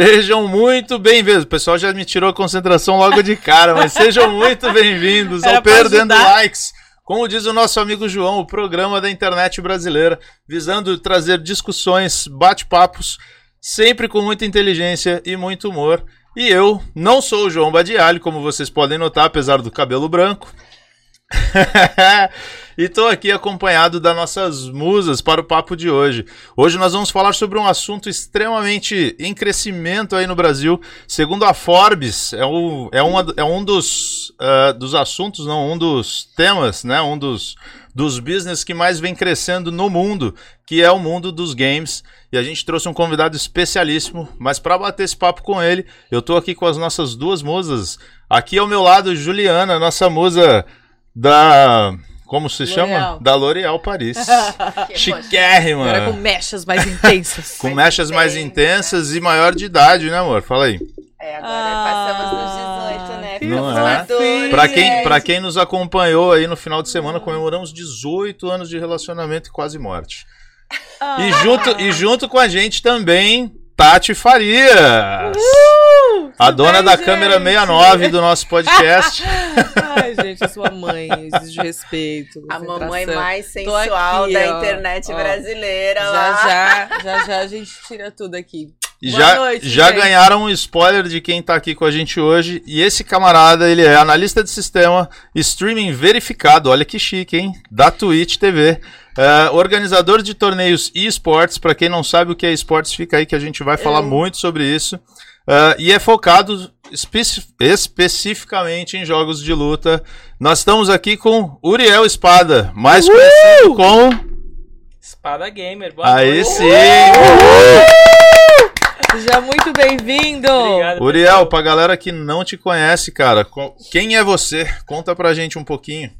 Sejam muito bem-vindos. O pessoal já me tirou a concentração logo de cara, mas sejam muito bem-vindos ao Perdendo ajudar. Likes. Como diz o nosso amigo João, o programa da internet brasileira, visando trazer discussões, bate-papos, sempre com muita inteligência e muito humor. E eu não sou o João Badiali, como vocês podem notar, apesar do cabelo branco. e estou aqui acompanhado das nossas musas para o papo de hoje. Hoje nós vamos falar sobre um assunto extremamente em crescimento aí no Brasil. Segundo a Forbes, é um, é uma, é um dos, uh, dos assuntos, não, um dos temas, né? Um dos, dos business que mais vem crescendo no mundo, que é o mundo dos games. E a gente trouxe um convidado especialíssimo, mas para bater esse papo com ele, eu estou aqui com as nossas duas musas. Aqui ao meu lado, Juliana, nossa musa da. Como se chama? Da L'Oréal Paris. Chiquérrima. Agora com mechas mais intensas. com mechas mais intensas e maior de idade, né, amor? Fala aí. É, agora ah, passamos dos 18, né? Não é? Pra quem, pra quem nos acompanhou aí no final de semana, comemoramos 18 anos de relacionamento e quase morte. Ah. E, junto, e junto com a gente também, Tati Farias. Uh, a dona bem, da gente? câmera 69 do nosso podcast. Ai, gente, a sua mãe, exijo respeito. A mamãe mais sensual aqui, da ó, internet ó, brasileira. Já, lá. já, já, já a gente tira tudo aqui. já, noite, já ganharam um spoiler de quem tá aqui com a gente hoje. E esse camarada, ele é analista de sistema, streaming verificado, olha que chique, hein? Da Twitch TV. Uh, organizador de torneios e esportes, para quem não sabe o que é esportes, fica aí que a gente vai falar muito sobre isso. Uh, e é focado espe especificamente em jogos de luta. Nós estamos aqui com Uriel Espada, mais Uhul! conhecido como. Espada Gamer. Boa aí noite. sim! Seja muito bem-vindo! Uriel, pra galera que não te conhece, cara, quem é você? Conta pra gente um pouquinho.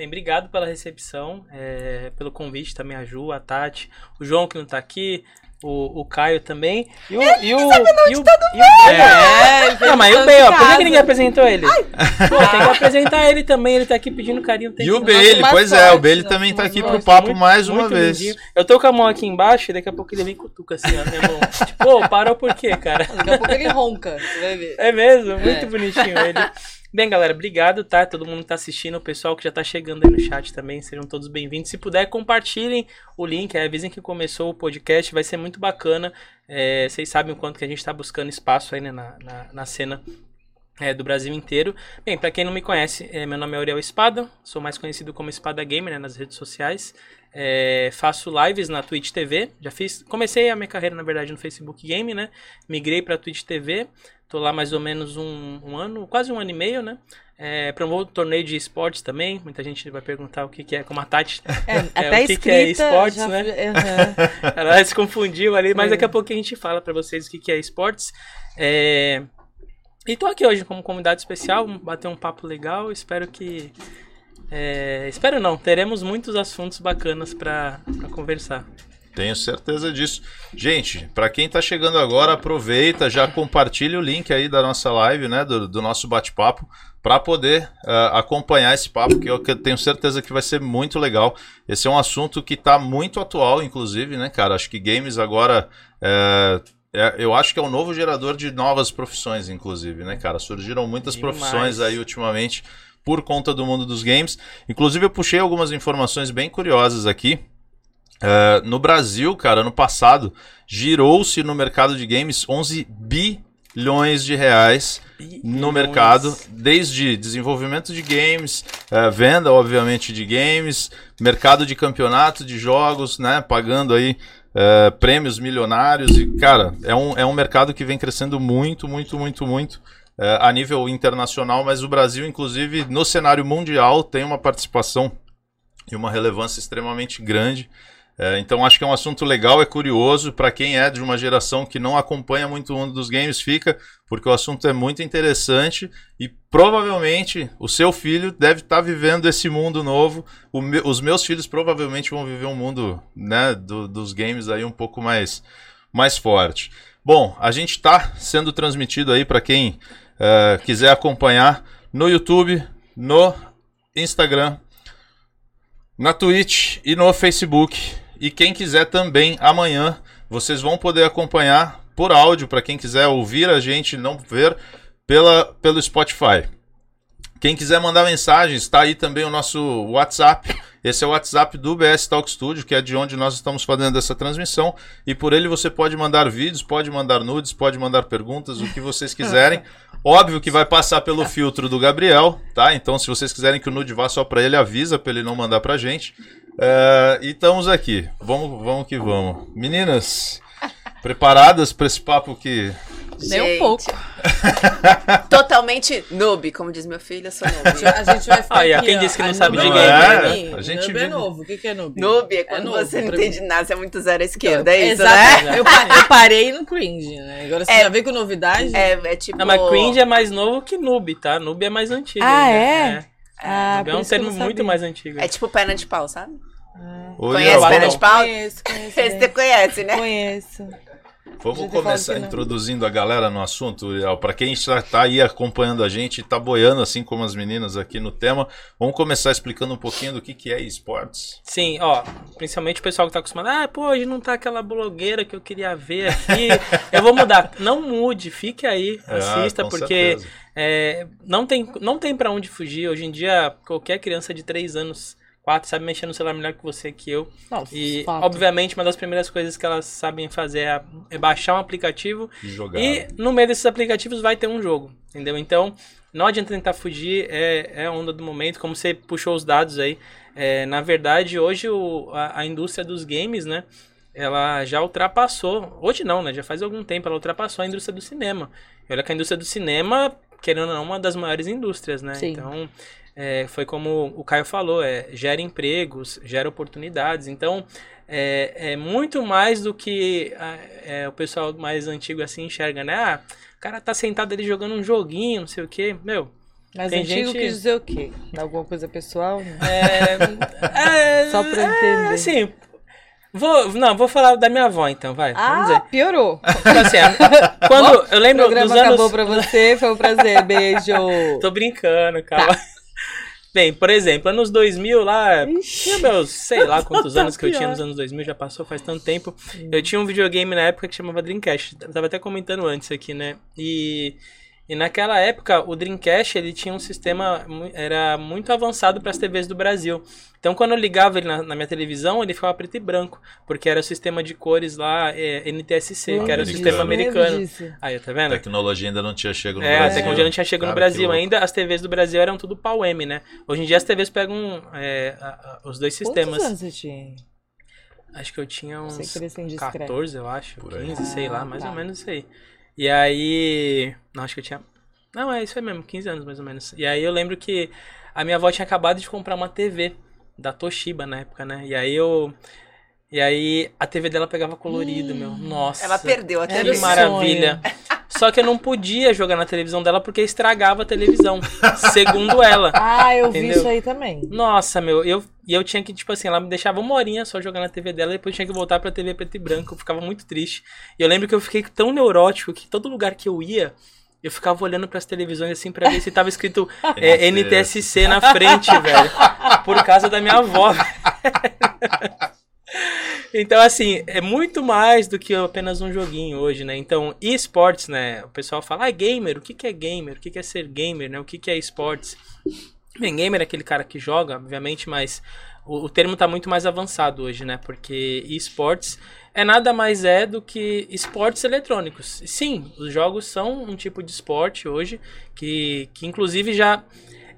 Bem, obrigado pela recepção, é, pelo convite também a Ju, a Tati, o João que não tá aqui, o, o Caio também. E o. Ele e o, e o, e o, é, não, mas e o B, ó, por que, que ninguém apresentou ele? Pô, tem que apresentar ele também, ele tá aqui pedindo carinho. E o Bailey, pois é, o Bailey também tá aqui pro papo muito, mais uma vez. Lindinho. Eu tô com a mão aqui embaixo e daqui a pouco ele vem cutuca assim, ó, minha mão. tipo, pô, parou por quê, cara? Daqui a pouco ele ronca, você vai ver. É mesmo, muito é. bonitinho ele. Bem, galera, obrigado, tá? Todo mundo que tá assistindo, o pessoal que já tá chegando aí no chat também, sejam todos bem-vindos. Se puder, compartilhem o link, é, avisem que começou o podcast, vai ser muito bacana. É, vocês sabem o quanto que a gente tá buscando espaço aí né, na, na, na cena é, do Brasil inteiro. Bem, para quem não me conhece, é, meu nome é Aurel Espada, sou mais conhecido como Espada Gamer né, nas redes sociais. É, faço lives na Twitch TV, já fiz, comecei a minha carreira na verdade no Facebook Game, né? Migrei para Twitch TV, Tô lá mais ou menos um, um ano, quase um ano e meio, né? É, promovo torneio de esportes também. Muita gente vai perguntar o que, que é, como a Tati. É, é, até o que, que é esportes, já... né? Uhum. Ela se confundiu ali, mas daqui a pouco a gente fala para vocês o que, que é esportes. É... E tô aqui hoje como convidado especial, bater um papo legal. Espero que. É... Espero não, teremos muitos assuntos bacanas para conversar. Tenho certeza disso. Gente, para quem está chegando agora, aproveita, já compartilha o link aí da nossa live, né, do, do nosso bate-papo, para poder uh, acompanhar esse papo, que eu, tenho certeza que vai ser muito legal. Esse é um assunto que está muito atual, inclusive, né, cara? Acho que games agora. É, é, eu acho que é um novo gerador de novas profissões, inclusive, né, cara? Surgiram muitas Demais. profissões aí ultimamente por conta do mundo dos games. Inclusive, eu puxei algumas informações bem curiosas aqui. Uh, no Brasil, cara, ano passado, girou-se no mercado de games 11 bilhões de reais bilhões. no mercado, desde desenvolvimento de games, uh, venda, obviamente, de games, mercado de campeonato de jogos, né, pagando aí uh, prêmios milionários e, cara, é um, é um mercado que vem crescendo muito, muito, muito, muito a nível internacional, mas o Brasil, inclusive, no cenário mundial, tem uma participação e uma relevância extremamente grande. É, então acho que é um assunto legal, é curioso para quem é de uma geração que não acompanha muito o mundo dos games, fica, porque o assunto é muito interessante e provavelmente o seu filho deve estar tá vivendo esse mundo novo. Me, os meus filhos provavelmente vão viver um mundo né, do, dos games aí um pouco mais, mais forte. Bom, a gente está sendo transmitido aí para quem uh, quiser acompanhar no YouTube, no Instagram, na Twitch e no Facebook. E quem quiser também, amanhã, vocês vão poder acompanhar por áudio, para quem quiser ouvir a gente não ver, pela, pelo Spotify. Quem quiser mandar mensagens, está aí também o nosso WhatsApp. Esse é o WhatsApp do BS Talk Studio, que é de onde nós estamos fazendo essa transmissão. E por ele você pode mandar vídeos, pode mandar nudes, pode mandar perguntas, o que vocês quiserem. Óbvio que vai passar pelo filtro do Gabriel, tá? Então, se vocês quiserem que o nude vá só para ele, avisa para ele não mandar pra gente. É, e estamos aqui. Vamos, vamos que vamos. Meninas, preparadas para esse papo que nem um pouco. Totalmente noob, como diz meu filho, eu sou noob. A gente vai ficar. Aí, aqui, quem ó, disse que não a sabe de game? É, pra a gente noob é vive- novo. O que, que é noob? Noob é quando novo você não entende nada, você é muito zero à esquerda, é isso, Exato. né? Eu, eu parei no cringe, né? Agora você É. já veio com novidade. É, é tipo... Não, mas cringe é mais novo que noob, tá? Noob é mais antigo. Ah, ainda. é? Ah, Noob é um termo muito mais antigo. É tipo perna de pau, sabe? Oi, Conhece perna de pau? Conheço, conheço. Esse você conhece, né? Conheço. Vamos começar introduzindo a galera no assunto, Uriel. Para quem está tá aí acompanhando a gente, tá boiando assim como as meninas aqui no tema, vamos começar explicando um pouquinho do que, que é esportes. Sim, ó, principalmente o pessoal que tá acostumado, ah, pô, hoje não tá aquela blogueira que eu queria ver aqui. eu vou mudar. Não mude, fique aí, assista, Ah, porque é, não tem, não tem para onde fugir. Hoje em dia, qualquer criança de 3 anos, 4, sabe mexer no celular melhor que você que eu. Nossa, E, fato. obviamente, uma das primeiras coisas que elas sabem fazer é, é baixar um aplicativo E jogar. e no meio desses aplicativos vai ter um jogo, entendeu? Então, não adianta tentar fugir, é, é a onda do momento, como você puxou os dados aí. É, na verdade, hoje o, a, a indústria dos games, né? Ela já ultrapassou, hoje não, né? Já faz algum tempo, ela ultrapassou a indústria do cinema. E olha que a indústria do cinema, querendo ou não, é uma das maiores indústrias, né? Sim. Então, é, foi como o Caio falou, é, gera empregos, gera oportunidades. Então, é, é muito mais do que ah, é, o pessoal mais antigo assim enxerga, né? Ah, o cara tá sentado ali jogando um joguinho, não sei o quê. Meu, Mas tem antigo gente- quis dizer o quê? Alguma coisa pessoal? é, é, Só pra eu entender. É, assim, vou, não, vou falar da minha avó então, vai. vamos Ah, dizer. piorou. Tipo assim, a- quando eu O lembro dos programa anos acabou pra você, foi um prazer. Beijo. Tô brincando, calma. Bem, por exemplo, anos 2000 lá, tinha meus, sei lá quantos Tá anos que eu tinha nos anos 2000, já passou faz tanto tempo. Eu tinha um videogame na época que chamava Dreamcast, eu tava até comentando antes aqui, né? E, e naquela época o Dreamcast, ele tinha um sistema, era muito avançado para as TVs do Brasil. Então quando eu ligava ele na, na minha televisão, ele ficava preto e branco, porque era o sistema de cores lá, é, NTSC, que era o disso, sistema americano. Aí, tá A vendo? tecnologia ainda não tinha chegado no É, Brasil. a tecnologia não tinha chegado no Cara, que Brasil ainda. As TVs do Brasil eram tudo pau M, né? Hoje em dia as TVs pegam é, a- a- os dois Quantos sistemas. anos você tinha? Acho que eu tinha uns Você queria ser indiscreto. 14, eu acho. Por aí. 15, sei lá, mais Ah, ou tá. menos isso aí. E aí. Não, acho que eu tinha. Não, é isso aí mesmo, 15 anos mais ou menos. E aí eu lembro que a minha avó tinha acabado de comprar uma TV da Toshiba na época, né? E aí eu. E aí a TV dela pegava colorido, meu. Nossa. Ela perdeu a Era Que TV. Só que eu não podia jogar na televisão dela porque estragava a televisão. segundo ela. Ah, eu vi Entendeu? isso aí também. Nossa, meu, eu, e eu tinha que, tipo assim, ela me deixava uma horinha só jogar na TV dela e depois tinha que voltar pra TV preto e branco. Eu ficava muito triste. E eu lembro que eu fiquei tão neurótico que todo lugar que eu ia, eu ficava olhando pras televisões assim pra ver se tava escrito é, NTSC na frente, velho. Por causa da minha avó. Então, assim, é muito mais do que apenas um joguinho hoje, né? Então, esportes, né? O pessoal fala, ah, gamer, o que, que é gamer? O que, que é ser gamer, né? O que, que é esportes? Bem, gamer é aquele cara que joga, obviamente, mas o, o termo tá muito mais avançado hoje, né? Porque esportes é nada mais é do que esportes eletrônicos. Sim, os jogos são um tipo de esporte hoje que, que inclusive já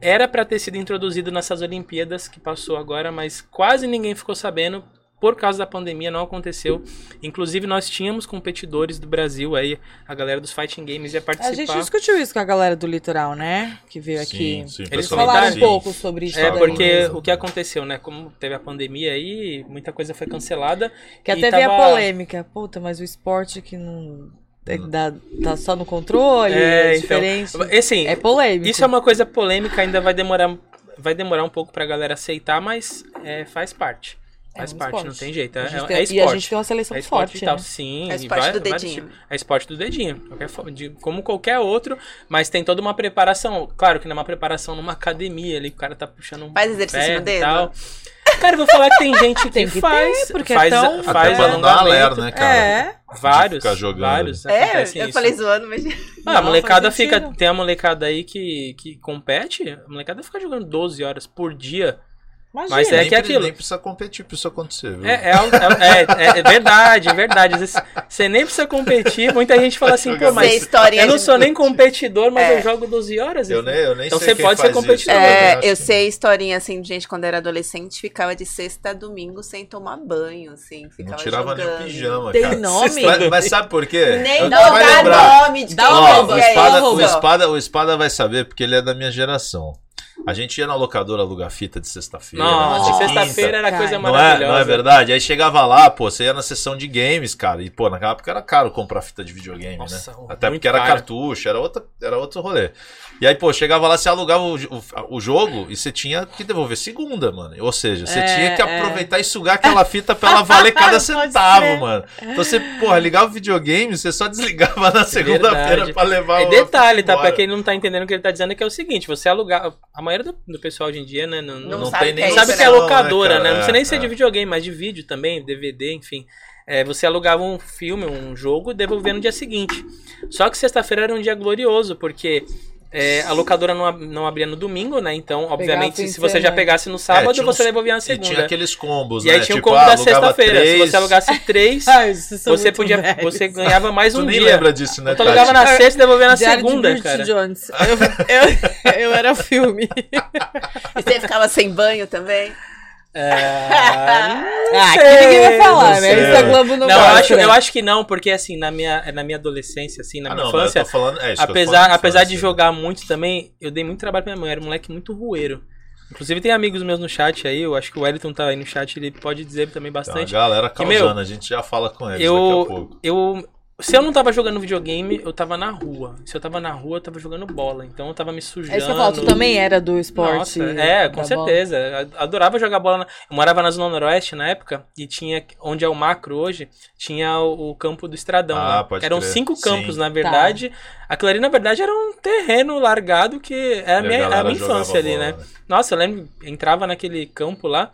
era para ter sido introduzido nessas Olimpíadas que passou agora, mas quase ninguém ficou sabendo por causa da pandemia não aconteceu. Inclusive nós tínhamos competidores do Brasil aí, a galera dos fighting games ia A participar. gente discutiu isso com a galera do litoral, né? Que veio aqui. Sim, sim, Eles falaram um pouco sobre isso. É, porque mesmo. o que aconteceu, né? Como teve a pandemia aí, muita coisa foi cancelada. Que até veio a tava- polêmica. Puta, mas o esporte que não. é- dá- tá só no controle, É, é, então, diferente. Assim, é polêmico. isso é uma coisa polêmica, ainda vai demorar, vai demorar um pouco pra galera aceitar, mas é, faz parte. Faz um parte, esporte. não tem jeito. É, A é, tem- é E a esporte. gente tem uma seleção É esporte forte, né? sim. É esporte vai- do dedinho. tipos. É esporte do dedinho. qualquer de- como qualquer outro, mas tem toda uma preparação. Claro que não é uma preparação numa academia ali, que o cara tá puxando um Faz exercício no e dedo? tal. Cara, eu vou falar que tem gente que, Tem que faz. ter, porque é faz, tão- faz Até pra não dar alongamento. alerta, né, cara? É. Vários. ficar jogando. Vários. É, eu isso. falei zoando, mas. Ah, a Não, molecada faz fica. Tem a molecada aí que, que compete. A molecada fica jogando 12 horas por dia. Imagina. Mas é nem, que é aquilo. nem precisa competir pra isso acontecer, viu? É, é, é, é- é verdade, é verdade. Você nem precisa competir. Muita gente fala assim, pô, mas eu não sou nem competidor, mas É. eu jogo 12 horas. Eu nem, eu nem Então sei você quem pode ser faz isso, competidor. É, acho eu que- sei historinha assim de gente quando era adolescente, ficava de sexta a domingo sem tomar banho, assim. Ficava Não tirava nem o jogando. pijama, Tem cara. nome? Mas, mas sabe por quê? Nem Eu- não dá lembrar. nome de quem um o isso. espada, o, espada, o espada vai saber, porque ele é da minha geração. A gente ia na locadora alugar fita de sexta-feira. Nossa, de sexta-feira era Cara. coisa Não é, maravilhosa. não é verdade? Aí chegava lá, pô, você ia na sessão de games, cara. E, pô, naquela época era caro comprar fita de videogame, Nossa, né? Até porque era caro. cartucho, era, outra, era outro rolê. E aí, pô, chegava lá, você alugava o, o, o jogo e você tinha que devolver segunda, mano. Ou seja, você É, tinha que é. aproveitar e sugar aquela fita pra ela valer cada centavo, mano. Então você, porra, ligava o videogame, você só desligava na segunda-feira Verdade. pra levar E o- detalhe, tá? embora. Pra quem não tá entendendo o que ele tá dizendo, é que é o seguinte, você alugar. A maioria do, do pessoal hoje em dia, né? Não, Não não, sabe nem é sabe isso, que é né? locadora, cara? né? Não sei nem se é É, de é. videogame, mas de vídeo também, DVD, enfim. É, você alugava um filme, um jogo, e devolvia no dia seguinte. Só que sexta-feira era um dia glorioso, porque é, a locadora não, ab- não abria no domingo, né? Então, obviamente, de se você já pegasse no É, sábado, tinha você uns- devolvia na E tinha segunda. aqueles combos, E aí né? tinha o Tipo, combo ah, da sexta-feira. Se você alugasse três, Ai, são você podia. velhos. Você ganhava mais Tu um nem dia. lembra disso, né, Tu alugava na sexta e devolvia na Diário de segunda, Bridget cara. Jones. Eu, eu, eu era filme. E você ficava sem banho também? É, Ah, sei, aqui ninguém vai falar, não né? sei. Isso a Globo não, Não, eu acho, eu acho que não, porque assim, na minha, na minha adolescência, assim, na Ah, minha não, infância, eu tô falando. É que eu apesar, falando, apesar de jogar muito também, eu dei muito trabalho pra minha mãe, eu era um moleque muito rueiro. Inclusive tem amigos meus no chat aí, eu acho que o Wellington tá aí no chat, ele pode dizer também Tem bastante. galera Que, causando, meu, a gente já fala com eles daqui a Eu, pouco. eu, se eu não tava jogando videogame, eu tava na rua. Se eu tava na rua, eu tava jogando bola. Então eu tava me sujando. É isso que eu falo, tu também era do esporte. Nossa, é, com bola? certeza. Eu Adorava jogar bola. Na... Eu morava na Zona Noroeste na época e tinha, onde é o macro hoje, tinha o, o campo do Estradão. Ah, lá. pode Eram crer. cinco campos, Sim. na verdade. Aquilo ali, na verdade, era um terreno largado que era a minha, a galera minha infância ali, bola, né? Nossa, eu lembro, entrava naquele campo lá,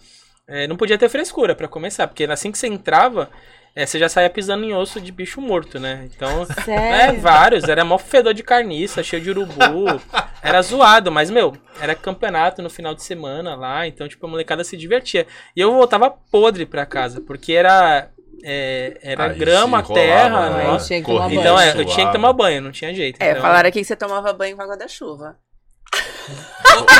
é, não podia ter frescura pra começar, porque assim que você entrava, é, você já saía pisando em osso de bicho morto, né? Então, é, Sério? vários, era mó fedor de carniça, cheio de urubu, era zoado, mas, meu, era campeonato no final de semana lá, então, tipo, a molecada se divertia. E eu voltava podre pra casa, porque era, é, era Aí grama, se rolava, terra, né? Aí tinha que Então, é, eu suava. tinha que tomar banho, não tinha jeito. É, então... falaram aqui que você tomava banho com água da chuva.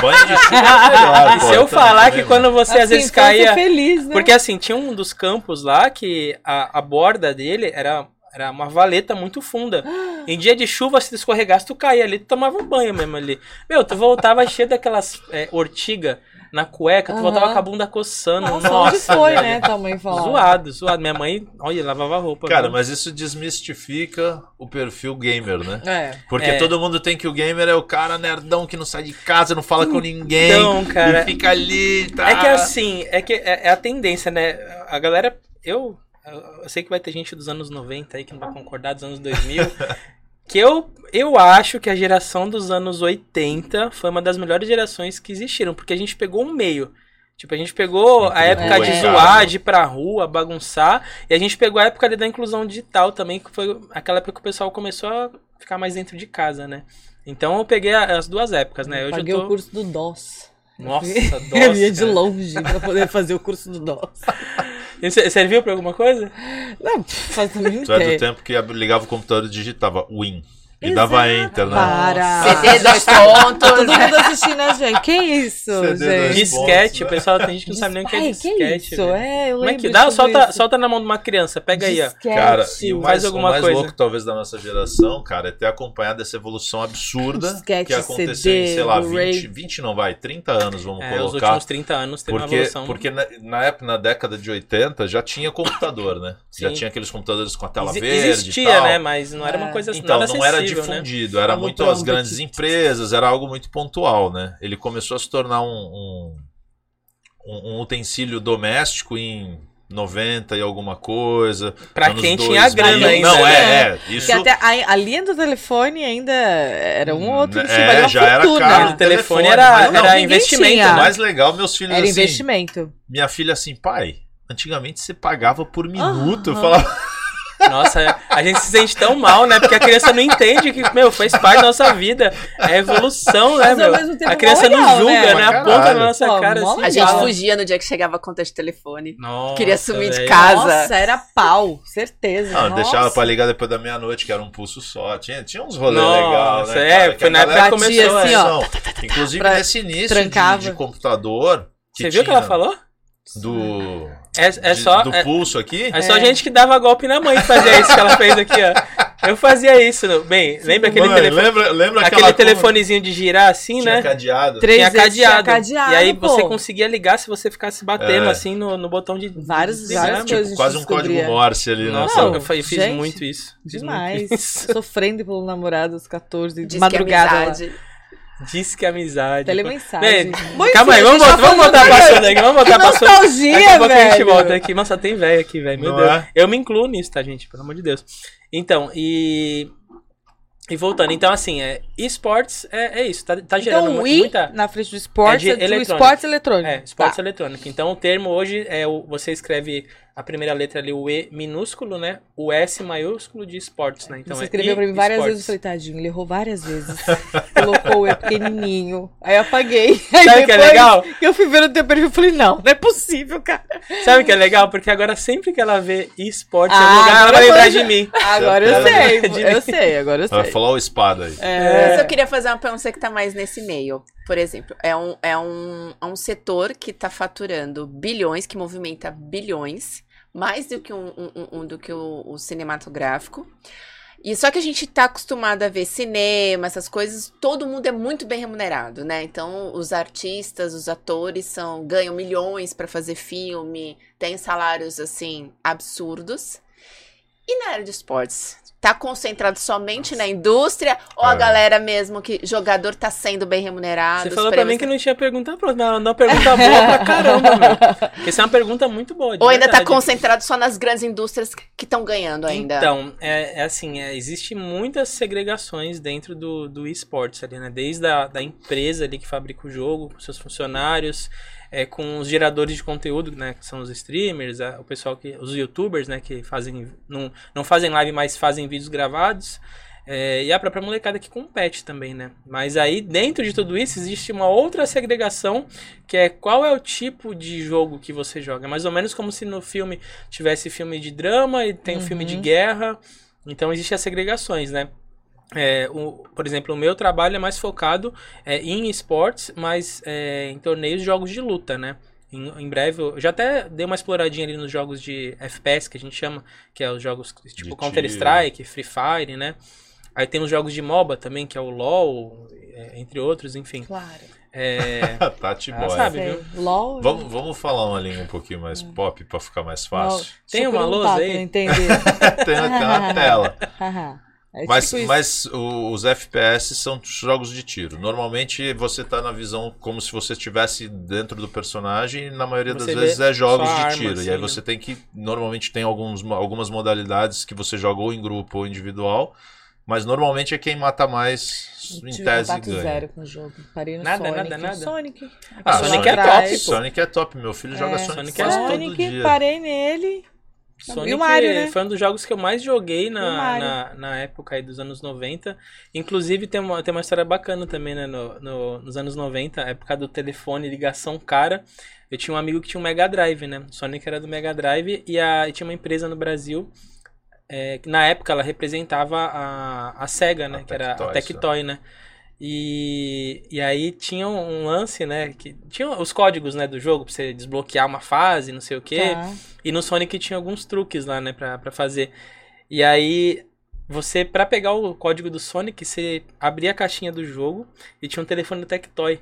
Banho de chuva é melhor, E se eu também, falar que quando você às Assim, vezes infância caía... feliz, né? Porque assim, tinha um dos campos lá que a, a borda dele era, era uma valeta muito funda. Em dia de chuva, se tu escorregasse, tu caía ali, tu tomava um banho mesmo ali. Meu, tu voltava cheio daquelas é, ortiga na cueca, tu voltava com a bunda coçando. Nossa, Nossa, onde foi, velho. né? Tua mãe falava. Zoado, zoado. Minha mãe, olha, lavava roupa. Cara, viu? mas isso desmistifica o perfil gamer, né? É. Porque É. todo mundo tem que o gamer é o cara nerdão que não sai de casa, não fala com ninguém. Então, cara, E fica ali, tá? É que assim, é que é, é a tendência, né? A galera, eu, eu sei que vai ter gente dos anos 90 aí que não vai concordar, dos anos 2000, que eu, eu acho que a geração dos anos 80 foi uma das melhores gerações que existiram, porque a gente pegou um meio. Tipo, a gente pegou a época rua de zoar, de ir pra rua, bagunçar, e a gente pegou a época ali da inclusão digital também, que foi aquela época que o pessoal começou a ficar mais dentro de casa, né? Então eu peguei a- as duas épocas, né? Hoje Paguei eu tô... o curso do DOS. Nossa, Eu ia de longe pra poder fazer o curso do DOS. Ser- Serviu pra alguma coisa? Não, faz também Tu é do tempo que ligava o computador e digitava Win. E dava Enter, né? Para. CD dois Tá pontos. todo mundo assistindo a gente. Que isso, CD gente? Disquete, né? o pessoal tem gente que não sabe nem o que é disquete. isso? velho. É, eu Como é lembro que dá? Solta, isso. solta na mão de uma criança, pega aí, ó. Disquete. Cara, e o mais, o alguma mais coisa. louco talvez da nossa geração, cara, é ter acompanhado essa evolução absurda Disquete, que aconteceu CD, em, sei lá, Blu-ray. 20, 20 não vai, 30 anos, vamos É, os colocar. últimos 30 anos teve uma Porque, evolução. porque na, na época, na década de 80, já tinha computador, né? Já Sim. tinha aqueles computadores com a tela Exi- verde Existia, e tal. né? Mas não era É. uma coisa Então, nada não era né? difundido, era Falou muito as grandes que- empresas, era algo muito pontual, né? Ele começou a se tornar um, um, um- utensílio doméstico em 90 e alguma coisa. Pra quem 2000. tinha grana ainda, Não, né? é, é. Isso Porque até a, a linha do telefone ainda era um ou outro É, uma já era caro. O telefone telefone, era, mas não, era investimento. tinha. O né? mais legal, meus filhos Era assim, investimento. minha filha assim, pai, antigamente você pagava por minuto. Eu Aham. falava, Nossa, a gente se sente tão mal, né? Porque a criança não entende que, meu, faz parte da nossa vida. É evolução, né, Mas ao meu? mesmo tempo A criança legal, não julga, né? né? Aponta na nossa Pô, cara assim. A gente fala. fugia no dia que chegava a conta de telefone. Nossa, Queria sumir de velho. casa. Nossa, era pau, certeza. não, Nossa. deixava pra ligar depois da meia-noite, que era um pulso só. Tinha, tinha uns rolês Nossa, legais, né? é, cara, foi na época que começou. assim, é. ó. Inclusive nesse início de, de computador. que Você viu o que ela falou? Do, É, é de- só. do É, pulso aqui. é só É. gente que dava golpe na mãe que fazia isso que ela fez aqui, ó. Eu fazia isso. no- Bem, lembra aquele, Mãe, telefone, lembra, lembra aquele telefonezinho de girar assim, tinha né? cadeado? Três Tinha vezes tinha cadeado. cadeado, E aí pô. você conseguia ligar se você ficasse batendo É. assim no, no botão de. De- várias né? coisas. Quase um código descobria. Morse ali, né? Não, eu fiz gente, muito isso. Fiz Demais. muito isso. Sofrendo pelo namorado aos 14, de madrugada. que é lá. Diz que é amizade. Telemensagem. Bem, Bom, calma aí, vamos voltar, tá vamos de- assunto aqui, vamos pra assunto. nostalgia, Daqui a pouco a gente velho. volta aqui. Nossa, tem velho aqui, velho. Meu Não Deus. é? Eu me incluo nisso, tá, gente? Pelo amor de Deus. Então, e. E voltando, então assim, é, esportes é, é isso, tá, tá gerando Então, mu- o I muita. na frente do esportes É é, do eletrônico. esportes eletrônico. É, esportes Tá. eletrônico. Então o termo hoje é o, você escreve a primeira letra ali, o E minúsculo, né? O S maiúsculo de esportes, né? Então Você é escreveu I pra mim várias esportes. vezes, eu falei, tadinho, ele errou várias vezes. Colocou o E pequenininho. Aí eu apaguei. Aí Sabe o que é legal? eu fui ver no teu perfil, eu falei, não, não é possível, cara. Sabe o que é legal? Porque agora sempre que ela vê esportes em Ah, algum lugar, ela agora vai lembrar de mim. Agora eu Certeza. sei, De eu mim. sei, agora eu Vai sei. falar o espada aí. É, Mas eu queria fazer uma pergunta que tá mais nesse meio. Por exemplo, é um, é um, é um setor que tá faturando bilhões, que movimenta bilhões, mais do que, um, um- um- do que o, o cinematográfico. E só que a gente tá acostumado a ver cinema, essas coisas, todo mundo é muito bem remunerado, né? Então, os artistas, os atores são ganham milhões pra fazer filme, têm salários assim absurdos. E na área de esportes? Tá concentrado somente na indústria ou a É. galera mesmo que jogador tá sendo bem remunerado? Você falou pra prêmios mim que não tinha pergunta pronta, mas mandou uma pergunta boa pra caramba, meu. Porque essa é uma pergunta muito boa. Ou ainda tá verdade. concentrado só nas grandes indústrias que estão ganhando ainda? Então, é, é assim, é, existe muitas segregações dentro do, do esportes ali, né? Desde a da empresa ali que fabrica o jogo, com seus funcionários, é, com os geradores de conteúdo, né? Que são os streamers, o pessoal que. Os youtubers, né? Que fazem. Não, não fazem live, mas fazem vídeos gravados. é, e a própria molecada que compete também, né? Mas aí, dentro de tudo isso, existe uma outra segregação, que é qual é o tipo de jogo que você joga. É mais ou menos como se no filme tivesse filme de drama e tem um filme de Uhum. guerra. Então, existem as segregações, né? É, o- por exemplo, o meu trabalho é mais focado é, em esportes, mas é, em torneios de jogos de luta, né? Em, em breve, eu já até dei uma exploradinha ali nos jogos de FPS, que a gente chama, que é os jogos tipo Counter-Strike, Free Fire, né? Aí tem os jogos de MOBA também, que é o LoL, é, entre outros, enfim. Claro. É, Tati Ela Boy. sabe. Viu? LOL. Vamos, vamos falar uma língua um pouquinho mais pop pra ficar mais fácil. Tem Deixa eu uma lousa aí? entender. tem, tem uma tela. É Mas, tipo mas os FPS são jogos de tiro. Normalmente você tá na visão como se você estivesse dentro do personagem e na maioria Você das vezes é jogos de arma, tiro. assim, e aí né? você tem que. Normalmente tem alguns, algumas modalidades que você joga ou em grupo ou individual. Mas normalmente é quem mata mais Eu em tive tese contato ganha. zero com o jogo. Parei no Nada, Sonic. nada, nada. Sonic. Ah, Lá Sonic é atrás. top, pô. Sonic é top, meu filho joga É, Sonic, Sonic quase é- todo Sonic, dia. parei nele. Sonic E o Mario, né? foi um dos jogos que eu mais joguei na, na, na época aí dos anos 90. Inclusive tem uma, tem uma história bacana também, né? No, no- nos anos 90, a época do telefone, ligação cara. Eu tinha um amigo que tinha um Mega Drive, né? Sonic era do Mega Drive e, a, e tinha uma empresa no Brasil. é, que na época ela representava a, a SEGA, né? A que era a Tectoy, Tectoy, né? E, e aí tinha um lance, né? Que tinha os códigos né, do jogo pra você desbloquear uma fase, não sei o quê. Tá. E no Sonic tinha alguns truques lá, né, pra, pra fazer. E aí, você, pra pegar o código do Sonic, você abria a caixinha do jogo e tinha um telefone do Tectoy.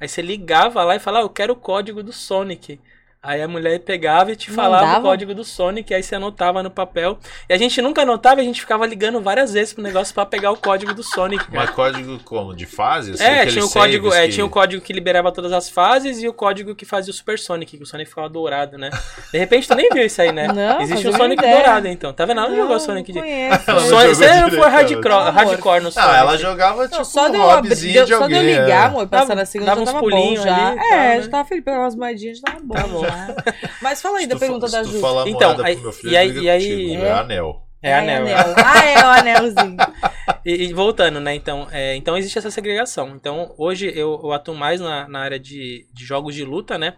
Aí você ligava lá e falava, ah, eu quero o código do Sonic. Aí a mulher pegava e te Não falava o código do Sonic, aí você anotava no papel. E a gente nunca anotava, a gente ficava ligando várias vezes pro negócio pra pegar o código do Sonic, cara. Mas código como? De fase? Assim, É, tinha o código, é, que- tinha o código que liberava todas as fases e o código que fazia o Super Sonic, que o Sonic ficava dourado, né? De repente tu nem viu isso aí, né? Não, Existe o Sonic ideia. dourado, então. Tá vendo? Ela não jogou Sonic de. Ela não Sonic, você não foi hardcore, ela. hardcore no Sonic. Ah, ela jogava tipo Não, só um de eu abrir, hobbyzinho deu- de só de eu alguém. ligar, é. amor, passar na segunda dava já uns tava pulinhos bom já. ali é, tal, né? já tava feliz, pegar umas moedinhas, já tava bom. Tá bom. Mas fala aí da pergunta da Ju. Então, aí- filho, e aí- e aí- É? é anel. É Ai, anel. Ah, é o anelzinho. E, e voltando, né? Então, é, então existe essa segregação. Então, hoje eu, eu atuo mais na, na área de, de jogos de luta, né?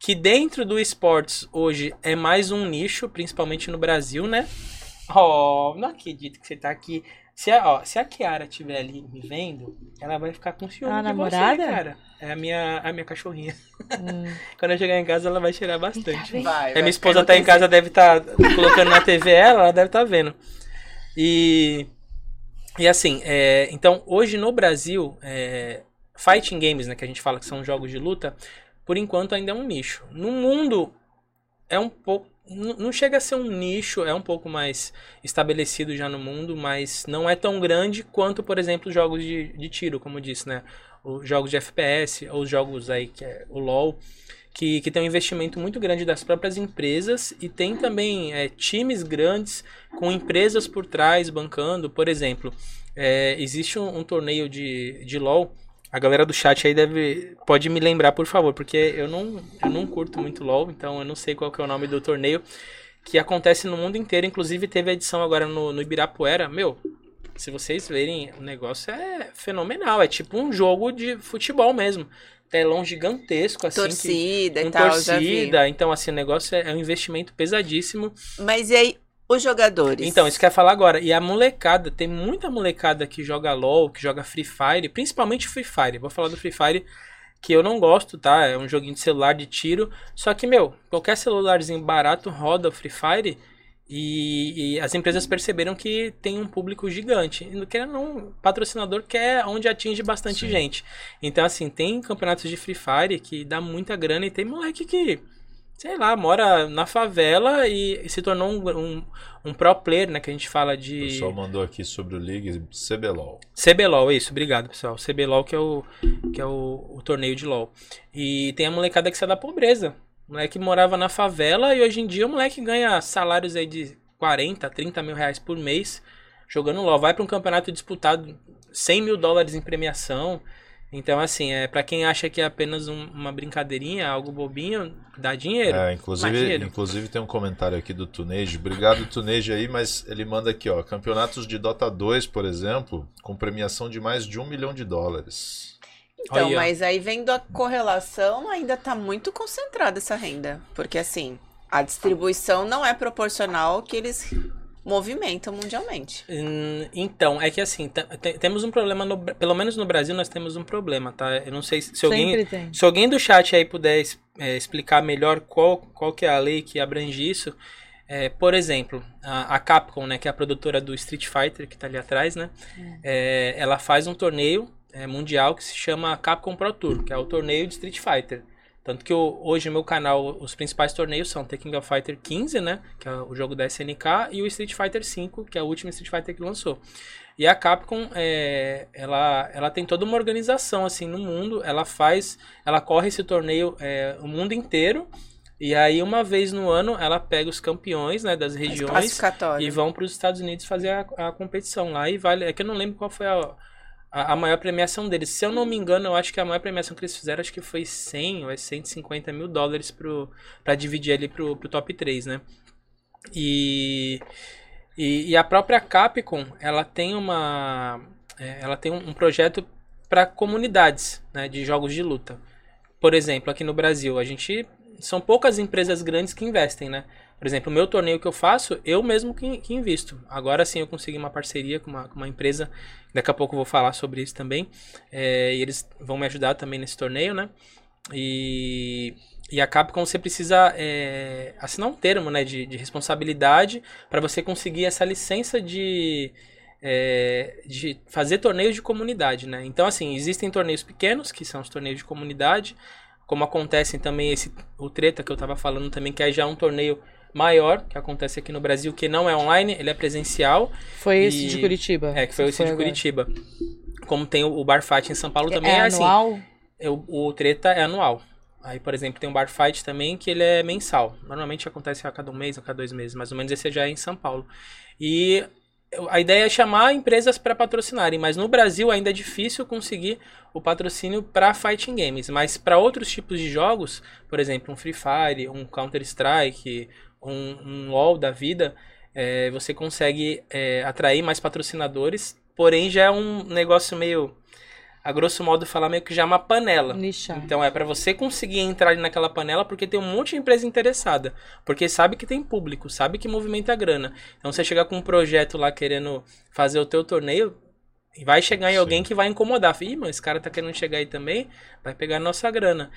Que dentro do esportes hoje é mais um nicho, principalmente no Brasil, né? Oh, não acredito que você tá aqui. Se a, ó, se a Kiara estiver ali me vendo, ela vai ficar com ciúme A de namorada? você, cara. É a minha, a minha cachorrinha. Hum. Quando eu chegar em casa, ela vai cheirar bastante. Vai, É, vai minha esposa tá em casa, deve estar colocando na TV ela, ela deve estar vendo. E, e assim, é, então hoje no Brasil, é, fighting games, né, que a gente fala que são jogos de luta, por enquanto ainda é um nicho. No mundo é um pouco, não chega a ser um nicho, é um pouco mais estabelecido já no mundo, mas não é tão grande quanto, por exemplo, os jogos de, de tiro, como disse, né? Os jogos de FPS, ou os jogos aí que é o LoL, que, que tem um investimento muito grande das próprias empresas e tem também é, times grandes com empresas por trás bancando. Por exemplo, é, existe um, um torneio de, de LoL. A galera do chat aí deve pode me lembrar, por favor, porque eu não, eu não curto muito LoL, então eu não sei qual que é o nome do torneio que acontece no mundo inteiro. Inclusive teve a edição agora no, no Ibirapuera. Meu, se vocês verem, o negócio é fenomenal. É tipo um jogo de futebol mesmo. Telão gigantesco, assim. que- Torcida e com tal, torcida. Então, assim, o negócio é, é um investimento pesadíssimo. Mas e aí, os jogadores? Então, isso que eu ia falar agora. E a molecada, tem muita molecada que joga LOL, que joga Free Fire, principalmente Free Fire. Vou falar do Free Fire, que eu não gosto, tá? É um joguinho de celular de tiro. Só que, meu, qualquer celularzinho barato roda o Free Fire. E, e as empresas perceberam que tem um público gigante. E não querendo não, patrocinador quer onde atinge bastante Sim. gente. Então, assim, tem campeonatos de Free Fire que dá muita grana e tem moleque que, sei lá, mora na favela e se tornou um, um, um pro player, né? Que a gente fala O de. pessoal mandou aqui sobre o League CBLOL. CBLOL, isso, obrigado, pessoal. CBLOL que é o, que é o, o torneio de LOL. E tem a molecada que sai da pobreza. O moleque morava na favela e hoje em dia o moleque ganha salários aí de 40, 30 mil reais por mês jogando LOL. Vai para um campeonato disputado 100 mil dólares em premiação. Então, assim, é para quem acha que é apenas um- uma brincadeirinha, algo bobinho, dá dinheiro. É, inclusive, dinheiro. inclusive tem um comentário aqui do Tunejo. Obrigado, Tunejo, aí, mas ele manda aqui, ó. Campeonatos de Dota 2, por exemplo, com premiação de mais de um milhão de dólares. Então, mas aí vendo a correlação, ainda tá muito concentrada essa renda. Porque assim, a distribuição não é proporcional ao que eles movimentam mundialmente. Hum, Então, é que assim, te- te- temos um problema, no, pelo menos no Brasil nós temos um problema, tá? Eu não sei se, se alguém, tem. se alguém do chat aí puder es- é, explicar melhor qual, qual que é a lei que abrange isso. É, por exemplo, a, a Capcom, né, que é a produtora do Street Fighter, que tá ali atrás, né? é, ela faz um torneio é, mundial que se chama Capcom Pro Tour, que é o torneio de Street Fighter. Tanto que o- hoje no meu canal os principais torneios são The King of Fighter 15, né? Que é o jogo da SNK, e o Street Fighter 5, que é o último Street Fighter que lançou. E a Capcom, é, ela, ela tem toda uma organização assim no mundo. Ela faz, ela corre esse torneio é, o mundo inteiro. E aí uma vez no ano ela pega os campeões, né, das As regiões e vão para os Estados Unidos fazer a, a competição lá e vale. É que eu não lembro qual foi a, a, a maior premiação deles. Se eu não me engano, eu acho que a maior premiação que eles fizeram acho que foi 100 ou é 150 mil dólares para dividir ali pro, pro top 3, né? E, e, e a própria Capcom, ela tem uma. é, ela tem um, um projeto para comunidades né, de jogos de luta. Por exemplo, aqui no Brasil, a gente. São poucas empresas grandes que investem, né? Por exemplo, o meu torneio que eu faço, eu mesmo que, que invisto. Agora sim eu consegui uma parceria com uma, com uma empresa. Daqui a pouco eu vou falar sobre isso também. É, e eles vão me ajudar também nesse torneio, né? E, e a Capcom você precisa é, assinar um termo né, de, de responsabilidade para você conseguir essa licença de, é, de fazer torneios de comunidade. Né? Então, assim, existem torneios pequenos, que são os torneios de comunidade, como acontece também esse o treta que eu tava falando também, que aí já é um torneio maior que acontece aqui no Brasil, que não é online, ele é presencial. Foi esse E- de Curitiba. É, que foi esse de agora. Curitiba. Como tem o, Bar Fight em São Paulo também É, é, assim. anual? é, O, o treta é anual. Aí, por exemplo, tem o Bar Fight também, que ele é mensal. Normalmente acontece a cada um mês, a cada dois meses. Mais ou menos esse já é em São Paulo. E a ideia é chamar empresas para patrocinarem, mas no Brasil ainda é difícil conseguir o patrocínio para fighting games. Mas para outros tipos de jogos, por exemplo, um Free Fire, um Counter Strike, um, um LoL da vida, é, você consegue é, atrair mais patrocinadores. Porém, já é um negócio meio, a grosso modo falar, meio que já é uma panela. Nichar. Então é pra você conseguir entrar naquela panela porque tem um monte de empresa interessada. Porque sabe que tem público, sabe que movimenta grana. Então você chegar com um projeto lá querendo fazer o teu torneio, vai chegar em Sim. alguém que vai incomodar. Ih, mas esse cara tá querendo chegar aí também, vai pegar a nossa grana.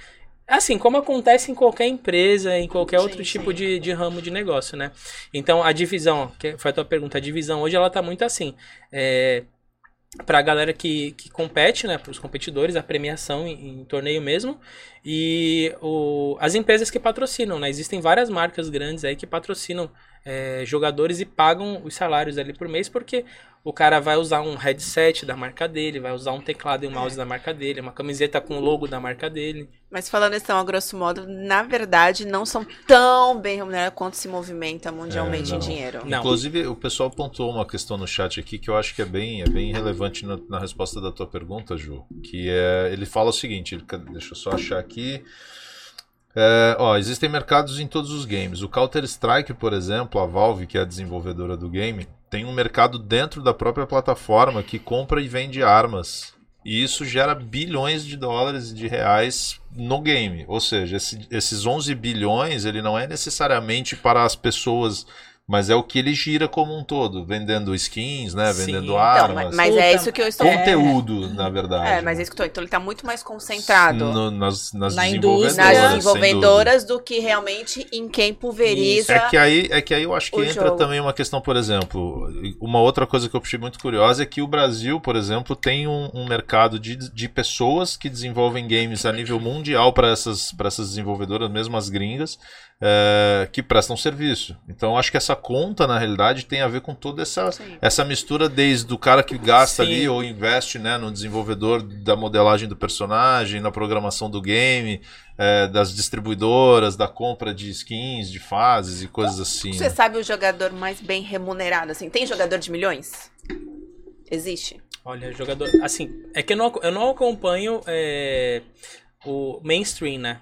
Assim, como acontece em qualquer empresa, em qualquer outro Sim, tipo sim. de, de ramo de negócio, né? Então a divisão, que foi a tua pergunta, a divisão hoje ela tá muito assim. É, pra galera que, que compete, né, pros competidores, a premiação em, em torneio mesmo, e o, as empresas que patrocinam, né, existem várias marcas grandes aí que patrocinam é, jogadores e pagam os salários ali por mês, porque o cara vai usar um headset da marca dele, vai usar um teclado e um mouse da marca dele, uma camiseta com o logo da marca dele. Mas falando então, a grosso modo, na verdade, não são tão bem remunerados quanto se movimenta mundialmente É, em dinheiro. Não. Inclusive, o pessoal pontuou uma questão no chat aqui que eu acho que é bem, é bem relevante na, na resposta da tua pergunta, Ju. Que é. Ele fala o seguinte: ele- deixa eu só achar aqui. É, ó, existem mercados em todos os games. O Counter-Strike, por exemplo, a Valve, que é a desenvolvedora do game, tem um mercado dentro da própria plataforma que compra e vende armas. E isso gera bilhões de dólares de reais no game. Ou seja, esse- esses 11 bilhões, ele não é necessariamente para as pessoas, mas é o que ele gira como um todo, vendendo skins, né, Sim. vendendo Então, Então, armas, mas, mas é isso que eu estou conteúdo, na verdade. É, mas é isso que eu tô. Então ele tá muito mais concentrado No- nas, nas Na desenvolvedoras. nas desenvolvedoras do que realmente em quem pulveriza. É que, aí, é que aí eu acho que entra jogo. também uma questão, por exemplo, uma outra coisa que eu achei muito curiosa é que o Brasil, por exemplo, tem um, um mercado de, de pessoas que desenvolvem games a nível mundial para essas, pra essas desenvolvedoras, mesmo as gringas, é, que prestam serviço. Então eu acho que essa conta, na realidade, tem a ver com toda essa, Sim. essa mistura desde o cara que gasta Sim. ali ou investe né, no desenvolvedor da modelagem do personagem, na programação do game, é, das distribuidoras, da compra de skins, de fases e coisas assim. Você né? sabe o jogador mais bem remunerado, assim? Tem jogador de milhões? Existe. Olha, jogador. Assim, é que eu não, eu não acompanho é, o mainstream, né?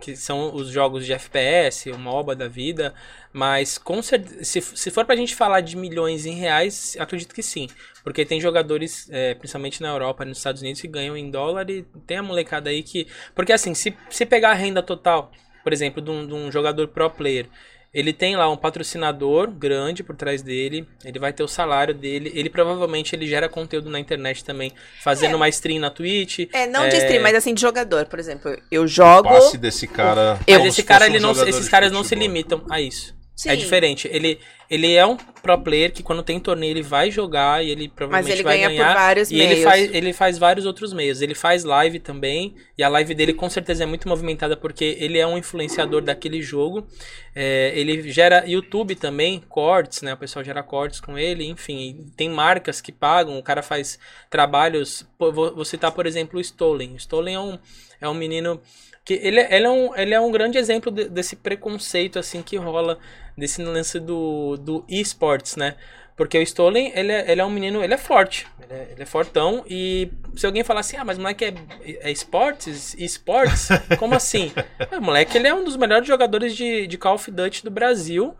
Que são os jogos de FPS, o MOBA da vida. Mas com certeza, se, se for pra gente falar de milhões em reais, acredito que sim. Porque tem jogadores, é, principalmente na Europa, nos Estados Unidos, que ganham em dólar e tem a molecada aí que. Porque assim, se, se pegar a renda total, por exemplo, de um, de um jogador pro player. Ele tem lá um patrocinador grande por trás dele, ele vai ter o salário dele, ele provavelmente ele gera conteúdo na internet também, fazendo É. uma stream na Twitch. É, não É. de stream, mas assim, de jogador. Por exemplo, eu jogo. O passe desse cara. Eu- Mas esse cara, um ele não, esses caras não se limitam a isso. Sim, É diferente. Ele, ele é um pro player que quando tem torneio ele vai jogar e ele Mas provavelmente ele vai ganha ganhar. por vários e meios. ele faz, ele faz vários outros meios. Ele faz live também. E a live dele com certeza é muito movimentada porque ele é um influenciador daquele jogo. É, ele gera YouTube também, cortes, né? O pessoal gera cortes com ele, enfim. Tem marcas que pagam, o cara faz trabalhos. Vou, vou citar, por exemplo, o Stolen. O Stolen é um, é um menino que ele, é- ele, é um, ele é um grande exemplo de- desse preconceito assim que rola desse lance do, do esports, né? Porque o Stolen, ele é, ele é um menino, ele é forte, ele é, ele é fortão, e se alguém falar assim, ah, mas o moleque é, é esportes? Esportes? Como assim? É, o moleque, ele é um dos melhores jogadores de, de Call of Duty do Brasil,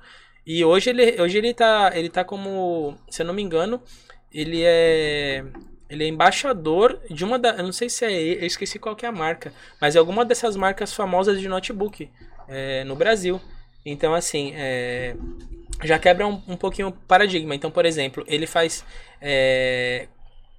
e hoje ele, hoje ele tá, ele tá como, se eu não me engano, ele é... Ele é embaixador de uma da. Eu não sei se é. Eu esqueci qual que é a marca. Mas é alguma dessas marcas famosas de notebook é, no Brasil. Então, assim. é, já quebra um, um pouquinho o paradigma. Então, por exemplo, ele faz. é,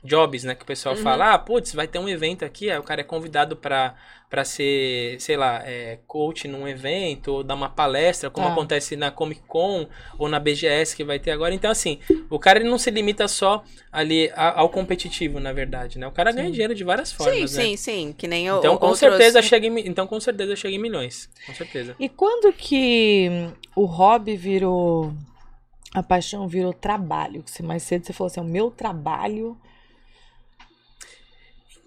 jobs, né? Que o pessoal fala, ah, putz, vai ter um evento aqui, aí o cara é convidado pra, pra ser, sei lá, é, coach num evento, ou dar uma palestra, como Tá. acontece na Comic Con ou na BGS que vai ter agora. Então, assim, o cara ele não se limita só ali a- ao competitivo, na verdade, né? O cara ganha dinheiro de várias formas, Sim, né? sim, sim. Que nem o, Então, com outros- certeza chega em, então, com certeza chega em milhões. Com certeza. E quando que o hobby virou. A paixão virou trabalho? Você mais cedo você falou assim: é o meu trabalho.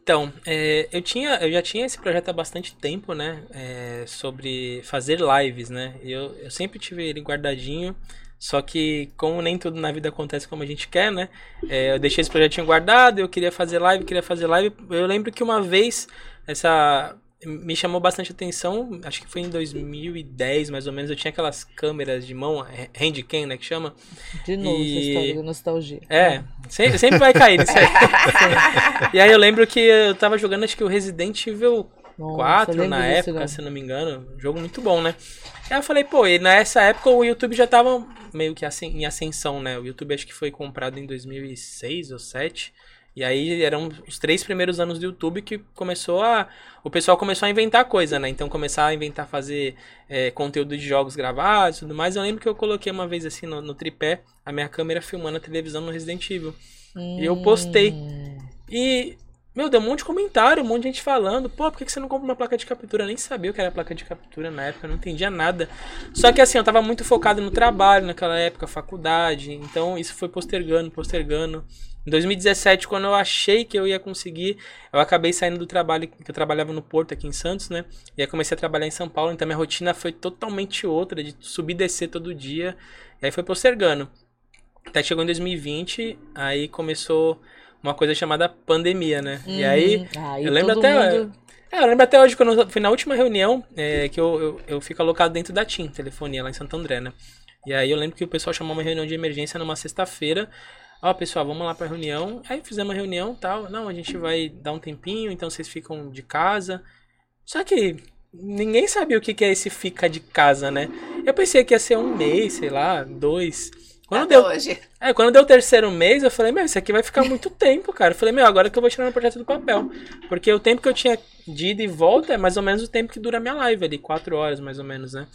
Então, é, eu, tinha, eu já tinha esse projeto há bastante tempo, né? é, sobre fazer lives, né? Eu, eu sempre tive ele guardadinho. Só que, como nem tudo na vida acontece como a gente quer, né? é, eu deixei esse projetinho guardado, eu queria fazer live, queria fazer live. Eu lembro que uma vez, essa me chamou bastante atenção, acho que foi em 2010, mais ou menos, eu tinha aquelas câmeras de mão, é, handcam, né, que chama. De novo, E- essa história da nostalgia. É, sempre, sempre vai cair nisso aí. e aí eu lembro que eu tava jogando, acho que o Resident Evil Nossa, 4 lembro na época, não. se não me engano. Um jogo muito bom, né? Aí eu falei, pô, e nessa época o YouTube já tava meio que assim, em ascensão, né? O YouTube acho que foi comprado em 2006 ou 2007. E aí eram os três primeiros anos do YouTube que começou a. O pessoal começou a inventar coisa, né? Então começar a inventar fazer é, conteúdo de jogos gravados e tudo mais. Eu lembro que eu coloquei uma vez assim no, no tripé a minha câmera filmando a televisão no Resident Evil. E eu postei. Hum. E, meu, deu um monte de comentário, um monte de gente falando, pô, por que você não compra uma placa de captura? Eu nem sabia o que era placa de captura na época, eu não entendia nada. Só que assim, eu tava muito focado no trabalho naquela época, faculdade, então isso foi postergando, postergando. Em 2017, quando eu achei que eu ia conseguir, eu acabei saindo do trabalho, que eu trabalhava no Porto aqui em Santos, né? E aí comecei a trabalhar em São Paulo, então minha rotina foi totalmente outra, de subir e descer todo dia. E aí foi postergando. Até chegou em 2020, aí começou uma coisa chamada pandemia, né? E aí, Hum, eu lembro até. mundo- É, eu lembro até hoje, quando eu fui na última reunião, é, que eu, eu, eu fico alocado dentro da TIM, telefonia, lá em Santo André, né? E aí eu lembro que o pessoal chamou uma reunião de emergência numa sexta-feira. Ó, pessoal, vamos lá pra reunião. Aí fizemos uma reunião e tal. Não, a gente vai dar um tempinho, então vocês ficam de casa. Só que ninguém sabia o que que é esse fica de casa, né? Eu pensei que ia ser um mês, sei lá, dois. Quando Até deu, hoje. é, quando deu o terceiro mês, eu falei, meu, isso aqui vai ficar muito tempo, cara. Eu falei, meu, agora que eu vou tirar meu projeto do papel. Porque o tempo que eu tinha de ida e volta é mais ou menos o tempo que dura a minha live ali, quatro horas mais ou menos, né?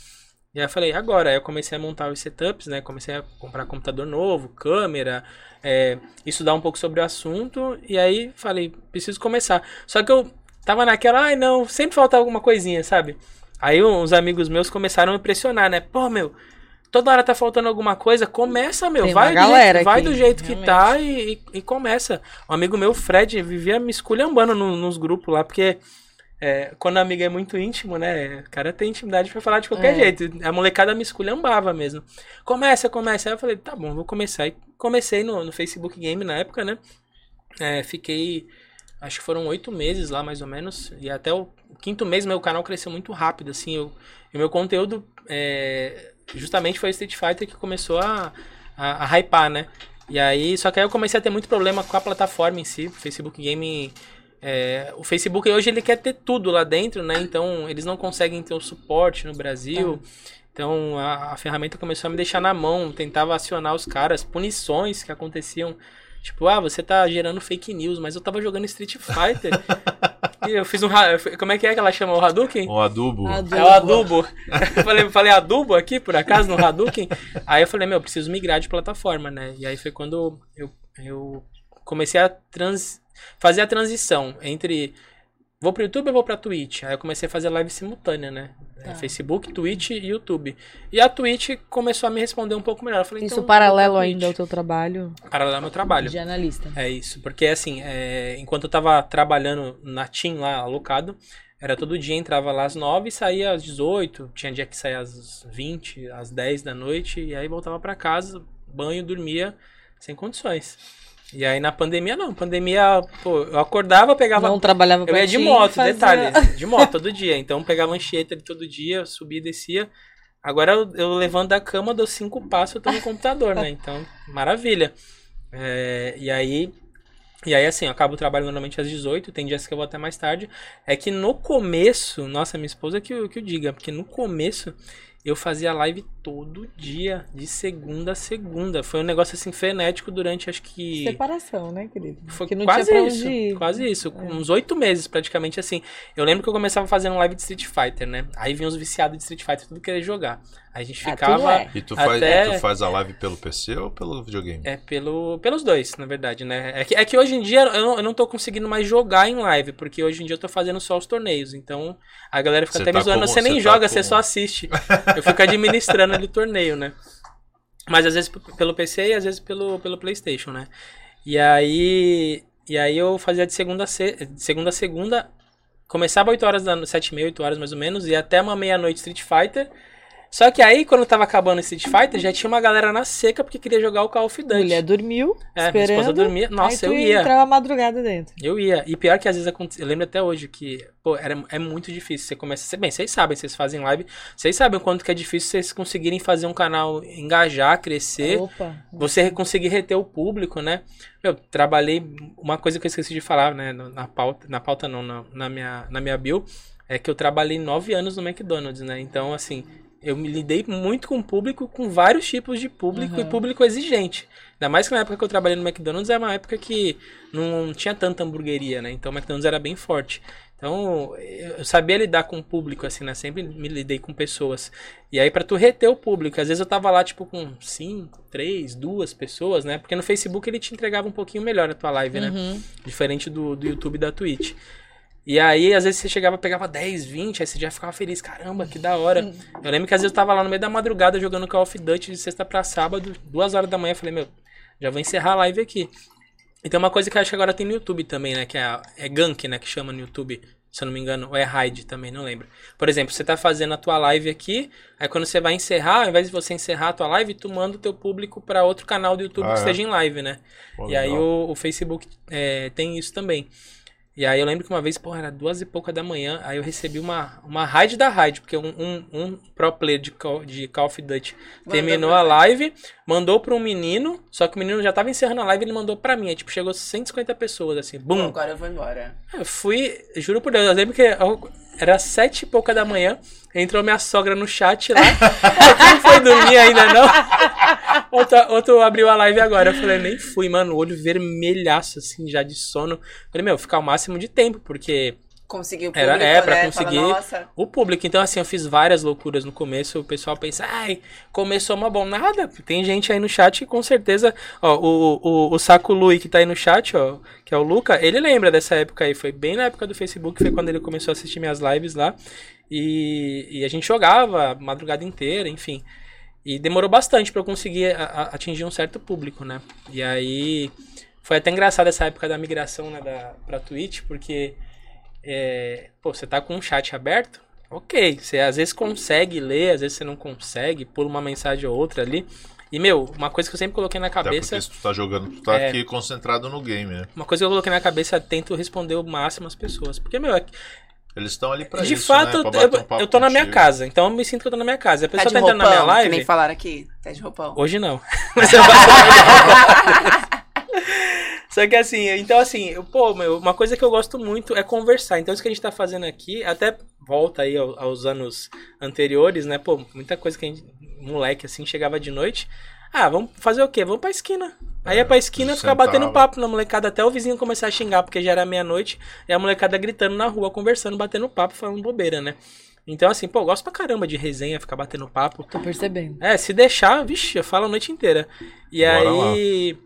E aí eu falei, agora, aí eu comecei a montar os setups, né? Comecei a comprar computador novo, câmera, é, estudar um pouco sobre o assunto, e aí falei, preciso começar. Só que eu tava naquela, ai não, sempre falta alguma coisinha, sabe? Aí uns amigos meus começaram a me pressionar, né? Pô, meu, toda hora tá faltando alguma coisa, começa, meu, Tem vai, do galera jeito, vai aqui, do jeito que realmente. tá e, e- e começa. Um amigo meu, Fred, vivia me esculhambando no- nos grupos lá, porque é, quando a amiga é muito íntimo, né? O cara tem intimidade pra falar de qualquer É. jeito. A molecada me esculhambava mesmo. Começa, começa. Aí eu falei, tá bom, vou começar. E comecei no, no Facebook Game na época, né? É, fiquei. Acho que foram oito meses lá, mais ou menos. E até o quinto mês meu canal cresceu muito rápido, assim. Eu, e o meu conteúdo é, justamente foi Street Fighter que começou a, a, a hypar, né? E aí, só que aí eu comecei a ter muito problema com a plataforma em si. O Facebook Game. É, o Facebook hoje ele quer ter tudo lá dentro, né? Então eles não conseguem ter o suporte no Brasil. Então a, a ferramenta começou a me deixar na mão, tentava acionar os caras, punições que aconteciam. Tipo, ah, você tá gerando fake news, mas eu tava jogando Street Fighter. e eu fiz um. Como é que é que ela chama? O Hadouken? O adubo. Adubo. É o adubo. Eu falei, falei adubo aqui, por acaso, no Hadouken. Aí eu falei, meu, eu preciso migrar de plataforma, né? E aí foi quando eu, eu comecei a trans, fazer a transição entre vou pro YouTube ou vou pra Twitch. Aí eu comecei a fazer live simultânea, né? É, Tá. Facebook, Twitch e YouTube. E a Twitch começou a me responder um pouco melhor. Falei, Isso então, paralelo ainda ao teu trabalho Paralelo ao meu trabalho. de analista. É isso, porque assim, é, enquanto eu tava trabalhando na TIM lá, alocado, era todo dia, entrava lá às 9 e saía às 18, tinha dia que saía às 20, às 10 da noite, e aí voltava pra casa, banho, dormia, sem condições. E aí na pandemia não, pandemia, pô, eu acordava, pegava... Não trabalhava eu ia de moto, fazia- detalhe, de moto todo dia, então pegava lancheta ali todo dia, subia e descia. Agora eu, eu levanto da cama, dou cinco passos, eu tô no computador, né? Então, maravilha. É, e aí, e aí assim, eu acabo o trabalho normalmente às 18, tem dias que eu vou até mais tarde. É que no começo, nossa, minha esposa que, que eu diga, porque no começo eu fazia live todo dia, de segunda a segunda. Foi um negócio assim frenético durante acho que. Separação, né, querido? Foi que quase isso, quase isso, com uns oito meses praticamente assim. Eu lembro que eu começava fazendo live de Street Fighter, né? Aí vinha os viciados de Street Fighter, tudo querer jogar. Aí a gente Ah, ficava. tudo é. E tu, faz, Até- tu faz a live pelo PC ou pelo videogame? É pelo, pelos dois, na verdade, né? É que, é que hoje em dia eu não, eu não tô conseguindo mais jogar em live, porque hoje em dia eu tô fazendo só os torneios. Então a galera fica Você até tá me zoando, como- você nem você tá joga, você como- só assiste. Eu fico administrando ali o torneio, né? Mas às vezes pelo PC e às vezes pelo, pelo PlayStation, né? E aí. E aí eu fazia de segunda a, se, de segunda, a segunda. Começava 8 horas da noite, 7 e meia, 8 horas mais ou menos, e até uma meia-noite Street Fighter. Só que aí, quando tava acabando o Street Fighter, já tinha uma galera na seca porque queria jogar o Call of Duty. mulher dormiu, É, minha esperando. esposa dormia. Nossa, eu ia. entrava a madrugada dentro. Eu ia. E pior que às vezes acontecia. Eu lembro até hoje que, pô, era, é muito difícil. Você começa. Bem, vocês sabem, vocês fazem live. Vocês sabem o quanto que é difícil vocês conseguirem fazer um canal engajar, crescer. Opa. Você conseguir reter o público, né? Eu trabalhei. Uma coisa que eu esqueci de falar, né? Na pauta. Na pauta não, na, na minha, na minha bio. É que eu trabalhei nove anos no McDonald's, né? Então, assim. Eu me lidei muito com o público, com vários tipos de público e Uhum. público exigente. Ainda mais que na época que eu trabalhei no McDonald's era uma época que não tinha tanta hamburgueria, né? Então o McDonald's era bem forte. Então eu sabia lidar com o público, assim, né? Sempre me lidei com pessoas. E aí pra tu reter o público, às vezes eu tava lá, tipo, com cinco, três, duas pessoas, né? Porque no Facebook ele te entregava um pouquinho melhor a tua live, né? Uhum. Diferente do, do YouTube e da Twitch. E aí, às vezes, você chegava, pegava 10, 20, aí você já ficava feliz. Caramba, que da hora. Eu lembro que às vezes eu tava lá no meio da madrugada jogando Call of Duty de sexta pra sábado, duas horas da manhã. Eu falei, meu, já vou encerrar a live aqui. E tem uma coisa que eu acho que agora tem no YouTube também, né? Que é, é gank, né? Que chama no YouTube, se eu não me engano. Ou é raid também, não lembro. Por exemplo, você tá fazendo a tua live aqui, aí quando você vai encerrar, ao invés de você encerrar a tua live, tu manda o teu público pra outro canal do YouTube Ah, que é? esteja em live, né? Pô, E aí legal. o, o Facebook é, tem isso também. E aí eu lembro que uma vez, porra, era duas e pouca da manhã, aí eu recebi uma, uma raid da raid, porque um, um, um pro player de Call, de Call of Duty Mandou terminou a live, mandou pra um menino, só que o menino já tava encerrando a live, ele mandou pra mim, aí tipo, chegou 150 pessoas, assim, bum. agora eu vou embora. Eu fui, juro por Deus, eu lembro que eu- era sete e pouca da manhã, entrou minha sogra no chat lá, não foi dormir ainda não. Outro, outro abriu a live agora, eu falei, nem fui, mano, olho vermelhaço, assim, já de sono. Falei, meu, ficar o máximo de tempo, porque Conseguiu o Era- público, é, pra né? conseguir. Fala, o público, então assim, eu fiz várias loucuras no começo, o pessoal pensa, ai, começou uma bom nada. Tem gente aí no chat que com certeza, ó, o, o, o Saco Lui que tá aí no chat, ó, que é o Luca, ele lembra dessa época aí, foi bem na época do Facebook, foi quando ele começou a assistir minhas lives lá, e, e a gente jogava a madrugada inteira, enfim. E demorou bastante pra eu conseguir a- a- atingir um certo público, né? E aí foi até engraçado essa época da migração né, da, pra Twitch, porque é, pô, você tá com um chat aberto, ok. Você às vezes consegue ler, às vezes você não consegue, pula uma mensagem ou outra ali. E, meu, uma coisa que eu sempre coloquei na Até cabeça. porque se tu tá jogando, tu tá É. aqui concentrado no game, né? Uma coisa que eu coloquei na cabeça é tento responder o máximo às pessoas. Porque, meu, é- Eles estão ali pra de isso, fato, né? Pra eu, um eu, tô na minha casa. Então eu me sinto que eu tô na minha casa. A tá pessoa de tá entrando na minha roupão, que nem live. falaram aqui. Tá de roupão. Hoje não. Mas eu faço- Só que assim, então assim, eu, pô, meu, uma coisa que eu gosto muito é conversar. Então isso que a gente tá fazendo aqui, até volta aí ao- aos anos anteriores, né? Pô, muita coisa que a gente, moleque assim, chegava de noite. Ah, vamos fazer o quê? Vamos pra esquina. Aí é pra esquina ficar batendo papo na molecada até o vizinho começar a xingar, porque já era meia-noite, e a molecada gritando na rua, conversando, batendo papo, falando bobeira, né? Então, assim, pô, eu gosto pra caramba de resenha, ficar batendo papo. Tô percebendo. É, se deixar, vixe, eu falo a noite inteira. E Bora aí.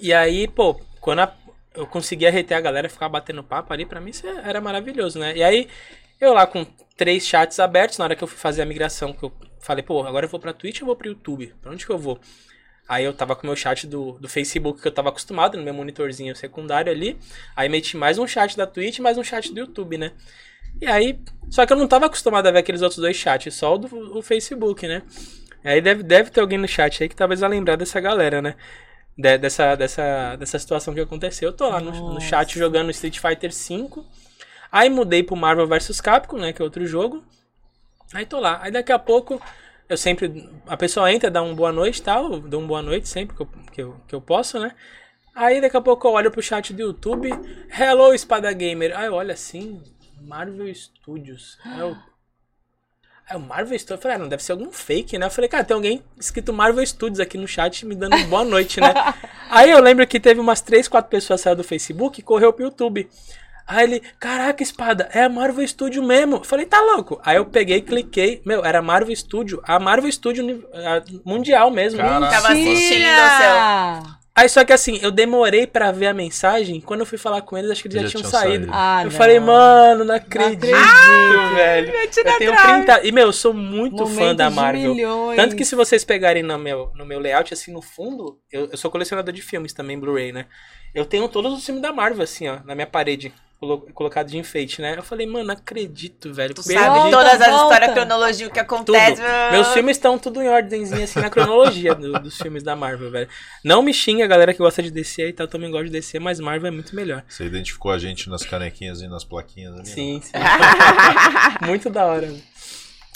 E aí, pô, quando a- eu conseguia reter a galera, ficar batendo papo ali, pra mim isso era maravilhoso, né? E aí, eu lá com três chats abertos, na hora que eu fui fazer a migração, que eu falei, pô, agora eu vou pra Twitch ou vou pro YouTube? Pra onde que eu vou? Aí eu tava com o meu chat do, do Facebook que eu tava acostumado, no meu monitorzinho secundário ali. Aí meti mais um chat da Twitch e mais um chat do YouTube, né? E aí. Só que eu não tava acostumado a ver aqueles outros dois chats, só o do o Facebook, né? Aí deve, deve ter alguém no chat aí que talvez vai lembrar dessa galera, né? De- dessa, dessa, dessa situação que aconteceu. Eu tô lá no, no chat jogando Street Fighter V. Aí mudei pro Marvel vs Capcom, né? Que é outro jogo. Aí tô lá. Aí daqui a pouco, eu sempre. A pessoa entra, dá um boa noite e tal. Dou um boa noite sempre que eu, que eu, que eu posso, né? Aí daqui a pouco eu olho pro chat do YouTube. Hello, Espada Gamer. Aí eu olho assim. Marvel Studios. Aí eu, Aí o Marvel Studios, eu falei, ah, não, deve ser algum fake, né? Eu falei, cara, tem alguém escrito Marvel Studios aqui no chat me dando boa noite, né? Aí eu lembro que teve umas três, quatro pessoas saiu do Facebook e correu pro YouTube. Aí ele, caraca, espada, é a Marvel Studio mesmo. Eu falei, tá louco. Aí eu peguei, cliquei, meu, era Marvel Studio, a Marvel Studio a mundial mesmo. Caraca. Tava assistindo seu. Aí só que assim, eu demorei pra ver a mensagem, quando eu fui falar com eles, acho que eles já, Já tinham, tinham saído. saído. Ah, eu não. falei, mano, não acredito, acredito. velho. Eu tenho 30. E, meu, eu sou muito fã Momento da de Marvel. milhões. Tanto que se vocês pegarem no meu, no meu layout, assim, no fundo, eu, eu sou colecionador de filmes também, Blu-ray, né? Eu tenho todos os filmes da Marvel, assim, ó, na minha parede, colocado de enfeite, né? Eu falei, mano, acredito, velho. Tu perdi sabe todas as histórias, cronologia, o que tudo. acontece. Meus filmes estão tudo em ordemzinha, assim, na cronologia do- dos filmes da Marvel, velho. Não me xinga a galera que gosta de DC aí, tá? Eu também gosto de DC, mas Marvel é muito melhor. Você identificou a gente nas canequinhas e nas plaquinhas ali? né? Sim, sim. Muito da hora. né?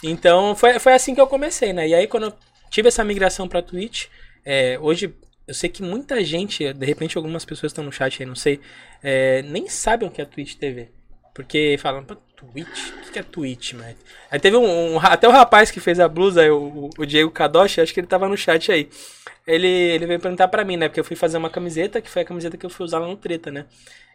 Então, foi, foi assim que eu comecei, né? E aí, quando eu tive essa migração pra Twitch, é, hoje eu sei que muita gente, de repente algumas pessoas estão no chat aí, não sei, é, nem sabem o que é Twitch TV. Porque falam, pô, Twitch? O que é Twitch, mano? Aí teve um, um- Até o rapaz que fez a blusa, o, o- Diego Kadoshi, acho que ele tava no chat aí. Ele, ele veio perguntar pra mim, né? Porque eu fui fazer uma camiseta, que foi a camiseta que eu fui usar lá no Treta, né?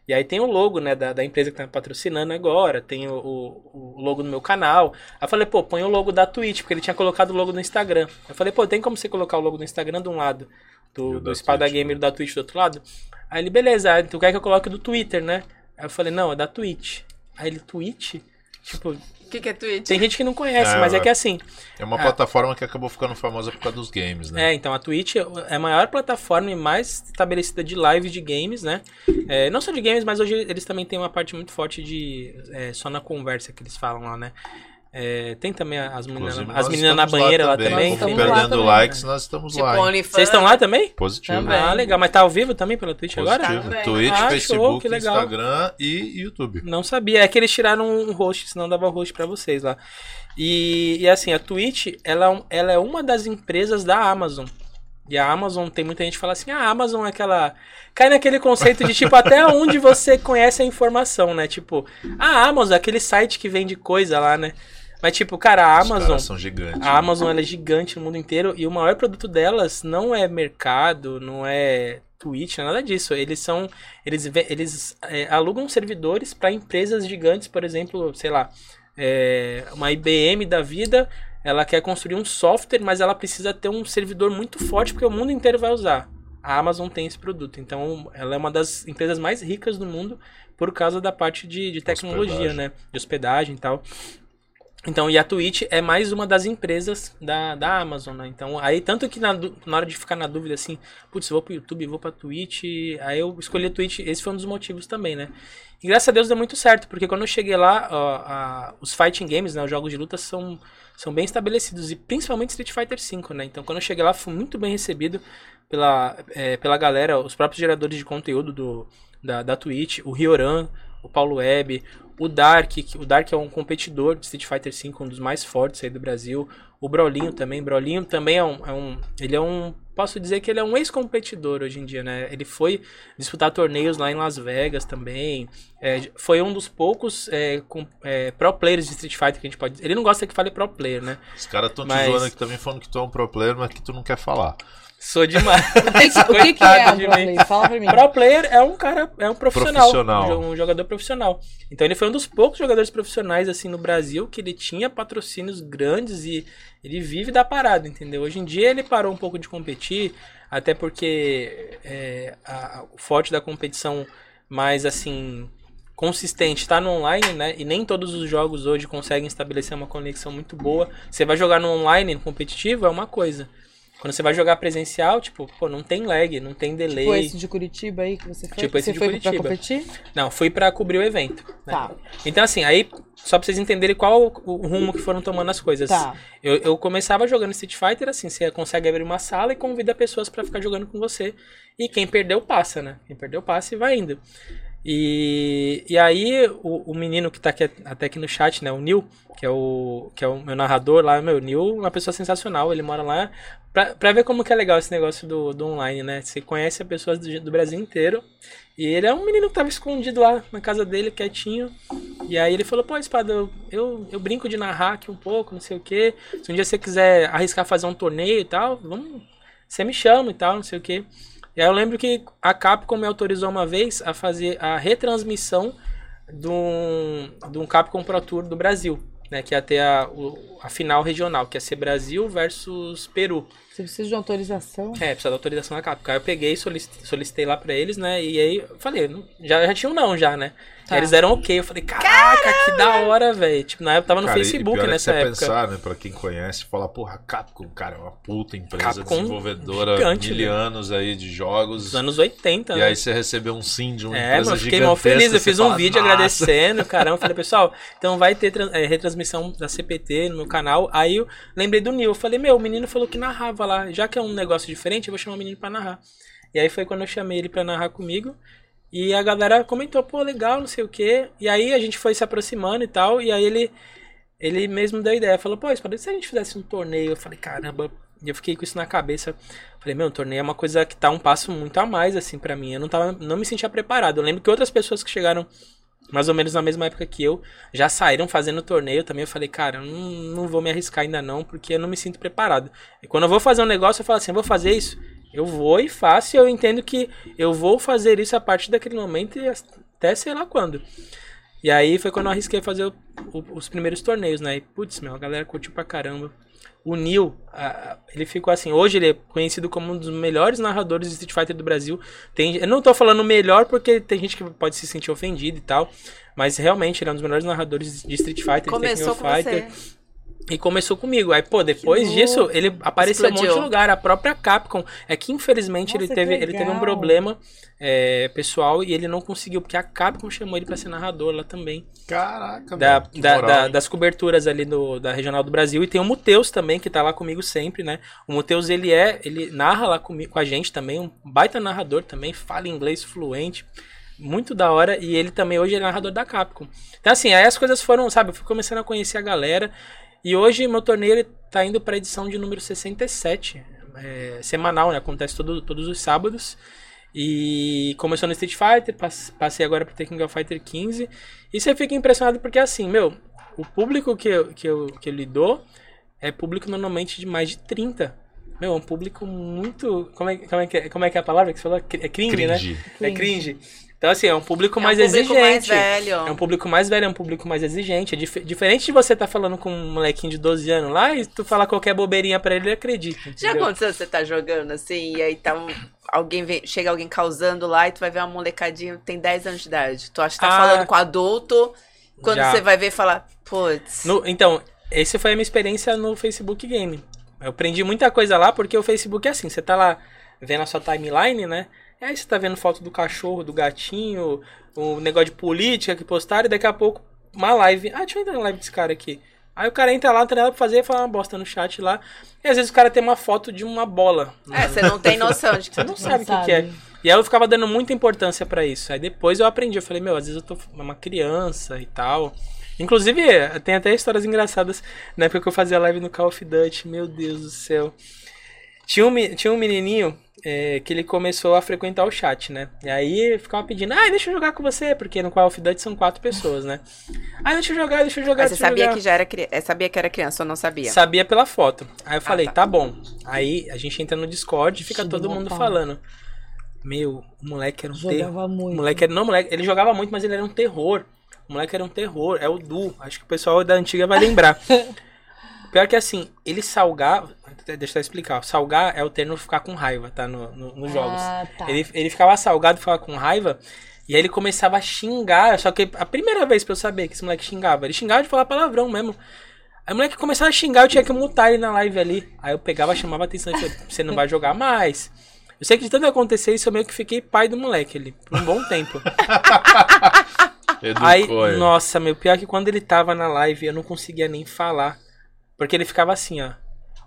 E aí tem o logo, né, da, da empresa que tá patrocinando agora, tem o, o, o logo do meu canal. Aí eu falei, pô, põe o logo da Twitch, porque ele tinha colocado o logo no Instagram. Eu falei, pô, tem como você colocar o logo do Instagram de um lado, do, do da Espada Twitch, Gamer né? da Twitch do outro lado? Aí ele, beleza, tu quer que eu coloque do Twitter, né? Aí eu falei, não, é da Twitch. Aí ele, Twitch? Tipo, O que, que é Twitch? tem gente que não conhece, É, mas é é. que assim, É uma Ah. plataforma que acabou ficando famosa por causa dos games, né? É, então a Twitch é a maior plataforma e mais estabelecida de live de games, né? É, não só de games, mas hoje eles também têm uma parte muito forte de é, só na conversa que eles falam lá, né? É, tem também as meninas, as meninas na banheira lá também. também. Lá perdendo também, likes, nós estamos Tipo, lá. Vocês estão lá também? Positivo. Também. Ah, legal. Mas tá ao vivo também pela Twitch agora? Positivo. Twitch, Ah, show, Facebook, legal. Instagram e YouTube. Não sabia. É que eles tiraram um host, senão dava host pra vocês lá. E, e assim, a Twitch, ela, é ela é uma das empresas da Amazon. E a Amazon, tem muita gente que fala assim, ah, a Amazon é aquela... Cai naquele conceito de, tipo, até onde você conhece a informação, né? Tipo, a Amazon é aquele site que vende coisa lá, né? Mas, tipo, cara, a Amazon... são gigantes. né? A Amazon ela é gigante no mundo inteiro e o maior produto delas não é mercado, não é Twitch, é nada disso. Eles são. Eles, eles é, alugam servidores para empresas gigantes, por exemplo, sei lá, é, uma IBM da vida. Ela quer construir um software, mas ela precisa ter um servidor muito forte porque o mundo inteiro vai usar. A Amazon tem esse produto. Então, ela é uma das empresas mais ricas do mundo por causa da parte de, de tecnologia, Hospedagem. né? De hospedagem e tal. Então, e a Twitch é mais uma das empresas da, da Amazon, né? Então, aí, tanto que na, na hora de ficar na dúvida assim, putz, vou pro YouTube, vou pra Twitch, aí eu escolhi a Twitch, esse foi um dos motivos também, né? E graças a Deus deu muito certo, porque quando eu cheguei lá, ó, a- os fighting games, né, os jogos de luta são, são bem estabelecidos, e principalmente Street Fighter V, né? Então, quando eu cheguei lá, fui muito bem recebido pela, é, pela galera, os próprios geradores de conteúdo do, da, da Twitch, o Rioran, o Paulo Web, o Dark, que, o Dark é um competidor de Street Fighter V, um dos mais fortes aí do Brasil. O Brolinho também, Brolinho também é um, é um ele é um, posso dizer que ele é um ex-competidor hoje em dia, né? Ele foi disputar torneios lá em Las Vegas também. É, foi um dos poucos é, com, é, pro players de Street Fighter que a gente pode. Ele não gosta que fale pro player, né? Os caras estão te Mas- zoando aqui também falando que tu é um pro player, mas que tu não quer falar. Sou demais. O que, que é de Pro mim. Play? Fala pra mim. Pro player é um cara, é um profissional, Profissional. Um, jo- um jogador profissional. Então ele foi um dos poucos jogadores profissionais assim no Brasil que ele tinha patrocínios grandes e ele vive da parada, entendeu? Hoje em dia ele parou um pouco de competir, até porque é, a- o forte da competição mais assim consistente está no online, né? E nem todos os jogos hoje conseguem estabelecer uma conexão muito boa. Você vai jogar no online competitivo é uma coisa. Quando você vai jogar presencial, tipo, pô, não tem lag, não tem delay. Tipo esse de Curitiba aí que você foi? Tipo esse você de foi Curitiba. pra competir? Não, fui pra cobrir o evento. né? Tá. Então, assim, aí, só pra vocês entenderem qual o, rumo que foram tomando as coisas. Tá. Eu, eu começava jogando Street Fighter, assim, você consegue abrir uma sala e convida pessoas pra ficar jogando com você. E quem perdeu, passa, né? Quem perdeu, passa e vai indo. E, e aí, o, o menino que tá aqui, até aqui no chat, né, o Nil, que é o, que é o meu narrador lá, meu, Nil, uma pessoa sensacional, ele mora lá, pra, pra ver como que é legal esse negócio do, do online, né? Você conhece as pessoas do, do Brasil inteiro, e ele é um menino que tava escondido lá na casa dele, quietinho, e aí ele falou, pô, Espada, eu, eu, eu brinco de narrar aqui um pouco, não sei o que, se um dia você quiser arriscar fazer um torneio e tal, vamos, você me chama e tal, não sei o que. E aí eu lembro que a Capcom me autorizou uma vez a fazer a retransmissão de um, de um Capcom Pro Tour do Brasil, né? Que ia ter a, a final regional, que ia ser Brasil versus Peru. Você precisa de autorização? É, precisa da autorização da Capcom. Aí eu peguei, solicitei, solicitei lá pra eles, né? E aí falei, já, já tinha um não já, né? Tá. Eles deram ok. Eu falei, caraca, que da hora, velho. Tipo, na época tava no Cara, e Facebook é que nessa você época. pensar, né, pra quem conhece, falar, porra, Capcom, cara, é uma puta empresa Capcom desenvolvedora, gigante, mil né? anos aí de jogos. Dos anos 80, E né? aí você recebeu um sim de uma É, empresa mano, fiquei mal feliz. Eu fiz um fala, vídeo "Nossa". agradecendo, caramba. Falei, pessoal, então vai ter é, retransmissão da CPT no meu canal. Aí eu lembrei do Nil. Eu falei, meu, o menino falou que narrava lá. Já que é um negócio diferente, eu vou chamar o menino pra narrar. E aí foi quando eu chamei ele pra narrar comigo. E a galera comentou, pô, legal, não sei o quê. E aí a gente foi se aproximando e tal. E aí ele, ele mesmo deu a ideia. Falou, pô, Espada, e se a gente fizesse um torneio? Eu falei, caramba. E eu fiquei com isso na cabeça. Falei, meu, um torneio é uma coisa que tá um passo muito a mais, assim, pra mim. Eu não, tava, não me sentia preparado. Eu lembro que outras pessoas que chegaram mais ou menos na mesma época que eu já saíram fazendo torneio também. Eu falei, cara, não, não vou me arriscar ainda não, porque eu não me sinto preparado. E quando eu vou fazer um negócio, eu falo assim, eu vou fazer isso. Eu vou e faço, e eu entendo que eu vou fazer isso a partir daquele momento e até sei lá quando. E aí foi quando eu arrisquei fazer o- o- os primeiros torneios, né? E, putz, meu, a galera curtiu pra caramba. O Neil, ah, ele ficou assim, hoje ele é conhecido como um dos melhores narradores de Street Fighter do Brasil. Tem, eu não tô falando melhor porque tem gente que pode se sentir ofendido e tal, mas realmente ele é um dos melhores narradores de Street Fighter, de Começou Tekken com Fighter. você. E começou comigo. Aí, pô, depois disso, ele apareceu em um monte de Explodiu. lugar. A própria Capcom. É que, infelizmente, Nossa, ele, que teve, ele teve um problema é, pessoal e ele não conseguiu, porque a Capcom chamou ele pra ser narrador lá também. Caraca, Da, velho, que da- moral, da- das coberturas ali do, da Regional do Brasil. E tem o Muteus também, que tá lá comigo sempre, né? O Muteus, ele é, ele narra lá comigo, com a gente também, um baita narrador também, fala inglês fluente. Muito da hora, e ele também hoje é narrador da Capcom. Então, assim, aí as coisas foram, sabe, eu fui começando a conhecer a galera. E hoje meu torneio ele tá indo pra edição de número 67, é, semanal, né? Acontece todo, todos os sábados. E começou no Street Fighter, pass- passei agora pro Tekken Fighter 15. E você fica impressionado porque, assim, meu, o público que eu, que eu, que eu lido é público normalmente de mais de 30. Meu, é um público muito. Como é, como é, que, é- como é que é a palavra que você falou? É cringe, né? Cringe. É cringe. Então, assim, é um público É um mais público exigente. mais velho. É um público mais velho, é um público mais exigente. É dif- diferente de você estar falando com um molequinho de 12 anos lá e tu falar qualquer bobeirinha pra ele, ele acredita. Já entendeu? aconteceu você tá jogando assim, e aí tá um- alguém vem, chega alguém causando lá e tu vai ver uma molecadinha que tem 10 anos de idade. Tu acha que tá Ah. falando com adulto, quando Já. você vai ver falar, putz. No- então, essa foi a minha experiência no Facebook Game. Eu aprendi muita coisa lá porque o Facebook é assim, você tá lá vendo a sua timeline, né? E aí você tá vendo foto do cachorro, do gatinho, o negócio de política que postaram e daqui a pouco uma live. Ah, deixa eu entrar na live desse cara aqui. Aí o cara entra lá, não tem nada pra fazer, fala uma bosta no chat lá. E às vezes o cara tem uma foto de uma bola. É, você não tem noção de que Você não Não sabe o que, que é. E aí eu ficava dando muita importância pra isso. Aí depois eu aprendi. Eu falei, meu, às vezes eu tô uma criança e tal. Inclusive, tem até histórias engraçadas na época que eu fazia live no Call of Duty. Meu Deus do céu. Tinha um, tinha um menininho é, que ele começou a frequentar o chat, né? E aí ficava pedindo, ah, deixa eu jogar com você, porque no Call of Duty são quatro pessoas, né? Ah, deixa eu jogar, deixa eu jogar, Mas você sabia jogar. que já era é, sabia que era criança ou não sabia? Sabia pela foto. Aí eu falei, tá. tá. bom. Aí a gente entra no Discord e fica todo mundo falando. Meu, o moleque era um terror. Jogava O muito. moleque era, não, moleque, ele jogava muito, mas ele era um terror. O moleque era um terror. É o Du. Acho que o pessoal da antiga vai lembrar. Pior que assim, ele salgava. Deixa eu explicar. Salgar é o termo ficar com raiva, tá? No, no- nos jogos. Ah, tá. Ele, ele ficava salgado, ficava com raiva. E aí ele começava a xingar. Só que a primeira vez pra eu saber que esse moleque xingava, ele xingava de falar palavrão mesmo. Aí o moleque começava a xingar, eu tinha que mutar ele na live ali. Aí eu pegava, chamava a atenção e falei, você não vai jogar mais. Eu sei que de tanto acontecer isso, eu meio que fiquei pai do moleque ali, por um bom tempo. Educou Aí, nossa, meu, pior que quando ele tava na live, eu não conseguia nem falar. Porque ele ficava assim, ó.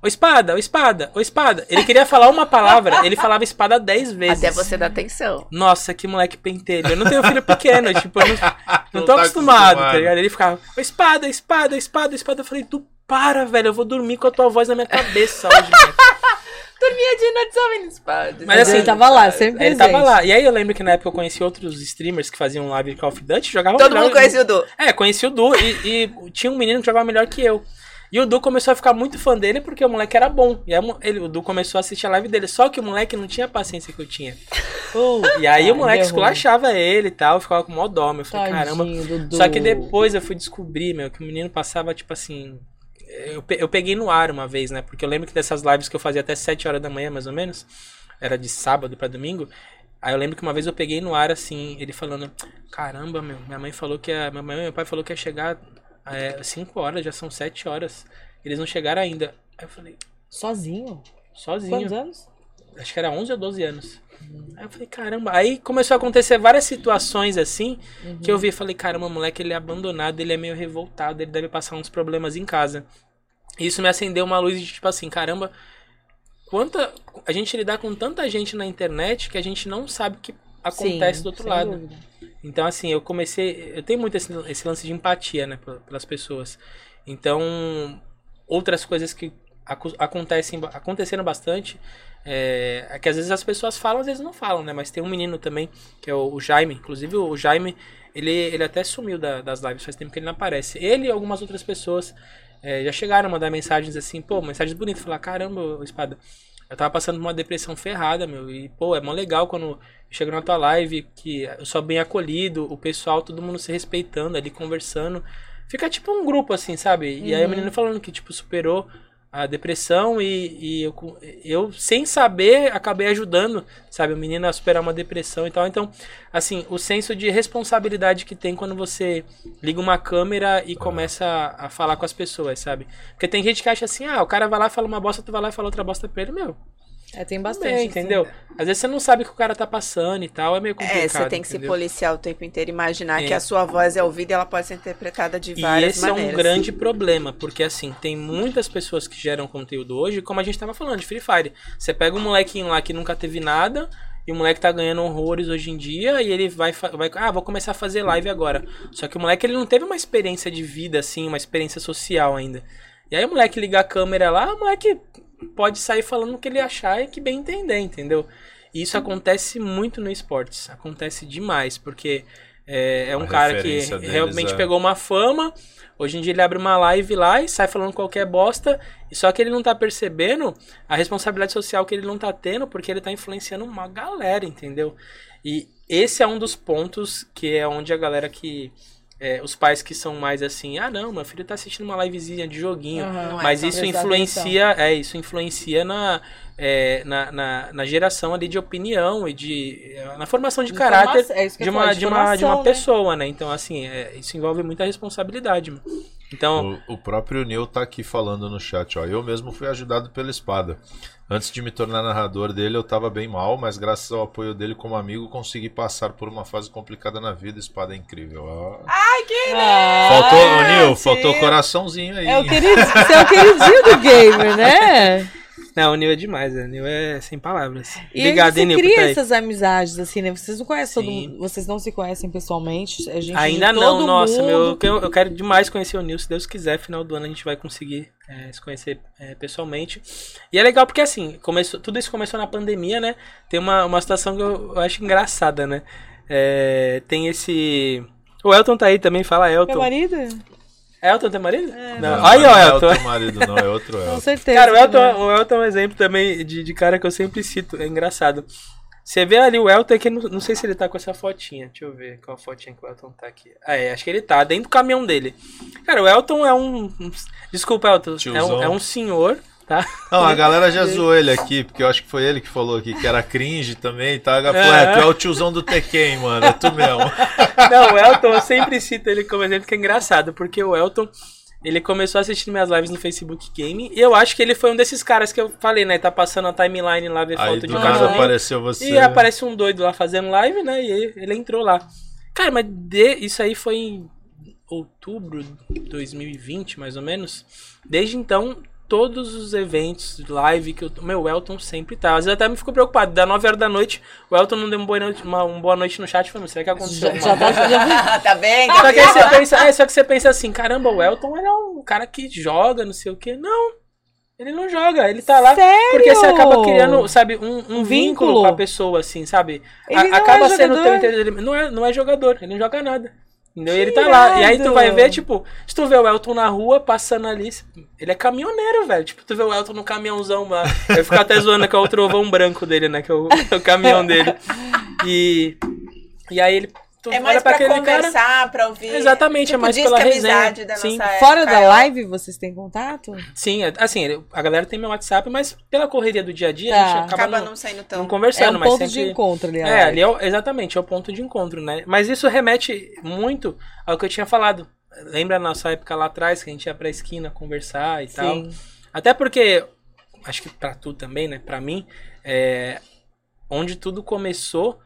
Ô espada, ô espada, ô espada. Ele queria falar uma palavra, ele falava espada dez vezes. Até você dar atenção. Nossa, que moleque pentelho. Eu não tenho filho pequeno, tipo, eu não, não Não tô tá acostumado, acostumado. tá ligado? Ele ficava, ô espada, espada, espada, espada. Eu falei, tu para, velho, eu vou dormir com a tua voz na minha cabeça hoje, moleque. Dormia de noite só vendo. Mas assim, ele tava lá, sempre Ele presente. tava lá. E aí eu lembro que na época eu conheci outros streamers que faziam live de Call of Duty, jogavam Todo melhor- mundo conhecia o Du. É, conheci o Du e, e tinha um menino que jogava melhor que eu. E o Du começou a ficar muito fã dele porque o moleque era bom. E ele, o Du começou a assistir a live dele. Só que o moleque não tinha a paciência que eu tinha. E aí o moleque ruim. esculachava ele e tal, eu ficava com mó dó. meu. Eu falei, caramba. Tadinho, Dudu. Só que depois eu fui descobrir, meu, que o menino passava, tipo assim. Eu, eu peguei no ar uma vez, né? Porque eu lembro que dessas lives que eu fazia até 7 horas da manhã, mais ou menos. Era de sábado pra domingo. Aí eu lembro que uma vez eu peguei no ar, assim, ele falando: Caramba, meu, minha mãe falou que. A, minha mãe e meu pai falou que ia chegar 5 horas, já são 7 horas. Eles não chegaram ainda. Aí eu falei, Sozinho? sozinho. Quantos anos? Acho que era 11 ou 12 anos. Aí eu falei, caramba. Aí começou a acontecer várias situações assim que eu vi e falei, caramba, o moleque ele é abandonado, ele é meio revoltado, ele deve passar uns problemas em casa. E Isso me acendeu uma luz de tipo assim, caramba, quanta. A gente lidar com tanta gente na internet que a gente não sabe o que acontece Sim, do outro lado. dúvida. Então, assim, eu comecei. Eu tenho muito esse, esse lance de empatia, né, pel- pelas pessoas. Então, outras coisas que acontecem, aconteceram bastante. É, é que às vezes as pessoas falam, às vezes não falam, né? Mas tem um menino também, que é o, o Jaime. Inclusive, o Jaime, ele, ele até sumiu da- das lives, faz tempo que ele não aparece. Ele e algumas outras pessoas é, já chegaram a mandar mensagens assim, pô, mensagens bonitas, falar, caramba, espada. Eu tava passando por uma depressão ferrada, meu. E, pô, é mó legal quando eu chego na tua live, que eu sou bem acolhido, o pessoal, todo mundo se respeitando ali, conversando. Fica tipo um grupo, assim, sabe? E aí o menino falando que, tipo, superou a depressão e, e eu, eu, sem saber, acabei ajudando, sabe? O menino a superar uma depressão e tal. Então, assim, o senso de responsabilidade que tem quando você liga uma câmera e começa a, a falar com as pessoas, sabe? Porque tem gente que acha assim, ah, o cara vai lá, fala uma bosta, tu vai lá e fala outra bosta pra ele, meu. É, tem Bastante, bastante. assim. entendeu? Às vezes você não sabe o que o cara tá passando e tal, é meio complicado. É, você tem que se entendeu? policiar o tempo inteiro, imaginar É. que a sua voz é ouvida e ela pode ser interpretada de E várias esse é maneiras. um grande problema, porque assim, tem muitas pessoas que geram conteúdo hoje, como a gente tava falando, de Free Fire. Você pega um molequinho lá que nunca teve nada, e o moleque tá ganhando horrores hoje em dia, e ele vai, vai ah, vou começar a fazer live agora. Só que o moleque ele não teve uma experiência de vida, assim, uma experiência social ainda. E aí o moleque liga a câmera lá, o moleque pode sair falando o que ele achar e que bem entender, entendeu? E isso acontece muito no esportes. Acontece demais, porque é, é um cara que realmente é- pegou uma fama. Hoje em dia ele abre uma live lá e sai falando qualquer bosta. E só que ele não tá percebendo a responsabilidade social que ele não tá tendo, porque ele tá influenciando uma galera, entendeu? E esse é um dos pontos que é onde a galera que. É, os pais que são mais assim, ah não, meu filho tá assistindo uma livezinha de joguinho. É Mas isso influencia, é, isso influencia na, é, na, na, na geração ali de opinião e de. na formação de caráter é de uma, de uma, de uma né? pessoa, né? Então, assim, é, isso envolve muita responsabilidade, mano. Então, O, o próprio Neil tá aqui falando no chat, ó. Eu mesmo fui ajudado pela espada. Antes de me tornar narrador dele, eu tava bem mal, mas graças ao apoio dele como amigo, consegui passar por uma fase complicada na vida. Espada é incrível. ó. Ah, faltou, o Neil, faltou coraçãozinho aí. É o você é o queridinho do gamer, né? não, o Nil é demais, né? O Nil é sem palavras. E Obrigado, hein, você Nil, cria tá essas amizades, assim, né? Vocês não conhecem todo Sim. mundo, vocês não se conhecem pessoalmente. A gente Ainda todo não, nossa, mundo- meu, eu, quero demais conhecer o Nil. Se Deus quiser, final do ano a gente vai conseguir é, se conhecer é, pessoalmente. E é legal porque, assim, começou, tudo isso começou na pandemia, né? Tem uma, uma situação que eu, eu acho engraçada, né? É, tem esse. O Elton tá aí também, fala Meu Elton. marido? Elton tem marido? É, não. Não, Aí, não ó, é Elton. marido, não, é outro Com Elton. certeza. Cara, o Elton, né? o Elton é um exemplo também de, de cara que eu sempre cito. É engraçado. Você vê ali o Elton aqui, não, não sei se ele tá com essa fotinha. Deixa eu ver qual fotinha que o Elton tá aqui. Ah, é, acho que ele tá, dentro do caminhão dele. Cara, o Elton é um. um- desculpa, Elton. É um, é um senhor, tá? Não, a galera já zoou ele aqui, porque eu acho que foi ele que falou aqui que era cringe também, tá? Pô, É. é, tu é o tiozão do Tekken, mano, é tu mesmo. Não, o Elton, eu sempre cito ele como exemplo que é engraçado, porque o Elton. Ele começou a assistir minhas lives no Facebook Game. E eu acho que ele foi um desses caras que eu falei, né? Tá passando a timeline lá, ver foto de cachorrinho. apareceu você. E aparece um doido lá fazendo live, né? E ele, ele entrou lá. Cara, mas de- isso aí foi em outubro de 2020, mais ou menos. Desde então, todos os eventos, live que eu. Meu, o Elton sempre tá. Às vezes até me fico preocupado. Da 9 horas da noite, o Elton não deu uma boa noite, uma, uma boa noite no chat. Falei, será que aconteceu Já, alguma já tá, já- tá bem, só que aí você pensa, é, só que você pensa assim, caramba, o Elton ele é um cara que joga, não sei o quê. Não, ele não joga, ele tá lá Sério? porque você acaba criando, sabe, um, um vínculo com a pessoa, assim, sabe? Ele A- não acaba é sendo o teu jogador? entretenimento. Não é, não é jogador, ele não joga nada. Entendeu? E ele tá lá. E aí tu vai ver, tipo, se tu vê o Elton na rua, passando ali, ele é caminhoneiro, velho. Tipo, tu vê o Elton no caminhãozão lá. Eu fico até zoando que é o trovão branco dele, né? Que é o, o caminhão dele. E. E aí ele. Tu É mais olha pra pra aquele cara. conversar, pra ouvir. Exatamente, é tipo, mais diz pela que a resenha. amizade da Sim. nossa Fora época da é- live, vocês têm contato? Sim, é- assim, a galera tem meu WhatsApp, mas pela correria do dia a dia, a Tá. gente acaba, Acaba não, não saindo não tão. conversando, É um mas ponto sempre... de encontro ali. a É, ali é o- exatamente, é o ponto de encontro, né? Mas isso remete muito ao que eu tinha falado. Lembra a nossa época lá atrás, que a gente ia pra esquina conversar e tal? Sim. Até porque, acho que pra tu também, né? Pra mim, é, onde tudo começou,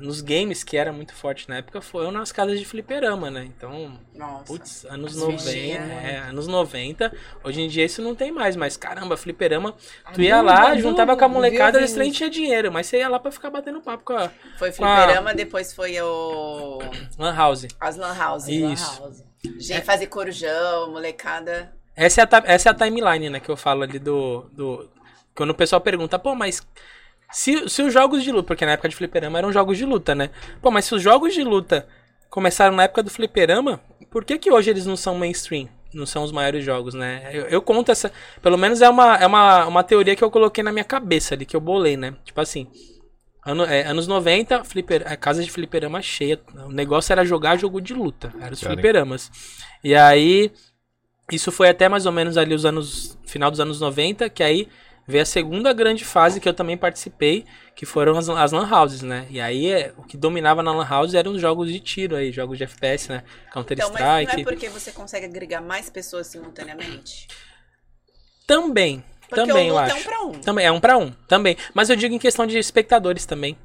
nos games, que era muito forte na época, foram nas casas de fliperama, né? Então, Nossa. Putz, anos As 90, fichinhas, é, anos 90. Hoje em dia isso não tem mais, mas caramba, fliperama, tu ia lá, não, juntava não, com a molecada, eles nem tinha dinheiro, mas você ia lá pra ficar batendo papo com a Foi Com a- fliperama, depois foi o. Lan House. As Lan House. Isso. Lan House. Gente, fazer corujão, molecada. Essa é, a, essa é a timeline, né, que eu falo ali do, do... Quando o pessoal pergunta, pô, mas se, se os jogos de luta, porque na época de fliperama eram jogos de luta, né? Pô, mas se os jogos de luta começaram na época do fliperama, por que que hoje eles não são mainstream? Não são os maiores jogos, né? Eu, eu conto essa... Pelo menos é uma, é uma, uma teoria que eu coloquei na minha cabeça ali, que eu bolei, né? Tipo assim... Ano, é, anos 90, flipper, a casa de fliperama cheia. O negócio era jogar jogo de luta. Era os Cara, fliperamas. E aí, isso foi até mais ou menos ali os anos. Final dos anos 90, que aí veio a segunda grande fase que eu também participei, que foram as, as Lan Houses, né? E aí é, o que dominava na Lan House eram os jogos de tiro aí, jogos de FPS, né? Counter Então, mas não é porque você consegue agregar mais pessoas simultaneamente? Também. Porque também, o eu luta é acho. um pra um. Também, é um pra um, também. Mas eu digo em questão de espectadores também.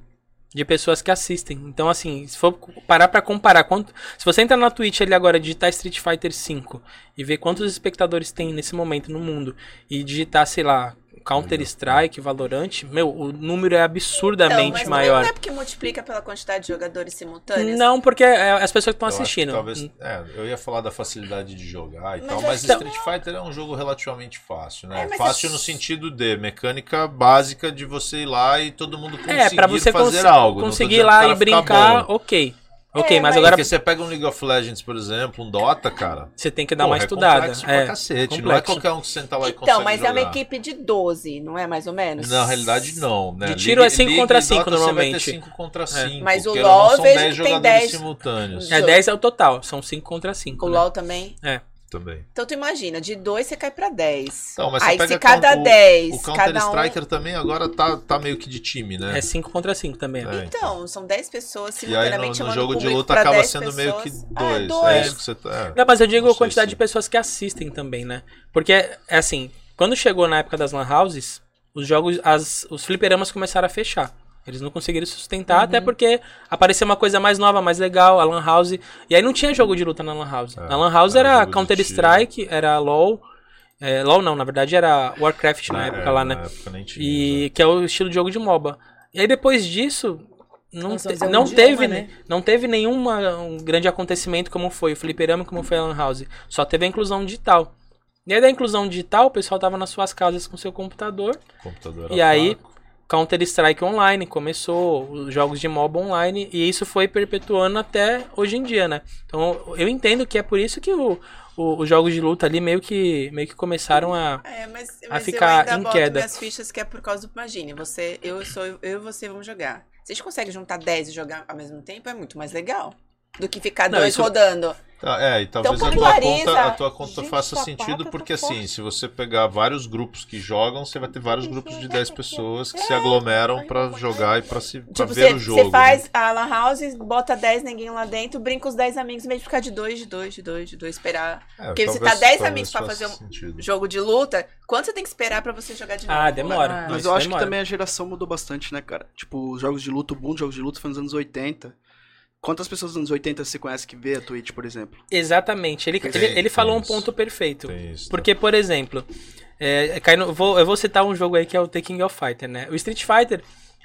De pessoas que assistem. Então, assim, se for parar pra comparar, quanto, se você entrar na Twitch ali agora, digitar Street Fighter V e ver quantos espectadores tem nesse momento no mundo e digitar, sei lá, Counter Strike, Valorant, meu, o número é Então, absurdamente mas maior. não é porque multiplica pela quantidade de jogadores simultâneos? Não, porque é as pessoas que estão Eu acho que assistindo. talvez, é, eu ia falar da facilidade de jogar e Mas tal, é mas só- Street Fighter é um jogo relativamente fácil, né? É, fácil é- no sentido de mecânica básica de você ir lá e todo mundo conseguir É, pra você fazer cons- algo. conseguir ir lá e brincar, bom. ok. Ok, É, mas mas- agora Porque você pega um League of Legends, por exemplo, um Dota, cara. você tem que dar pô, uma é estudada. complexo É, pra cacete. Não é complexo. qualquer um que senta lá e consegue Então, mas é uma jogar. equipe de 12, não é mais ou menos? Na realidade, não, né? De tiro é cinco League contra e cinco, Dota Você vai normalmente. ter 5 contra 5. Mas o LoL eu vejo 10 que tem jogadores 10. simultâneos. É 10 é o total, são 5 contra 5. O LoL também? É. Também. Então tu imagina, de 2 você cai pra 10. Então, mas você Aí se cada o- 10, O Counter cada um... Striker também agora tá, tá meio que de time, né? É 5 contra 5 também. É. Então, são 10 pessoas E aí no, simultaneamente no chamando jogo o de público luta acaba 10 sendo meio que pessoas. dois. É, É, isso que você tá. Não, mas eu digo Não a quantidade se- de pessoas que assistem também, né? Porque, é assim, quando chegou na época das lan houses, os jogos, as, os fliperamas começaram a fechar. Eles não conseguiram sustentar, até porque apareceu uma coisa mais nova, mais legal, a lan house. E aí não tinha jogo de luta na lan house. É, na lan house era era, jogo de Counter tiro. Strike, era LoL. É, LoL não, na verdade era Warcraft na É, época lá, né? Na época nem tinha, E que é o estilo de jogo de MOBA. E aí depois disso, não, Nossa, te- é não idioma, teve, né? não teve nenhuma um grande acontecimento como foi o fliperama e como foi a Lan House. Só teve a inclusão digital. E aí da inclusão digital, o pessoal tava nas suas casas com seu computador. O computador E aí, fraco. Counter Strike Online começou, os jogos de MOBA online, e isso foi perpetuando até hoje em dia, né? Então eu entendo que é por isso que o, o- os jogos de luta ali meio que, meio que começaram a. É, mas, a mas ficar eu ainda em boto queda. minhas fichas que é por causa do... Imagine, você, eu, sou, eu e você vamos jogar. Se a gente consegue juntar 10 e jogar ao mesmo tempo, é muito mais legal. Do que ficar Não, dois isso- rodando. Tá, é, e talvez a tua conta, a tua conta Gente, faça sentido, tá porque assim, forte. se você pegar vários grupos que jogam, você vai ter vários grupos de 10 pessoas que se aglomeram pra jogar e pra, se, pra Tipo, ver você o jogo. você faz né? a lan house, bota 10 ninguém lá dentro, brinca os 10 amigos, em vez de ficar de 2, de 2, de 2, de 2, esperar. É, porque você talvez- tá 10 talvez amigos pra faça fazer um sentido. jogo de luta, quanto você tem que esperar pra você jogar de novo? Ah, demora. Ah, Mas isso eu acho que demora. também a geração mudou bastante, né, cara? Tipo, os jogos de luta, o boom de jogos de luta foi nos anos 80. Quantas pessoas dos anos 80 você conhece que vê a Twitch, por exemplo? Exatamente. Ele, Tem- ele, ele tem falou um ponto perfeito. Porque, por exemplo, É, cai no- vou, eu vou citar um jogo aí que é o The King of Fighter, né? O Street Fighter,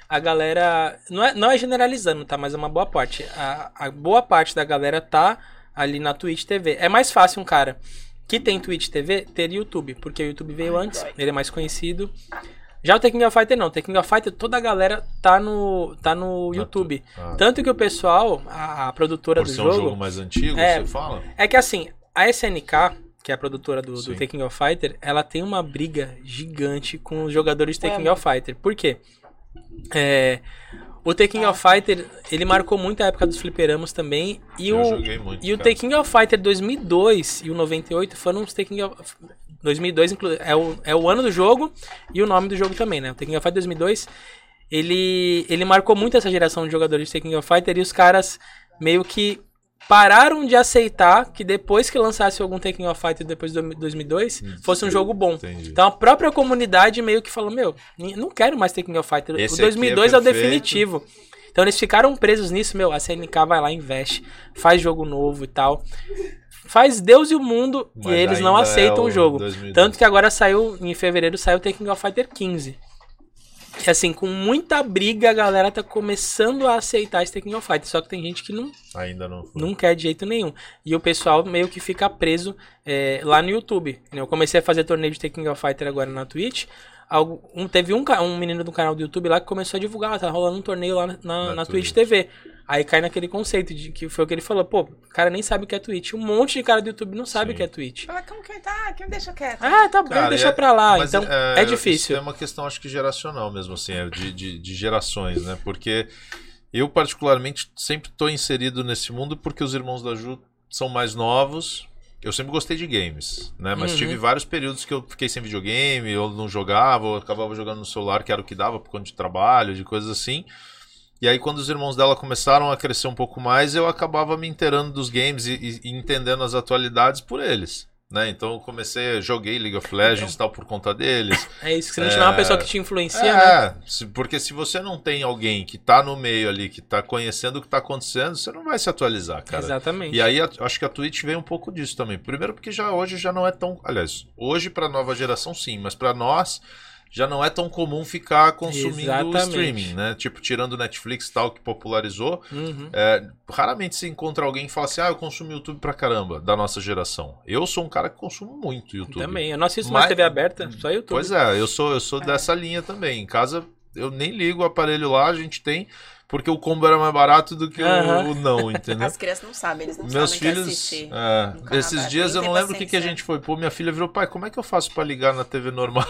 a galera. Não é, não é generalizando, tá? Mas é uma boa parte. A, a boa parte da galera tá ali na Twitch TV. É mais fácil um cara que tem Twitch TV ter YouTube, porque o YouTube veio antes, ele é mais conhecido. Já o The King of Fighter não. The King of Fighter, toda a galera tá no, tá no YouTube. Ah, Tanto que o pessoal, a, a produtora por do ser um jogo, jogo mais antigo, É. você fala? é que assim, a SNK, que é a produtora do, do Sim. The King of Fighter, ela tem uma briga gigante com os jogadores de The É, King of Fighter. Por quê? É, o The King of Fighter, ele marcou muito a época dos fliperamos também. E eu o, joguei muito. e o cara. The King of Fighter 2002 e o 98 foram os The King of... 2002 inclu- é o, é o ano do jogo e o nome do jogo também, né? O King of Fighter 2002, ele, ele marcou muito essa geração de jogadores de King of Fighter e os caras meio que pararam de aceitar que depois que lançasse algum King of Fighter depois de 2002, fosse um jogo bom. Entendi. Então a própria comunidade meio que falou, meu, não quero mais King of Fighter. Esse o aqui é 2002 é, o definitivo. Então eles ficaram presos nisso, meu, a CNK vai lá, investe, faz jogo novo e tal. Faz Deus e o mundo Mas e eles não ainda aceitam é o jogo. 2002. Tanto que agora saiu, em fevereiro, saiu The King of Fighter 15. E assim, com muita briga, a galera tá começando a aceitar esse King of Fighter. Só que tem gente que não, Ainda não foi. não quer de jeito nenhum. E o pessoal meio que fica preso é, lá no YouTube. Eu comecei a fazer torneio de King of Fighter agora na Twitch. Um- teve um, um menino do canal do YouTube lá que começou a divulgar, tá rolando um torneio lá na, na, Na Twitch. Twitch TV. Aí cai naquele conceito de que foi o que ele falou, pô, o cara nem sabe o que é Twitch. Um monte de cara do YouTube não sabe Sim. o que é Twitch. Fala, como que tá? Que me deixa quieto. Ah, tá bom, Cara, deixa é- pra lá. Então, é, difícil. Isso é uma questão, acho que geracional mesmo, assim, é de, de, de gerações, né? Porque eu, particularmente, sempre estou inserido nesse mundo porque os irmãos da Ju são mais novos. Eu sempre gostei de games, né? Mas Uhum. tive vários períodos que eu fiquei sem videogame, eu não jogava, eu acabava jogando no celular, que era o que dava por conta de trabalho, de coisas assim. E aí, quando os irmãos dela começaram a crescer um pouco mais, eu acabava me inteirando dos games e, e- e entendendo as atualidades por eles. Né? Então eu comecei, joguei League of Legends e tal por conta deles. É isso, que você não É. tiver uma pessoa que te influencia, é, né? se- porque se você não tem alguém que tá no meio ali, que tá conhecendo o que tá acontecendo, você não vai se atualizar, cara. Exatamente. E aí a- acho que a Twitch veio um pouco disso também. Primeiro porque já hoje já não é tão, aliás, hoje pra nova geração sim, mas pra nós já não é tão comum ficar consumindo Exatamente. streaming, né? Tipo, tirando o Netflix e tal que popularizou, Uhum. é, raramente se encontra alguém que fala assim: "Ah, eu consumo YouTube pra caramba", da nossa geração. Eu sou um cara que consumo muito YouTube. Também. Eu não assisto mais TV aberta, só YouTube. Pois é, eu sou, eu sou dessa linha também. Em casa, eu nem ligo o aparelho lá, a gente tem, porque o combo era mais barato do que o- Aham. o, não, entendeu? As crianças não sabem, eles não Meus sabem que filhos, assistir. é, esses dias eu não lembro o que, que a gente foi pôr. Minha filha virou, pai, como é que eu faço pra ligar na TV normal?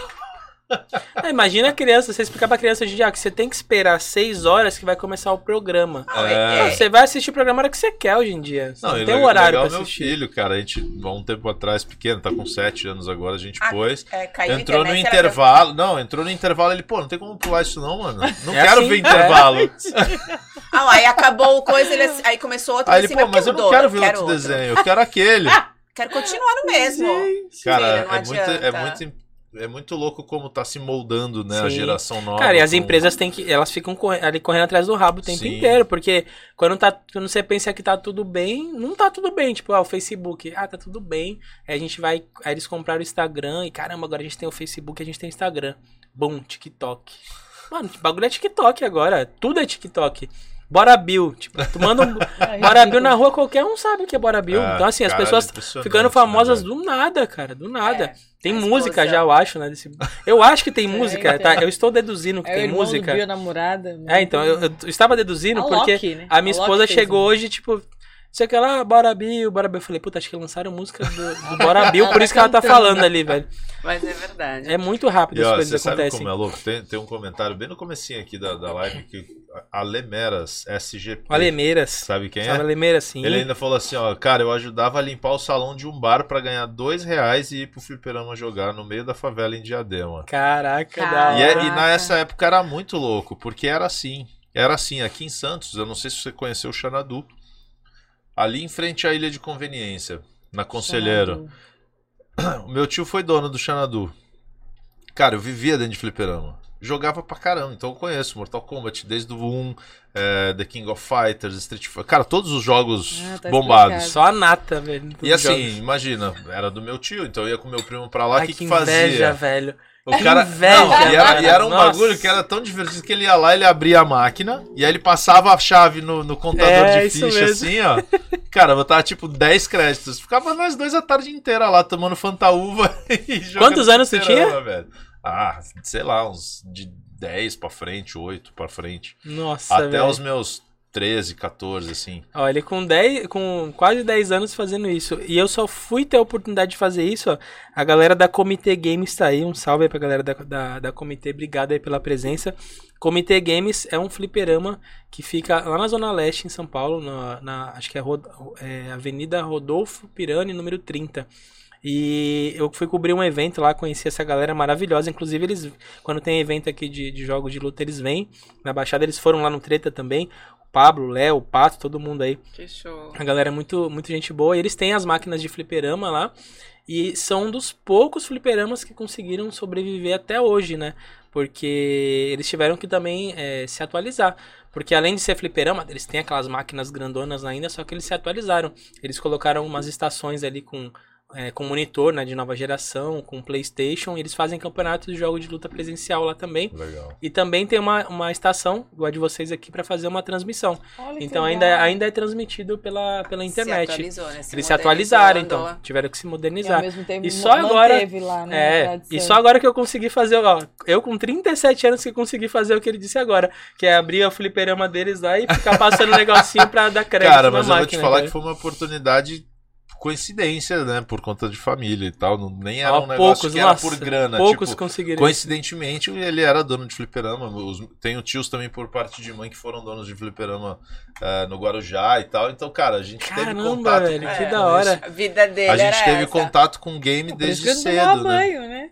Ah, imagina a criança, você explicar pra criança hoje em dia ah, que você tem que esperar seis horas que vai começar o programa. Não, É. é- Não, é- você vai assistir o programa a hora que você quer hoje em dia. Você não, e tem um horário legal pra meu assistir. filho, cara, a gente, há um tempo atrás, pequeno, tá com sete anos agora, a gente Ah, pôs. é, na Entrou no intervalo. Não, entrou no intervalo. Ele, pô, não tem como pular isso, não, mano. Não É quero assim, ver é. intervalo. Ah, aí acabou o coisa, ele, aí começou outro Aí ele, assim, pô, mas que eu não quero ver Quero outro desenho, eu quero aquele. Quero continuar no mesmo. Cara, Filha, não é muito, é, muito, é muito louco como tá se moldando, né, a Sim. geração nova. Cara, e as empresas têm que. Elas ficam corre- ali correndo atrás do rabo o tempo Sim. inteiro. Porque quando, tá, quando você pensa que tá tudo bem, não tá tudo bem. Tipo, ah, o Facebook, ah, tá tudo bem. Aí a gente vai. Aí eles compraram o Instagram e caramba, agora a gente tem o Facebook, a gente tem o Instagram. Bom, TikTok. Mano, o bagulho é TikTok agora. Tudo é TikTok. Bora Bill. Tipo, tu manda um. Bora Bill na rua, qualquer um sabe o que é Bora Bill. É, então, assim, as cara, pessoas impressionante, ficando né, famosas velho? do nada, cara. Do nada. É, tem a música já, eu acho, né? desse- Eu acho que tem É, música, então. tá? Eu estou deduzindo que É tem irmão música. do Bill, a namorada. É, então, eu, eu estava deduzindo A porque Loki, né? a minha A Loki esposa fez chegou um. hoje, tipo, sei que lá, Bora Bill, Bora Bill. Eu falei, puta, acho que lançaram música do, do Bora Bill, por isso que ela tá falando ali, velho. Mas é verdade. É muito rápido E, as ó, coisas você sabe acontecem. como é louco? Tem, tem um comentário bem no comecinho aqui da, da live que a Lemeras SGP, Alemeiras. sabe quem Sabe é? Alemeiras, sim. Ele ainda falou assim, ó, cara, eu ajudava a limpar o salão de um bar pra ganhar dois reais e ir pro fliperama jogar no meio da favela em Diadema. Caraca, da Caraca. E, hora. é- e nessa época era muito louco, porque era assim. Era assim, aqui em Santos, eu não sei se você conheceu o Xanadu. Ali em frente à Ilha de Conveniência, na Conselheiro. O meu tio foi dono do Xanadu. Cara, eu vivia dentro de fliperama. jogava pra caramba. Então eu conheço Mortal Kombat desde o 1, é, The King of Fighters, Street Fighter. Cara, todos os jogos Ah, tá bombados. explicado. Só a nata, velho. E assim, jogos. imagina, era do meu tio, então eu ia com meu primo pra lá, o que que fazia? inveja, velho. O Que cara, inveja, não, e, era, cara. e era um Nossa. bagulho que era tão divertido que ele ia lá, ele abria a máquina e aí ele passava a chave no, no contador É, de ficha, assim, ó. Cara, botava tipo 10 créditos. Ficava nós dois a tarde inteira lá tomando fantaúva e jogando Quantos anos você fliperama, velho? Ah, sei lá, uns de 10 pra frente, 8 pra frente. Nossa, Até velho. os meus 13, 14, assim. Ó, ele com 10, com quase 10 anos fazendo isso. E eu só fui ter a oportunidade de fazer isso, ó. A galera da Comitê Games tá aí. Um salve aí pra galera da, da, da Comitê. Obrigado aí pela presença. Comitê Games é um fliperama que fica lá na Zona Leste, em São Paulo. Na, na- acho que é, Rod- é Avenida Rodolfo Pirani, número 30. E eu fui cobrir um evento lá, conheci essa galera maravilhosa. Inclusive, eles, quando tem evento aqui de, de jogos de luta, eles vêm. Na Baixada, eles foram lá no Treta também. Pablo, Léo, Pato, todo mundo aí. Que show. A galera é muito, muito gente boa. E eles têm as máquinas de fliperama lá. E são um dos poucos fliperamas que conseguiram sobreviver até hoje, né? Porque eles tiveram que também é, se atualizar. Porque além de ser fliperama, eles têm aquelas máquinas grandonas ainda, só que eles se atualizaram. Eles colocaram umas estações ali com, é, com monitor né, de nova geração, com Playstation. E eles fazem campeonatos de jogo de luta presencial lá também. Legal. E também tem uma, uma estação, igual a de vocês aqui, para fazer uma transmissão. Olha Então legal. ainda, ainda é transmitido pela, pela Se internet. atualizou, né? Eles se atualizaram, então. Tiveram que se E ao modernizar. mesmo tempo E só agora- lá, né, É, e só agora que eu consegui fazer, ó, eu com 37 anos que consegui fazer o que ele disse agora, que é abrir o fliperama deles lá e ficar passando um negocinho pra dar crédito Cara, na mas eu vou te máquina, falar cara. que foi uma oportunidade coincidência, né? Por conta de família e tal. Não, nem era Ó, um negócio poucos, que era nossa, por grana. poucos tipo, conseguiram. Coincidentemente, ele era dono de fliperama. Os- tenho tios também por parte de mãe que foram donos de fliperama eh, no Guarujá e tal. Então, cara, a gente teve Caramba, contato velho, com que É, da hora. A vida dele A gente era teve essa. contato com game desde cedo, né? banho, né?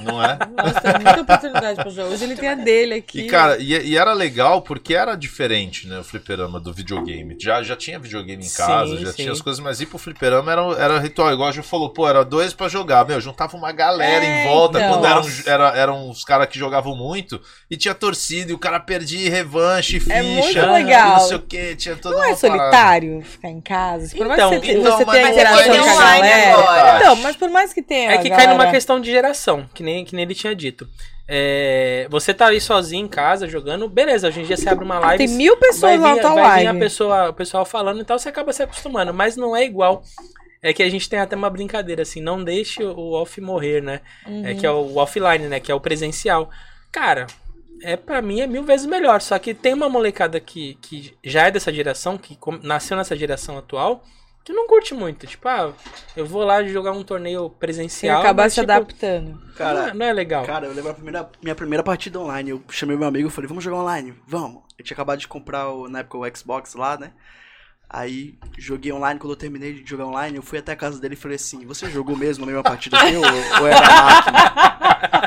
Não é? Nossa, tem muita oportunidade pra jogar. Hoje ele tem a dele aqui. E, cara, e, e era legal porque era diferente, né? O fliperama do videogame. Já, já tinha videogame em Sim, casa, já sim. tinha as coisas, mas ir pro fliperama era, era ritual. Igual a Ju falou, pô, era dois pra jogar. Meu, juntava uma galera É, em volta então. quando eram, era, eram os caras que jogavam muito e tinha torcida e o cara perdia revanche, ficha. É muito e legal. não sei o que, tinha toda Não uma é solitário ficar em casa? Por mais Então, que você, então, você mas tenha interação vai com a online galera. agora. Então, mas por mais que tenha. É que a cai numa galera- questão de geração, que nem, que nem ele tinha dito. É, você tá aí sozinho em casa jogando, beleza, hoje em dia você abre uma live. Tem mil pessoas lá vai na vir, tua vai vir a live. pessoa, o pessoal falando e tal, você acaba se acostumando, mas não é igual. É que a gente tem até uma brincadeira assim, não deixe o off morrer, né? Uhum. É que é o offline, né? Que é o presencial. Cara, é para mim é mil vezes melhor. Só que tem uma molecada que, que já é dessa geração, que nasceu nessa geração atual, que não curte muito. Tipo, ah, eu vou lá jogar um torneio presencial. acabar mas, se tipo, adaptando. não, Cara, é, não é legal. Cara, eu lembro a primeira, minha primeira partida online. Eu chamei meu amigo e falei, vamos jogar online? Vamos. Eu tinha acabado de comprar, o, na época, o Xbox lá, né? Aí, joguei online. Quando eu terminei de jogar online, eu fui até a casa dele e falei assim, você jogou mesmo a mesma partida que eu? ou, ou era máquina?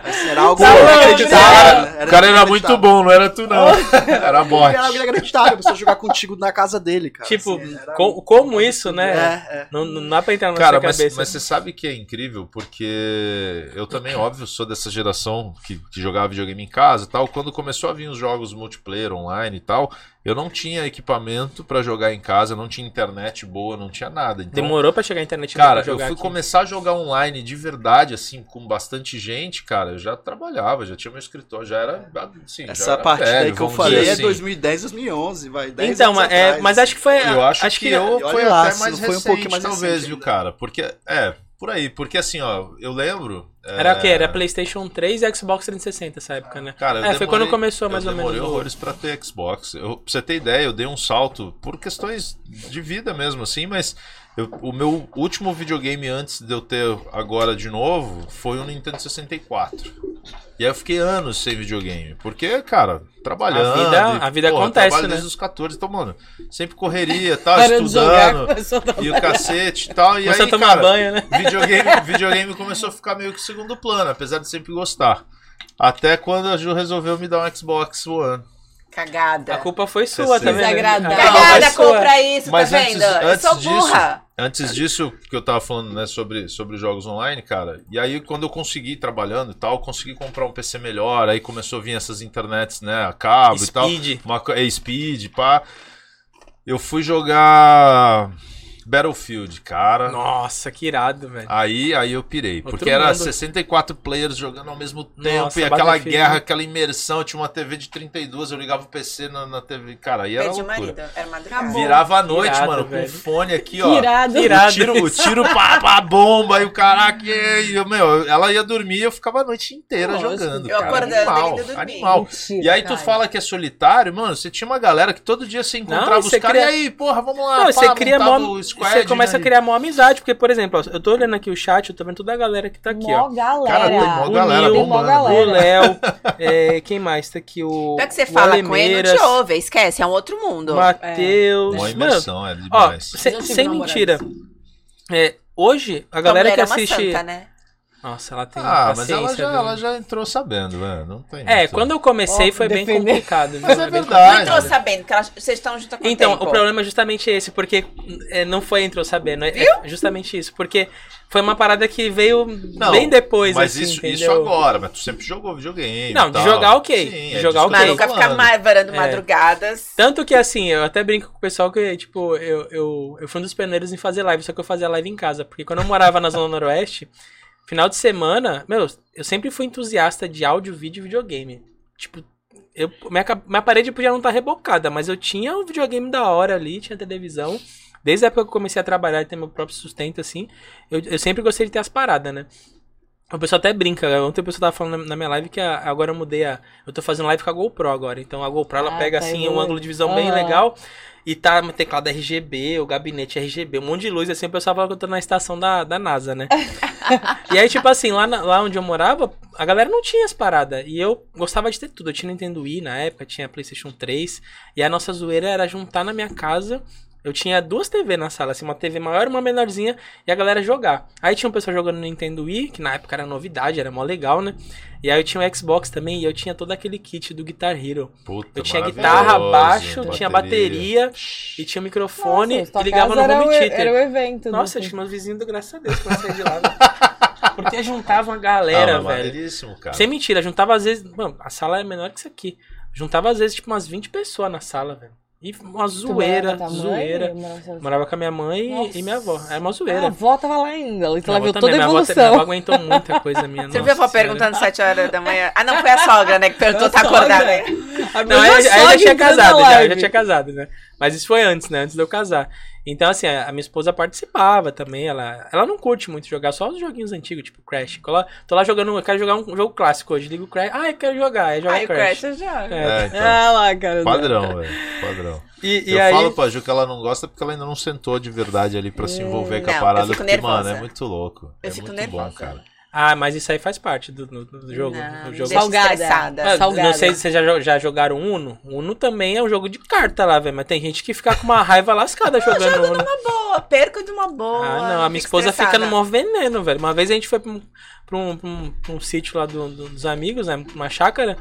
Assim, era algo Tá inacreditável, né? O cara era muito bom, não era tu não. Era bot. Era algo inacreditável, pessoa jogar contigo na casa dele, cara. tipo, assim, era co- como isso, né? É, é. Não, não dá pra entrar na Cara, mas, cabeça. mas você sabe que é incrível, porque eu também, óbvio, sou dessa geração que, que jogava videogame em casa e tal. Quando começou a vir os jogos multiplayer online e tal, eu não tinha equipamento pra jogar em casa, não tinha internet boa, não tinha nada. Então, Demorou pra chegar a internet Cara, pra eu jogar fui aqui. começar a jogar online de verdade, assim, com bastante gente, cara. Eu já trabalhava, já tinha meu escritório, já era. Assim, já Essa era parte velho, daí que eu falei é assim. 2010, 2011, vai. 10 Então, anos mas, é, mas acho que foi. Eu acho, que, eu e olha foi lá, até mais não foi um recente, pouquinho mais talvez, recente viu, ainda. cara? Porque, é, por aí. Porque assim, ó, eu lembro... Era é, o quê? Era PlayStation 3 e Xbox 360 essa época, né? Cara, eu é, foi demorei- quando começou mais eu ou menos. demorei o- horrores pra ter Xbox. Eu, pra você ter ideia, eu dei um salto por questões de vida mesmo, assim, mas eu- o meu último videogame antes de eu ter agora de novo foi o Nintendo 64. E aí eu fiquei anos sem videogame. Porque, cara, trabalhando. A vida- e, a vida porra, acontece, trabalho né? desde os 14, então, mano, sempre correria, tal, Parando de jogar, estudando. E o cacete e tal. E Começou aí, a tomar cara, banho, né? videogame, videogame começou a ficar meio que segundo plano, apesar de sempre gostar. Até quando a Ju resolveu me dar um Xbox One. Cagada. A culpa foi sua, tá. A culpa Cagada, compra isso, Mas tá antes- vendo? Eu antes sou disso- burra. Antes disso, que eu tava falando, né, sobre, sobre jogos online, cara. E aí, quando eu consegui trabalhando e tal, consegui comprar um PC melhor. Aí começou a vir essas internets, né, a cabo e tal. Speed. Uma, é, Speed, pá. Eu fui jogar Battlefield, cara. Nossa, que irado, velho. Aí, aí eu pirei. Outro Porque era mundo. 64 players jogando ao mesmo tempo. Nossa, e aquela guerra, aquela imersão. Eu tinha uma TV de 32, eu ligava o PC na, na TV. Cara, aí era Perdi o loucura. marido. Era madrugada. Virava a noite, Irado, mano, com velho. o fone aqui, ó. Irado. Irado. O tiro, o tiro pá, pá, bomba, e o caraca, e eu, meu, ela ia dormir e eu ficava a noite inteira Lógico. jogando. Eu cara, acordando, animal, animal. Mentira, E aí tu cara. fala que é solitário, mano, você tinha uma galera que todo dia você encontrava Não, os caras, cria- e aí, porra, vamos lá, Não, pá, você cria mó, o squad, você começa né, a criar uma amizade, porque, por exemplo, ó, eu tô olhando aqui o chat, eu tô vendo toda a galera que tá aqui, Mó ó. galera. Cara, tem mó O galera Nil, Tem mó galera. O Léo, é, quem mais tá aqui? O, Pior que você o fala com ele, não Alemeiras, te ouve. Esquece, é um outro mundo. Matheus. Uma Mano, imersão, é ó, demais. sem, tive sem namorados. mentira. É, hoje, a galera que é uma assiste. santa, né? Nossa, ela tem Ah, mas ela já, viu? ela já entrou sabendo, velho, não tem É, muito- quando eu comecei Ó, foi bem defender. complicado. Mas viu? é bem verdade. Não entrou né? sabendo, que elas, vocês estão junto quanto Então, tempo? o problema é justamente esse, porque é, não foi entrou sabendo, é, é justamente isso, porque foi uma parada que veio Não, bem depois, Mas assim, isso, isso entendeu? agora, mas tu sempre jogou videogame. Não, de tal. jogar, ok. Sim, De é jogar, que ok. Mas nunca ficar varando É. madrugadas. Tanto que assim, eu até brinco com o pessoal que, tipo, eu, eu, eu fui um dos pioneiros em fazer live, só que eu fazia live em casa. Porque quando eu morava na Zona Noroeste, final de semana, meu, eu sempre fui entusiasta de áudio, vídeo e videogame. Tipo, eu, minha, minha parede podia não estar rebocada, mas eu tinha um videogame da hora ali, tinha televisão. Desde a época que eu comecei a trabalhar e ter meu próprio sustento, assim, eu, eu sempre gostei de ter as paradas, né? O pessoal até brinca. Ontem o pessoal tava falando na- minha live que a- agora eu mudei a. Eu tô fazendo live com a GoPro agora. Então a GoPro ela Ah, pega tá assim um ângulo de visão bem Aham. legal. E tá no teclado RGB, o gabinete RGB, um monte de luz, assim, o pessoal fala que eu tô na estação da, da NASA, né? e aí, tipo assim, lá, na- lá onde eu morava, a galera não tinha as paradas. E eu gostava de ter tudo. Eu tinha Nintendo Wii na época, tinha PlayStation 3. E a nossa zoeira era juntar na minha casa. Eu tinha duas TV na sala, assim, uma TV maior e uma menorzinha, e a galera jogar. Aí tinha um pessoal jogando no Nintendo Wii, que na época era novidade, era mó legal, né? E aí eu tinha o Xbox também, e eu tinha todo aquele kit do Guitar Hero. Puta, Eu tinha guitarra, baixo, tinha bateria e tinha microfone Nossa, e ligava no era home o- theater. Era o evento. Nossa, do- acho que meus vizinhos, do graças a Deus, quando eu saí de lá. velho. Porque juntava uma galera, ah, mas velho. cara. Sem mentira, juntava às vezes. Mano, a sala é menor que isso aqui. Juntava às vezes, tipo, umas 20 pessoas na sala, velho. E uma Tu zoeira, morava com a tua mãe? zoeira. Morava com a- Morava com a minha mãe Nossa. e minha avó. Era uma Ah, A zoeira. avó tava lá ainda. Então Minha ela viu também, toda a minha avó- evolução. Minha avó aguentou muita coisa minha. Você viu a avó perguntando 7 horas da manhã? Ah, não, foi a sogra, né? Que perguntou, tá acordada aí. A Não, minha aí, aí eu já tinha casado, já, já tinha casado, né? Mas isso foi antes, né? Antes de eu casar. Então, assim, a, a minha esposa participava também. Ela, ela não curte muito jogar, só os joguinhos antigos, tipo Crash. Tô lá, tô lá jogando, eu quero jogar um jogo clássico hoje. Ligo o Crash. Ah, eu quero jogar. Aí joga Aí o Crash. Crash já. É. É, então, Ah lá, cara. padrão, velho, padrão. E, e eu aí. falo pra Ju que ela não gosta porque ela ainda não sentou de verdade ali pra se envolver com a Não, eu parada. fico Porque, nervosa. mano, é muito louco. Eu é fico muito nervosa. bom, cara. Ah, mas isso aí faz parte do, do- do jogo. Não, do jogo. Salgada. Ah, salgada. Não sei se vocês já, já jogaram Uno. Uno também é um jogo de carta lá, velho. Mas tem gente que fica com uma raiva lascada jogando Uno. Boa, perco de uma boa. Ah, não. A minha esposa fica estressada. no maior veneno, velho. Uma vez a gente foi pra um, pra um, pra um, pra um sítio lá do- do- dos amigos, né? Uma chácara.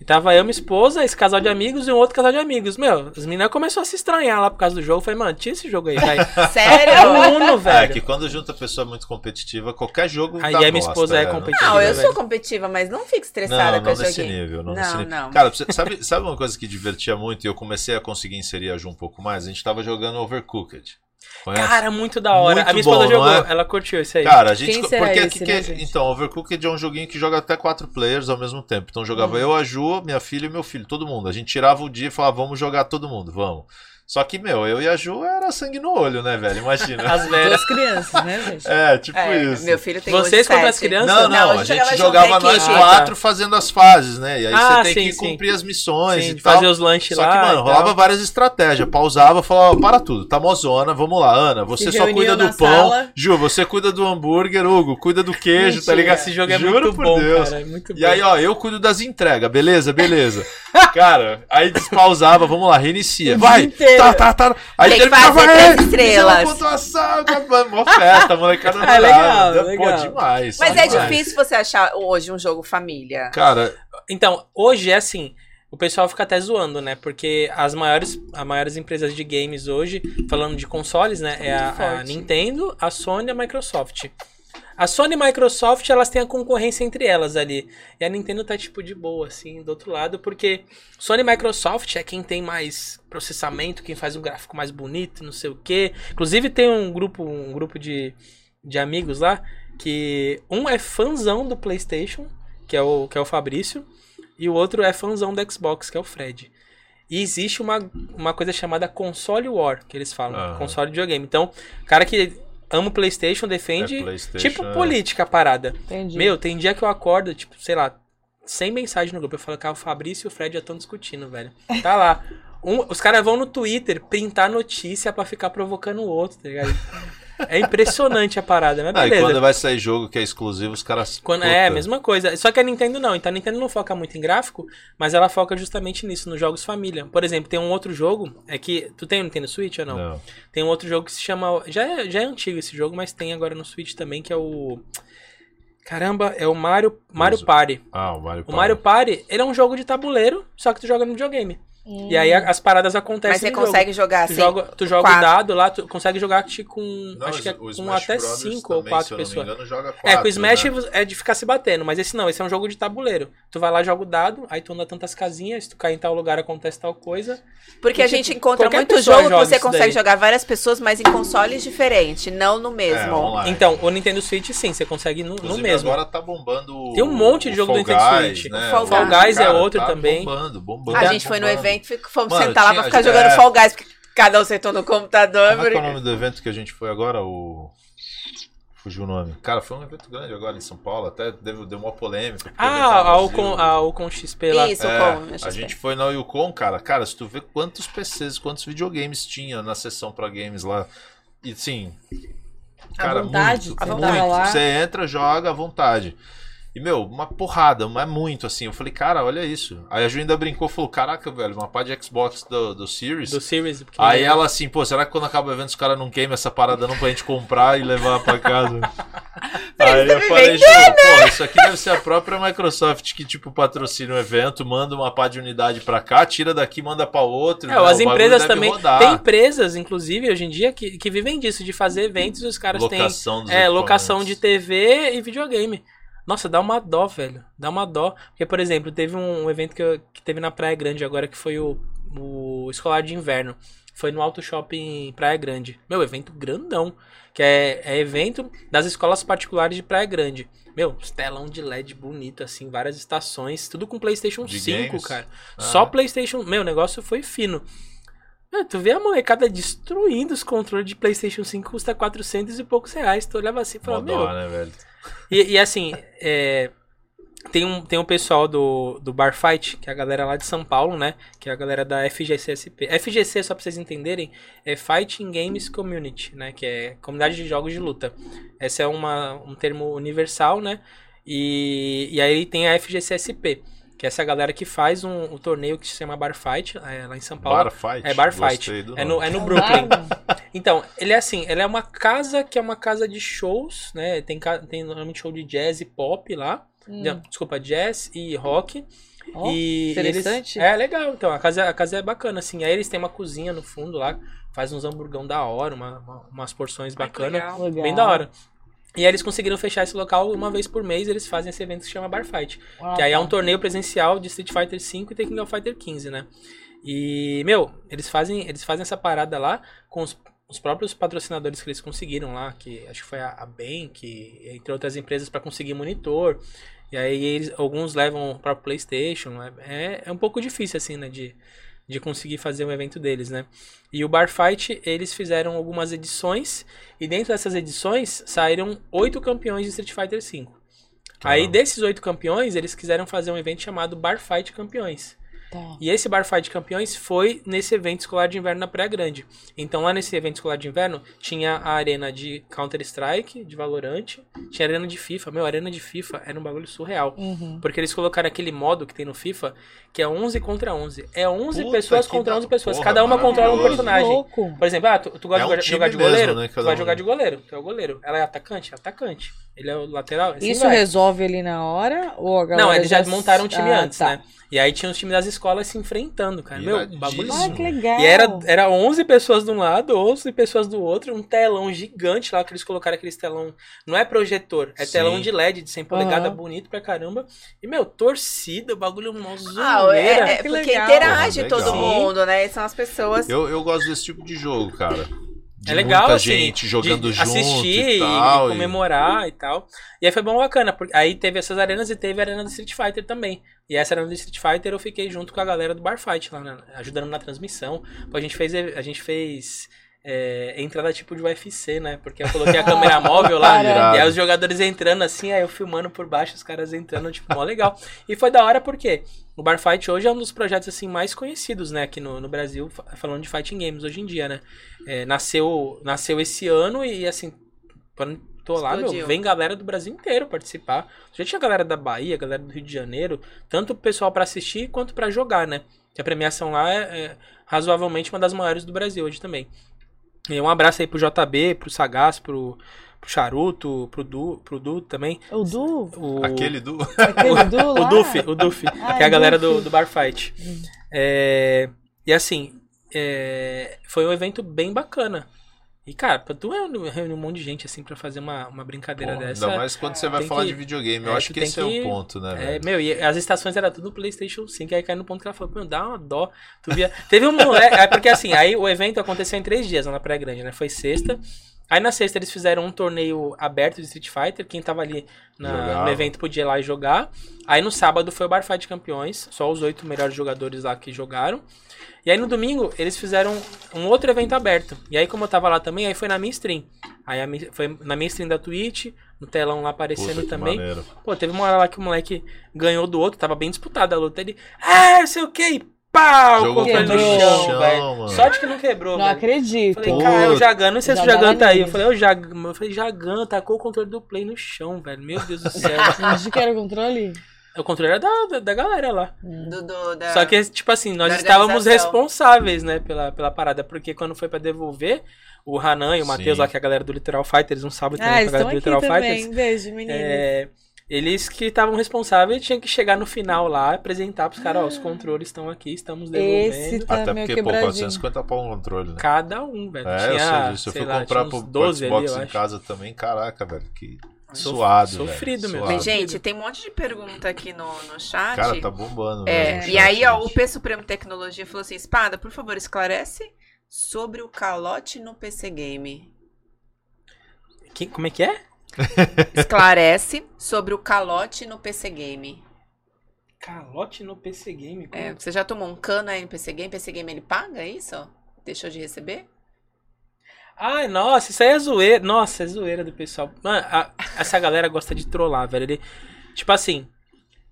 E tava eu, minha esposa, esse casal de amigos e um outro casal de amigos. Meu, as meninas começaram a se estranhar lá por causa do jogo. Eu falei, mano, tira esse jogo aí, velho. É Sério? um Uno, É, velho. que quando junta pessoa muito competitiva, qualquer jogo Aí dá a minha bosta, esposa é não competitiva. Não, eu velho. sou competitiva, mas não fico estressada Não, com não esse nesse joguinho. nível, não, Não, nesse nível. não. Cara, sabe, sabe uma coisa que divertia muito e eu comecei a conseguir inserir a Ju um pouco mais? A gente tava jogando Overcooked. Conhece? Cara, muito da hora. Muito a minha esposa bom, jogou, não é? ela curtiu isso aí. Cara, a gente. Quem será porque esse, que- né, gente? então, Overcooked é um joguinho que joga até quatro players ao mesmo tempo. Então jogava Hum. eu, a Ju, minha filha e meu filho, todo mundo. A gente tirava o dia e falava, vamos jogar todo mundo, vamos. Só que, meu, eu e a Ju era sangue no olho, né, velho? Imagina. As velhas. Crianças, né, gente? é, tipo É, isso. meu filho tem Vocês contra as crianças? Não, não, Não, a a gente jogava nós equipe. quatro fazendo as fases, né? E aí Ah, você tem sim, que sim. cumprir as missões Sim, e tal. fazer os lanches Só lá. que, e mano, rolava várias estratégias. Pausava, falava, ó, para tudo, tá mozona, vamos lá, Ana, você Se só cuida do pão. sala. Ju, você cuida do hambúrguer, Hugo, cuida do queijo, tá Mentira. ligado? Esse jogo é Juro muito por bom, Deus. cara. É muito bom. E aí, ó, eu cuido das entregas, beleza, beleza. Cara, aí despausava, vamos lá, reinicia. Vai. Tá, tá, tá. Aí Tem "Ei, três fizemos estrelas." pontuação, acabou, mó festa, molecada É legal, adorava. Pô, legal. demais. Mas é demais. difícil você achar hoje um jogo família. Cara, Então, hoje é assim. o pessoal fica até zoando, né? Porque as maiores, as maiores empresas de games hoje, falando de consoles, né? É a, a. Nintendo, a Sony e a Microsoft. A Sony e a Microsoft, elas têm a concorrência entre elas ali. E a Nintendo tá, tipo, de boa, assim, do outro lado, porque Sony e Microsoft é quem tem mais processamento, quem faz um gráfico mais bonito, não sei o quê. Inclusive, tem um grupo, um grupo de, de amigos lá, que um é fãzão do PlayStation, que é o, que é o Fabrício, e o outro é fãzão do Xbox, que é o Fred. E existe uma, uma coisa chamada console war, que eles falam, Aham. console de videogame. Então, o cara que ama o PlayStation defende, É, PlayStation, tipo é. política a parada. Entendi. Meu, tem dia que eu acordo, tipo, sei lá, sem mensagem no grupo. Eu falo, cara, o Fabrício e o Fred já estão discutindo, velho. Tá lá. Um- os caras vão no Twitter printar notícia pra ficar provocando o outro, tá ligado? É impressionante a parada, mas Ah, e beleza. quando vai sair jogo que é exclusivo, os caras. Quando- puta, é, a mesma coisa. Só que a Nintendo não. Então a Nintendo não foca muito em gráfico, mas ela foca justamente nisso, nos jogos família. Por exemplo, tem um outro jogo, é que. Tu tem o Nintendo Switch ou não? Não. Tem um outro jogo que se chama. Já é, já é antigo esse jogo, mas tem agora no Switch também, que é o. Caramba, é o Mario, Mario. Party. Ah, o Mario O Mario Party, ele é um jogo de tabuleiro, só que tu joga no videogame. E aí a- as paradas acontecem Mas você no jogo. consegue jogar Tu assim? joga, tu joga o quatro. dado lá, tu consegue jogar com. Não, acho que é com até Brothers 5 ou também, 4 se eu não me pessoas. engano, joga É, com quatro, o Smash né? é de ficar se batendo, mas esse não, esse é um jogo de tabuleiro. Tu vai lá, joga o dado, aí tu anda tantas casinhas, se tu cair em tal lugar acontece tal coisa. Porque a Tipo, gente encontra qualquer muito jogo que você consegue daí. jogar várias pessoas, mas em consoles diferentes, não no É, mesmo. online. Então, o Nintendo Switch sim, você consegue no, no mesmo. agora tá bombando. o- Tem um monte de jogo do Nintendo Switch. Né? Fall Fall Guys é outro tá também. Bombando, bombando. a gente foi no evento, fico- fomos Mano, sentar lá pra ficar é- jogando Fall Guys, porque cada um sentou no computador. Como é que é o nome do evento que a gente foi agora? O. Fugiu o nome. Cara, foi um evento grande agora em São Paulo, até deu, deu uma polêmica. Ah, a. Ucon, a Ucon XP lá. Isso, É, com a gente foi na Yukon, cara. Cara, se tu vê quantos PCs, quantos videogames tinha na sessão pra games lá. E sim. Cara, vontade, muito, você muito. tava lá. Você entra, joga à vontade. E, meu, uma porrada, mas é muito assim. Eu falei, cara, olha isso. Aí a Ju ainda brincou, falou, caraca, velho, uma pá de Xbox do, do Series. Do Series. porque- Aí ela assim, pô, será que quando acaba o evento os caras não queimam essa parada não pra gente comprar e levar pra casa? Aí eu falei, Ju, pô, isso aqui deve ser a própria Microsoft que, tipo, patrocina o evento, manda uma pá de unidade pra cá, tira daqui, manda pra outro. É, né? as empresas também. rodar. Tem empresas, inclusive, hoje em dia, que, que vivem disso, de fazer eventos e os caras locação têm. É, locação de. TV e videogame. Nossa, dá uma dó, velho. Dá uma dó. Porque, por exemplo, teve um evento que, eu- que teve na Praia Grande agora, que foi o, o Escolar de Inverno. Foi no Auto Shopping Praia Grande. Meu, evento grandão. Que é, é evento das escolas particulares de Praia Grande. Meu, telão de LED bonito, assim, várias estações, tudo com PlayStation De 5, games? cara. Ah. Só PlayStation. Meu, o negócio foi fino. Meu, tu vê a molecada destruindo os controles de PlayStation 5, custa 400 e poucos reais. Tu olhava assim e Mó falava, meu. dó, né, velho? E, e assim, é, tem, um, tem um pessoal do, do Bar Fight, que é a galera lá de São Paulo, né? Que é a galera da FGCSP. FGC, só pra vocês entenderem, é Fighting Games Community, né? Que é Comunidade de Jogos de Luta. Esse é uma, um termo universal, né? E, e aí tem a FGCSP, que é essa galera que faz um, um torneio que se chama Bar Fight, é, lá em São Paulo. Bar Fight. É Bar Gostei Fight. É no, é no Brooklyn. Então, ele é assim, ele é uma casa que é uma casa de shows, né? Tem, tem normalmente show de jazz e pop lá. Hum. Não, Desculpa, jazz e rock. Ó, e interessante. Eles, é legal, então. A casa, a casa é bacana, assim. Aí eles têm uma cozinha no fundo lá, faz uns hamburgão da hora, uma, uma- umas porções bacanas. Legal. Bem da hora. E aí eles conseguiram fechar esse local uma vez por mês, eles fazem esse evento que se chama Bar Fight. Ah, Que aí é tá. um torneio presencial de Street Fighter V e Tekken of Fighter 15, né? E, meu, eles fazem, eles fazem essa parada lá com os, os próprios patrocinadores que eles conseguiram lá, que acho que foi a, a Bank, entre outras empresas, para conseguir monitor. E aí eles, alguns levam o próprio PlayStation. É, é, é um pouco difícil, assim, né? De, de conseguir fazer um evento deles, né? E o Bar Fight, eles fizeram algumas edições, e dentro dessas edições saíram oito campeões de Street Fighter V. Aí desses oito campeões, eles quiseram fazer um evento chamado Bar Fight Campeões. Tá. E esse Bar Fight Campeões foi nesse evento escolar de inverno na Praia Grande. Então lá nesse evento escolar de inverno tinha a arena de Counter-Strike, de Valorant, tinha a arena de FIFA. Meu, a arena de FIFA era um bagulho surreal. Uhum. Porque eles colocaram aquele modo que tem no FIFA, que é 11 contra 11. É 11 Puta, pessoas contra da 11 pessoas. porra, Cada uma controla um personagem. Louco. Por exemplo, ah, tu, tu gosta É um de jogar- de mesmo, goleiro? né, tu vai um. jogar de goleiro, tu é o goleiro. Ela é atacante? Atacante. Ele é o lateral. assim Isso vai. resolve ali na hora? Ou a Não, eles já montaram um time Ah, antes, tá. né? E aí tinha os times das escolas se enfrentando, cara. Meu, bagulho. Ah, que legal. E era, era 11 pessoas de um lado, 11 pessoas do outro, um telão gigante lá que eles colocaram aqueles telão. Não é projetor, é Sim. telão de LED de 100 polegadas, Aham. bonito pra caramba. E, meu, torcida, o bagulho uma Ah, é, é Que porque legal. interage Porra, todo legal. mundo, né? São as pessoas. Eu, eu gosto desse tipo de jogo, cara. De É legal, muita assim, gente jogando junto assistir e tal. e comemorar e... tal. E aí foi bom bacana, porque aí teve essas arenas e teve a arena do Street Fighter também. E essa arena do Street Fighter eu fiquei junto com a galera do Bar Fight lá, né, ajudando na transmissão. A gente fez, a gente fez é, entrada tipo de UFC, né? Porque eu coloquei a câmera móvel lá Caramba. e aí os jogadores entrando assim, aí eu filmando por baixo, os caras entrando, tipo, mó legal. E foi da hora porque o Bar Fight hoje é um dos projetos assim mais conhecidos, né, aqui no, no Brasil, fa- falando de fighting games hoje em dia, né? É, nasceu, nasceu esse ano e assim, quando tô lá, meu, vem galera do Brasil inteiro participar. Já tinha galera da Bahia, galera do Rio de Janeiro, tanto o pessoal pra assistir quanto pra jogar, né? Que a premiação lá é, é razoavelmente uma das maiores do Brasil hoje também. E um abraço aí pro JB, pro Sagaz, pro, pro Charuto, pro Du, pro Du também. O Du? O, Aquele do. Aquele Du o lá? Duff, o Duff, Ah, que é a galera do, do Bar Fight. Hum. É, e assim, é, foi um evento bem bacana. E, cara, pra tu reunir reunir um monte de gente assim pra fazer uma, uma brincadeira dessa. Ainda mais quando você vai falar que- de videogame. Eu é, acho que esse é que- o ponto, né, É, velho? meu, e as estações era tudo PlayStation 5. Aí caiu no ponto que ela falou, meu, dá uma dó. Tu via. Teve um moleque. é porque assim, aí o evento aconteceu em três dias lá na Praia Grande, né? Foi sexta. Aí na sexta eles fizeram um torneio aberto de Street Fighter. Quem tava ali na- no evento podia ir lá e jogar. Aí no sábado foi o Bar Fight Campeões. Só os oito melhores jogadores lá que jogaram. E aí no domingo eles fizeram um outro evento aberto. E aí, como eu tava lá também, aí foi na minha stream. Aí foi na minha stream da Twitch, no telão lá aparecendo que também. maneiro. Pô, teve uma hora lá que o moleque ganhou do outro, tava bem disputada a luta. Ele, ah, sei o que, pau! Jogou Contra no chão, chão, velho. Sorte que não quebrou, Não velho. acredito. Falei, cara, é o Jagan, não sei se o Jagan tá aí. Eu falei, é o Jagan, eu falei, Jagan, tacou o controle do play no chão, velho. Meu Deus do céu. De que era o controle? o controle era da, da, da galera lá. Do, do- da- Só que, tipo assim, nós estávamos responsáveis, né, pela, pela parada. Porque quando foi pra devolver, o Hanan e o Matheus lá, que é a galera do Literal Fighters, um salve também Ah, pra eles galera do Literal também. Fighters. Beijo, meninas. É, eles que estavam responsáveis tinham que chegar no final lá, apresentar pros caras, ó, os controles estão aqui, estamos devolvendo. Esse tá Até meio porque, pô, quebradinho. 450 pau um controle, né? Cada um, velho. É, tinha, eu sei disso. Eu fui lá, comprar pro uns 12 ali, Xbox eu em casa também. Caraca, velho. Que Sof- suado, sofrido, velho. meu. Mas, gente, tem um monte de pergunta aqui no, no chat. Cara, tá bombando. É, velho, e aí, ó, o. P Supremo Tecnologia falou assim: Espada, por favor, esclarece sobre o calote no PC Game. Que- como é que é? Esclarece sobre o calote no PC Game. Calote no PC Game. como- É, você já tomou um cano aí no PC Game? PC Game ele paga é isso? Deixou de receber? Ai, nossa, isso aí é zoeira. Nossa, é zoeira do pessoal. Mano, a- essa galera gosta de trollar, velho. Ele, tipo assim,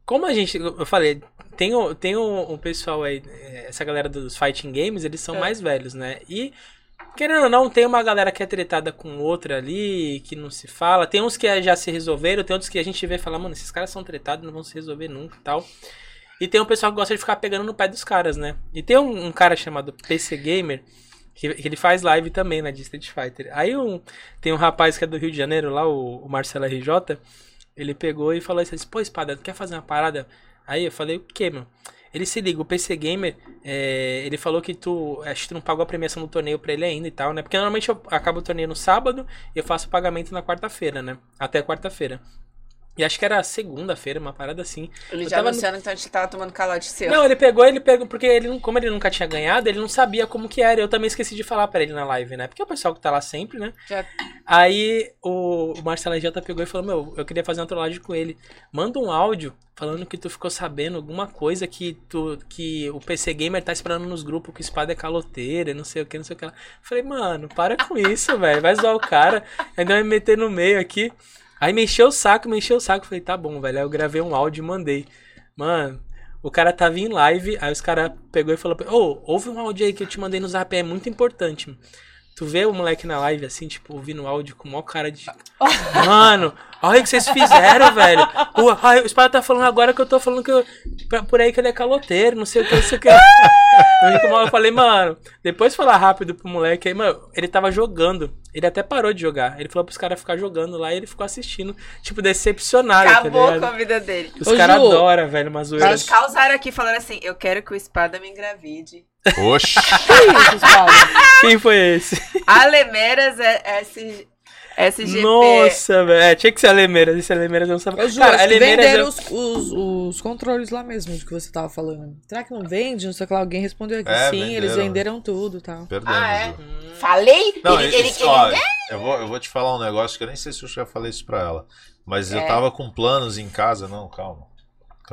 como a gente. Eu falei, tem o, tem o pessoal aí, eh, essa galera dos fighting games, eles são É. mais velhos, né? E, querendo ou não, tem uma galera que é tretada com outra ali, que não se fala. Tem uns que já se resolveram, tem outros que a gente vê e fala, mano, esses caras são tretados, não vão se resolver nunca e tal. E tem um pessoal que gosta de ficar pegando no pé dos caras, né? E tem um, um cara chamado PC Gamer, que, que ele faz live também, né, de Street Fighter. Aí um, tem um rapaz que é do Rio de Janeiro lá, o, o Marcelo RJ, ele pegou e falou assim, pô, Espada, tu quer fazer uma parada? Aí eu falei, o quê, meu? Ele se liga, o PC Gamer, é, ele falou que tu, acho que tu não pagou a premiação do torneio pra ele ainda e tal, né? Porque normalmente eu acabo o torneio no sábado e eu faço o pagamento na quarta-feira, né? Até quarta-feira. E acho que era segunda-feira, uma parada assim. Ele Eu já tava no- anunciando que a gente tava tomando calote seu. Não, ele pegou, ele pegou, porque ele, não- como ele nunca tinha ganhado, ele não sabia como que era. Eu também esqueci de falar pra ele na live, né? Porque é o pessoal que tá lá sempre, né? Já- Aí o, o Marcelo Jota pegou e falou: Meu, eu queria fazer uma trollagem com ele. Manda um áudio falando que tu ficou sabendo alguma coisa que tu que o PC Gamer tá esperando nos grupos que o espada é caloteira, e não sei o que, não sei o que lá. Falei, mano, para com isso, velho. Vai zoar o cara. Ainda vai me meter no meio aqui. Aí me encheu o saco, me encheu o saco. Falei, tá bom, velho. Aí eu gravei um áudio e mandei. Mano, o cara tava em live, aí os caras pegou e falou: Ô, ouve um áudio aí que eu te mandei no zap, é muito importante. Mano." Tu vê o moleque na live assim, tipo, ouvindo o áudio com o maior cara de. Mano, olha o que vocês fizeram, velho. O, ai, o Espada tá falando agora que eu tô falando que eu, pra- por aí que ele é caloteiro, não sei o que, não sei o que. Eu, falei, mano, depois de falar rápido pro moleque aí, mano, ele tava jogando. Ele até parou de jogar. Ele falou pros caras ficar jogando lá e ele ficou assistindo, tipo, decepcionado, Acabou tá com a vida dele. Os caras adoram, velho, uma zoeira. Eles causaram aqui falando assim: eu quero que o espada me engravide. Oxi. Paulo? Quem foi esse? Alemeras é S, SGP. Nossa, velho. É, tinha que ser a Lemeiras. Esse Lemeiras não sabe. Eu juro, Cara, é- venderam os, os, os controles lá mesmo de que você tava falando. Será que não vende? Não sei o que lá. Alguém respondeu aqui. É, Sim, eles venderam. venderam tudo e tal. Perdemos. Ah, é? Ju. Falei? Não, ele, ele, isso, ele- ó, eu, vou, eu vou te falar um negócio que eu nem sei se eu já falei isso pra ela. Mas eu É. tava com planos em casa. Não, calma.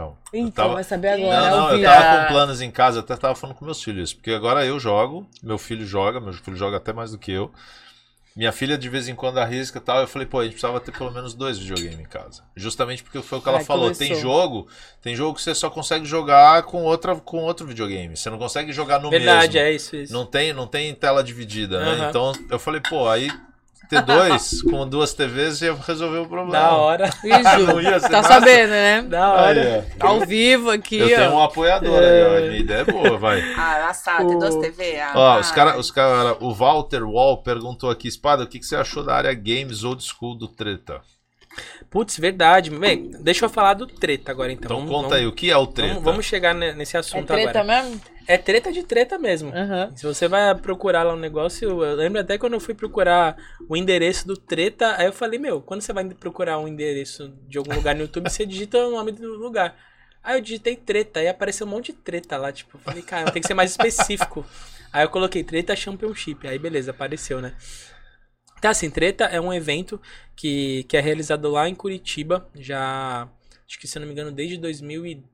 Eu Então, tava- vai saber agora. Não, ao não, eu tava com planos em casa, até tava falando com meus filhos, porque agora eu jogo, meu filho joga, meu filho joga até mais do que eu. Minha filha de vez em quando arrisca e tal, eu falei, pô, a gente precisava ter pelo menos dois videogames em casa. Justamente porque foi o que ela Ai, falou, começou. tem jogo, tem jogo que você só consegue jogar com outra com outro videogame, você não consegue jogar no Verdade, mesmo. é isso, isso. Não tem, não tem tela dividida, né? Então eu falei, pô, aí ter dois com duas TVs ia resolver o problema. Da hora. Ser tá massa? sabendo, né? Da hora. ó. Ao vivo aqui, Eu tenho um ó. apoiador aí, ó. A minha ideia é boa, vai. Ah, assado, tem duas TV? Ah, Ó, vai. os cara, os cara, o Walter Wall perguntou aqui, Espada, o que, que você achou da área games old school do Treta? Putz, verdade. Bem, deixa eu falar do treta agora então. Então Vamos- conta vamos- aí, o que é o Treta? Vamos, vamos chegar ne- nesse É assunto treta agora. mesmo? É treta de treta mesmo. Aham. Se você vai procurar lá um negócio, eu lembro até quando eu fui procurar o endereço do treta, aí eu falei, meu, quando você vai procurar um endereço de algum lugar no YouTube, você digita o nome do lugar. Aí eu digitei treta, aí apareceu um monte de treta lá, tipo, eu falei, cara, tem que ser mais específico. aí eu coloquei treta championship, aí beleza, apareceu, né? Então assim, treta é um evento que, que é realizado lá em Curitiba, já, acho que se eu não me engano, desde 2010,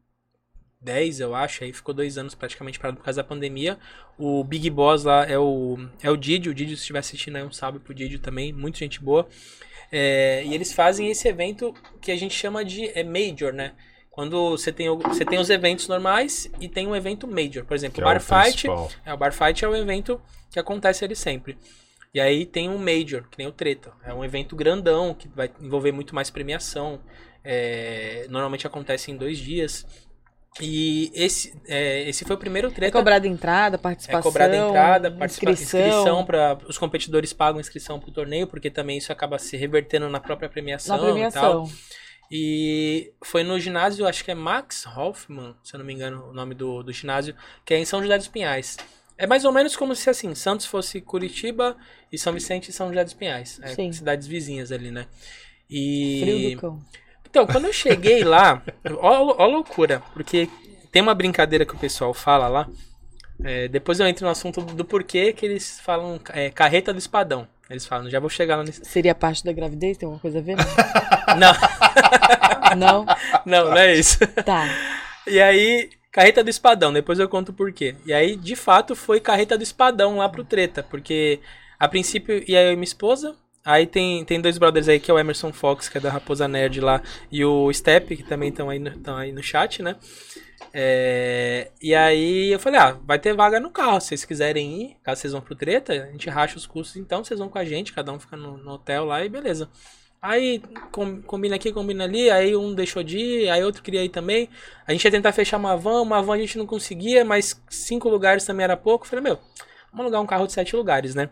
eu acho, aí ficou dois anos praticamente parado por causa da pandemia. O Big Boss lá é o, é o Didio. O Didio, se estiver assistindo aí, um salve pro Didio também. Muita gente boa. É, e eles fazem esse evento que a gente chama de é Major, né? Quando você tem, você tem os eventos normais e tem um evento Major. Por exemplo, Que o é Bar o Fight. principal. É, o Bar Fight é o evento que acontece ali sempre. E aí tem um Major, que nem o Treta. É um evento grandão, que vai envolver muito mais premiação. É, normalmente acontece em dois dias. E esse, é, esse foi o primeiro É Treta. cobrada entrada, participação. É cobrada entrada, participa, inscrição. inscrição, para os competidores pagam inscrição pro torneio, porque também isso acaba se revertendo na própria premiação, Na e tal. premiação. E foi no ginásio, acho que é Max Hoffman, se eu não me engano, o nome do, do ginásio, que é em São José dos Pinhais. É mais ou menos como se assim, Santos fosse Curitiba e São Vicente e São José dos Pinhais. É, Sim. cidades vizinhas ali, né? E Frio do cão. Então, quando eu cheguei lá, ó, ó loucura, porque tem uma brincadeira que o pessoal fala lá. é, depois eu entro no assunto do porquê que eles falam é, carreta do espadão. Eles falam, já vou chegar lá nesse. Seria parte da gravidez? Tem alguma coisa a ver? Não, Não? não, não é isso. Tá. E aí, carreta do espadão, depois eu conto o porquê. E aí, de fato, foi carreta do espadão lá pro treta, porque a princípio ia eu e minha esposa. Aí tem, tem dois brothers aí, que é o Emerson Fox, que é da Raposa Nerd lá, e o Step, que também estão aí, no- aí no chat, né? É, e aí eu falei, ah, vai ter vaga no carro, se vocês quiserem ir, caso vocês vão pro treta, a gente racha os custos, então vocês vão com a gente, cada um fica no, no hotel lá e beleza. Aí com- combina aqui, combina ali, aí um deixou de ir, aí outro queria ir também. A gente ia tentar fechar uma van, uma van a gente não conseguia, mas cinco lugares também era pouco. Eu falei, meu, vamos alugar um carro de sete lugares, né?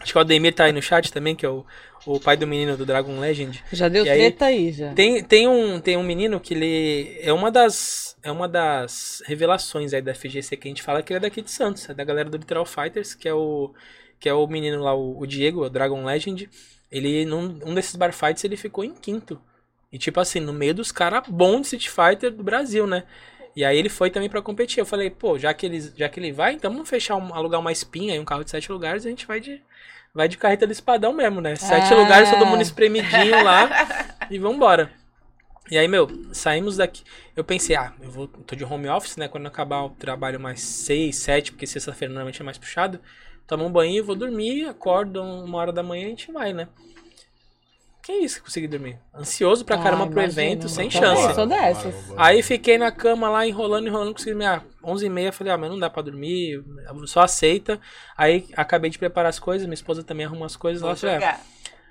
Acho que o Ademir tá aí no chat também, que é o, o pai do menino do Dragon Legend. Já deu E aí- treta aí, já. Tem, tem, um, tem um menino que ele é uma das é uma das revelações aí da FGC que a gente fala que ele é daqui de Santos, é da galera do Literal Fighters, que é o que é o menino lá, o, o Diego, o Dragon Legend. Ele num um desses bar fights ele ficou em quinto. E tipo assim, no meio dos caras bons de Street Fighter do Brasil, né? E aí ele foi também pra competir. Eu falei, pô, já que ele, já que ele vai, então vamos fechar um, alugar uma espinha e um carro de sete lugares, a gente vai de vai de carreta do espadão mesmo, né? Sete Ah. lugares, todo mundo espremidinho lá e vambora. E aí, meu, saímos daqui. Eu pensei, ah, eu vou, tô de home office, né? Quando acabar o trabalho mais seis, sete, porque sexta-feira normalmente é mais puxado. Tomo um banho, vou dormir, acordo uma hora da manhã e a gente vai, né? Que isso que consegui dormir? Ansioso pra Ah, caramba pro imagino. evento, sem Eu chance. também sou dessas. Aí fiquei na cama lá, enrolando, enrolando, consegui dormir. Ah, 11h30, falei, ah, mas não dá pra dormir, só aceita. Aí acabei de preparar as coisas, minha esposa também arruma as coisas. Vou Ela falou, ah, jogar.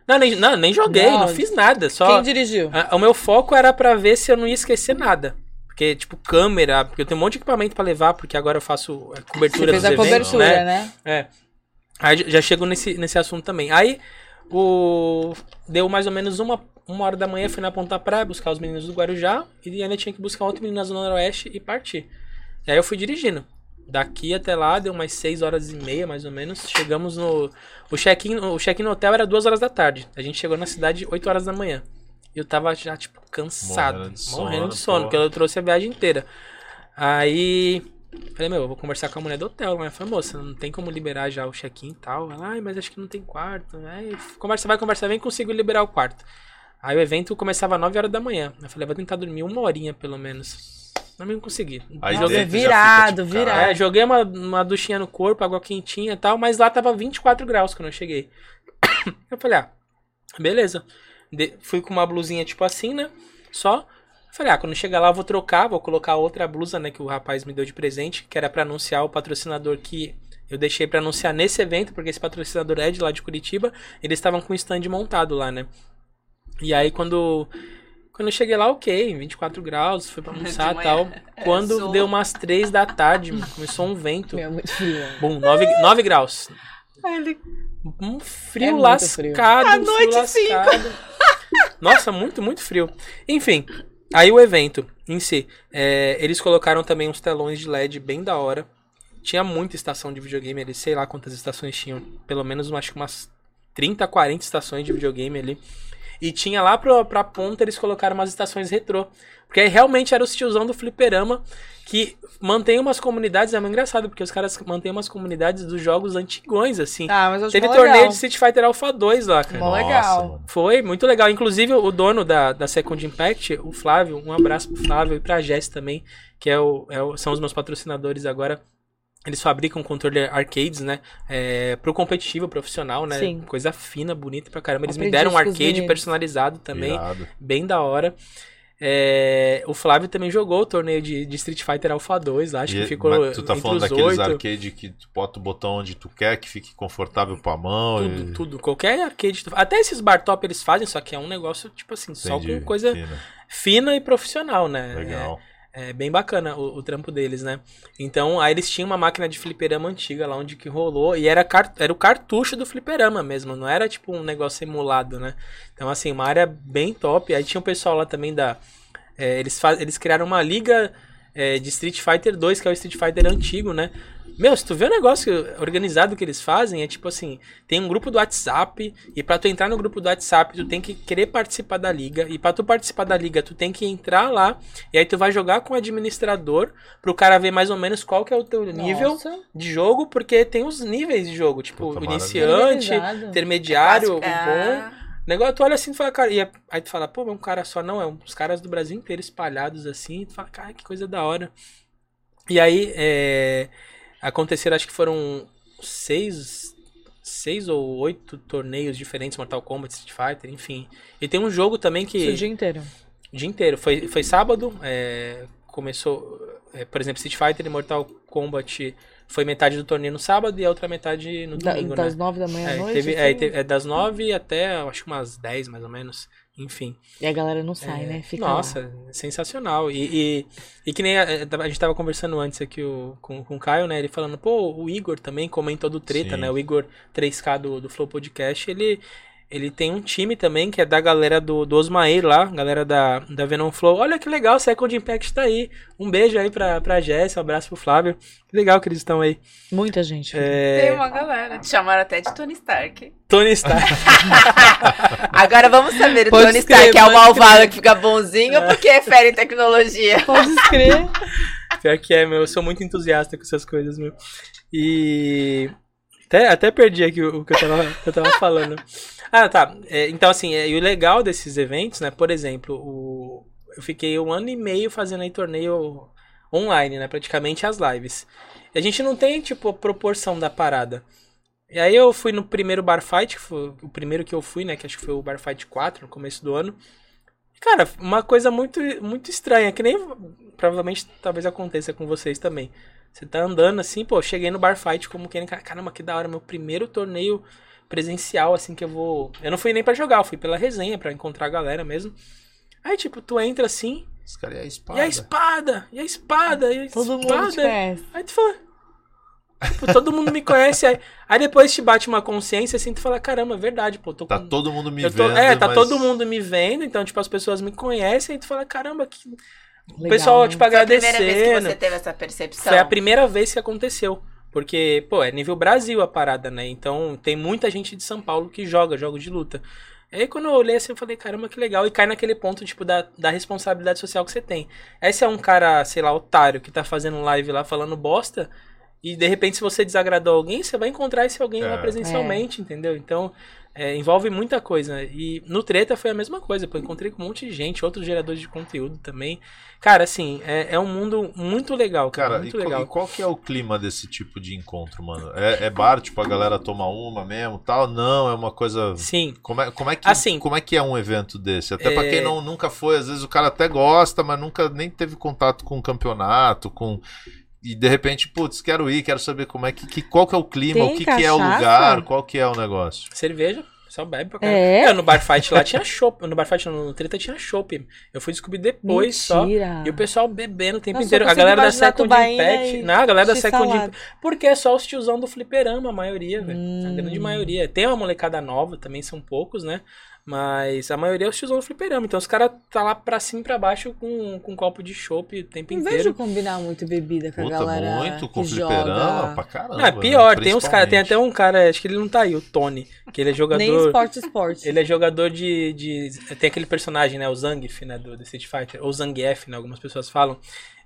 não, nem, não, nem joguei, não, Não, fiz nada. Só, Quem dirigiu? ah, O meu foco era pra ver se eu não ia esquecer nada. Porque, tipo, câmera, porque eu tenho um monte de equipamento pra levar, porque agora eu faço é, Você cobertura fez dos a eventos, cobertura, né? né? É. Aí já- já chego nesse, nesse assunto também. Aí, o... deu mais ou menos uma, uma hora da manhã, fui na Ponta Praia buscar os meninos do Guarujá, e ainda tinha que buscar outro menino na Zona Oeste e partir. E aí eu fui dirigindo. Daqui até lá, deu umas 6 horas e meia, mais ou menos. Chegamos no... O check-in check no hotel era 2 horas da tarde. A gente chegou na cidade 8 horas da manhã. E eu tava já, tipo, cansado. Morrendo de Morrendo sono, de sono, pô. porque eu trouxe a viagem inteira. Aí... Falei, meu, eu vou conversar com a mulher do hotel. Mas falei, moça, não tem como liberar já o check-in e tal. Ela, ai, mas acho que não tem quarto. Aí, conversa vai, conversa vem, consigo liberar o quarto. Aí o evento começava às 9 horas da manhã. Eu falei, vou tentar dormir uma horinha, pelo menos. Mas não consegui. Aí Joguei- virado, fica, tipo, virado. é, joguei uma, uma duchinha no corpo, água quentinha e tal, mas lá tava 24 graus quando eu cheguei. Eu falei, ah, beleza. De- fui com uma blusinha tipo assim, né? Só. Falei, ah, quando chegar lá eu vou trocar, vou colocar outra blusa, né, que o rapaz me deu de presente, que era pra anunciar o patrocinador que eu deixei pra anunciar nesse evento, porque esse patrocinador é de lá de Curitiba, eles estavam com o stand montado lá, né? E aí quando quando eu cheguei lá, ok, 24 graus, fui pra almoçar e tal. manhã. Quando Sol. deu umas 3 da tarde, começou um vento. Meu, muito frio. Bom, 9, 9 graus. Ele... Um É frio muito lascado. À um noite, frio lascado. Nossa, muito, muito frio. Enfim, aí o evento em si. é, eles colocaram também uns telões de LED bem da hora. Tinha muita estação de videogame ali, sei lá quantas estações tinham. Pelo menos acho que umas 30, 40 estações de videogame ali. E tinha lá pra, pra ponta, eles colocaram umas estações retrô. Porque aí realmente era o tiozão do fliperama que mantém umas comunidades. É muito engraçado, porque os caras mantêm umas comunidades dos jogos antigões, assim. Ah, mas eu Teve torneio legal. de Street Fighter Alpha 2 lá, cara. Mó Nossa, legal. Foi muito legal. Inclusive, o dono da, da Second Impact, o Flávio, um abraço pro Flávio e pra Jess também, que é o, é o- são os meus patrocinadores agora. Eles fabricam controle arcades, né? É, pro competitivo, profissional, né? Sim. Coisa fina, bonita pra caramba. Eles me deram um arcade meninos. personalizado também, Irado. bem da hora. É, o Flávio também jogou o torneio de, de Street Fighter Alpha 2 lá, acho E- que ficou mas tu tá entre falando daqueles oito. arcade que tu bota o botão onde tu quer, que fique confortável pra mão. Tudo, e... tudo. Qualquer arcade. tu- Até esses bar top eles fazem, só que é um negócio, tipo assim, só Entendi, com coisa fina. fina e profissional, né? Legal. É, é bem bacana o, o trampo deles, né? Então, aí eles tinham uma máquina de fliperama antiga lá onde que rolou. E era, era o cartucho do fliperama mesmo, não era tipo um negócio emulado, né? Então, assim, uma área bem top. Aí tinha o pessoal lá também da. é, eles, eles criaram uma liga é, de Street Fighter 2, que é o Street Fighter antigo, né? Meu, se tu vê o negócio organizado que eles fazem, é tipo assim, tem um grupo do WhatsApp, e pra tu entrar no grupo do WhatsApp, tu tem que querer participar da liga, e pra tu participar da liga, tu tem que entrar lá, e aí tu vai jogar com o administrador, pro cara ver mais ou menos qual que é o teu nível Nossa, de jogo, porque tem os níveis de jogo, tipo, Puta, o iniciante, organizado. intermediário, o Clássico. bom... Ah, Negócio, tu olha assim e fala, cara, e aí tu fala, pô, mas um cara só não, é uns caras do Brasil inteiro espalhados assim, e tu fala, cara, que coisa da hora. E aí, é, aconteceram, acho que foram seis, seis ou oito torneios diferentes, Mortal Kombat, Street Fighter, enfim. E tem um jogo também que... Isso o dia inteiro. O dia inteiro. Foi, foi sábado, é, começou, é, por exemplo, Street Fighter e Mortal Kombat foi metade do torneio no sábado e a outra metade no Da- domingo, das né? nove da manhã à É, noite. teve, é, teve- é das nove até, acho que umas dez, mais ou menos. Enfim. E a galera não sai, né? Fica lá. Nossa, sensacional. E, e, e que nem a, a gente tava conversando antes aqui o, com, com o Caio, né? Ele falando, pô, o Igor também comentou do Treta, Sim. né? O Igor 3K do, do Flow Podcast, ele, ele tem um time também que é da galera do, do Osmair lá, galera da, da Venom Flow. Olha que legal, o Second Impact tá aí. Um beijo aí pra, pra Jess, um abraço pro Flávio. Que legal que eles estão aí. Muita gente. Tem É, uma galera. Te chamaram até de Tony Stark. Tony Stark. Agora vamos saber, o Pode Tony escrever, Stark é o malvado escrever. que fica bonzinho ou porque é fera em tecnologia? Pode escrever. Pior que é, meu. Eu sou muito entusiasta com essas coisas, meu. E. Até, até perdi aqui o, o que, eu tava, que eu tava falando. Ah, tá. É, então, assim, é, e o legal desses eventos, né? Por exemplo, o, eu fiquei um ano e meio fazendo aí torneio online, né? Praticamente as lives. E a gente não tem, tipo, a proporção da parada. E aí eu fui no primeiro Bar Fight, que foi o primeiro que eu fui, né? Que acho que foi o Bar Fight 4, no começo do ano. Cara, uma coisa muito, muito estranha, que nem provavelmente talvez aconteça com vocês também. Você tá andando assim, pô, cheguei no bar fight como quem, caramba, que da hora, meu primeiro torneio presencial assim que eu vou. Eu não fui nem pra jogar, eu fui pela resenha, pra encontrar a galera mesmo. Aí, tipo, tu entra assim, Esse cara é a e espada. a espada, e a espada, e a Todo mundo espada. te conhece. Aí tu fala. Tipo, todo mundo me conhece. Aí, aí depois te bate uma consciência assim, tu fala, caramba, é verdade, pô, tô Tá com. todo mundo me eu tô- vendo. é, tá mas- todo mundo me vendo, então, tipo, as pessoas me conhecem, e tu fala, caramba, que. o Legal, pessoal, né? tipo, Foi a primeira vez que agradecendo. você teve essa percepção. Foi a primeira vez que aconteceu. Porque, pô, é nível Brasil a parada, né? Então tem muita gente de São Paulo que joga jogos de luta. Aí quando eu olhei assim, eu falei, caramba, que legal. E cai naquele ponto, tipo, da, da responsabilidade social que você tem. Aí se é um cara, sei lá, otário, que tá fazendo live lá falando bosta, e de repente se você desagradou alguém, você vai encontrar esse alguém lá É. presencialmente, entendeu? Então, é, envolve muita coisa. E no Treta foi a mesma coisa, pô. Encontrei com um monte de gente, outros geradores de conteúdo também. Cara, assim, é, é um mundo muito legal, cara. Cara, e muito qual, legal. e qual que é o clima desse tipo de encontro, mano? É, é bar, tipo, a galera toma uma mesmo tal? Não, é uma coisa. Sim. Como é, como, é que, Assim, como é que é um evento desse? Até pra é- quem não, nunca foi, às vezes o cara até gosta, mas nunca nem teve contato com o campeonato, com. E de repente, putz, quero ir, quero saber como é que. que- qual que é o clima, Tem o que, que é o lugar, qual que é o negócio. Cerveja, só bebe pra caramba. É? É, no Bar Fight lá tinha chopp. No Bar Fight, no Treta tinha chopp. Eu fui descobrir depois só. Mentira. E o pessoal bebendo o tempo só inteiro. A galera da Second Impact. e Não, a galera da Second. Impact. Porque é só os tiozão do fliperama, a maioria, velho. A Hum. grande maioria. Tem uma molecada nova, também são poucos, né? Mas a maioria é os tiozão do fliperama. Então os caras tá lá pra cima e pra baixo com, com um copo de chopp o tempo Não inteiro. vejo combinar muito bebida com a Puta, galera muito com que fliperama joga. pra caramba. Não, é né? pior, tem uns caras, tem até um cara, acho que ele não tá aí, o Tony, que ele é jogador. Nem esporte, esporte. Ele é jogador de, de. Tem aquele personagem, né? O Zangief, né? Do, do Street Fighter. Ou Zangief, né? Algumas pessoas falam.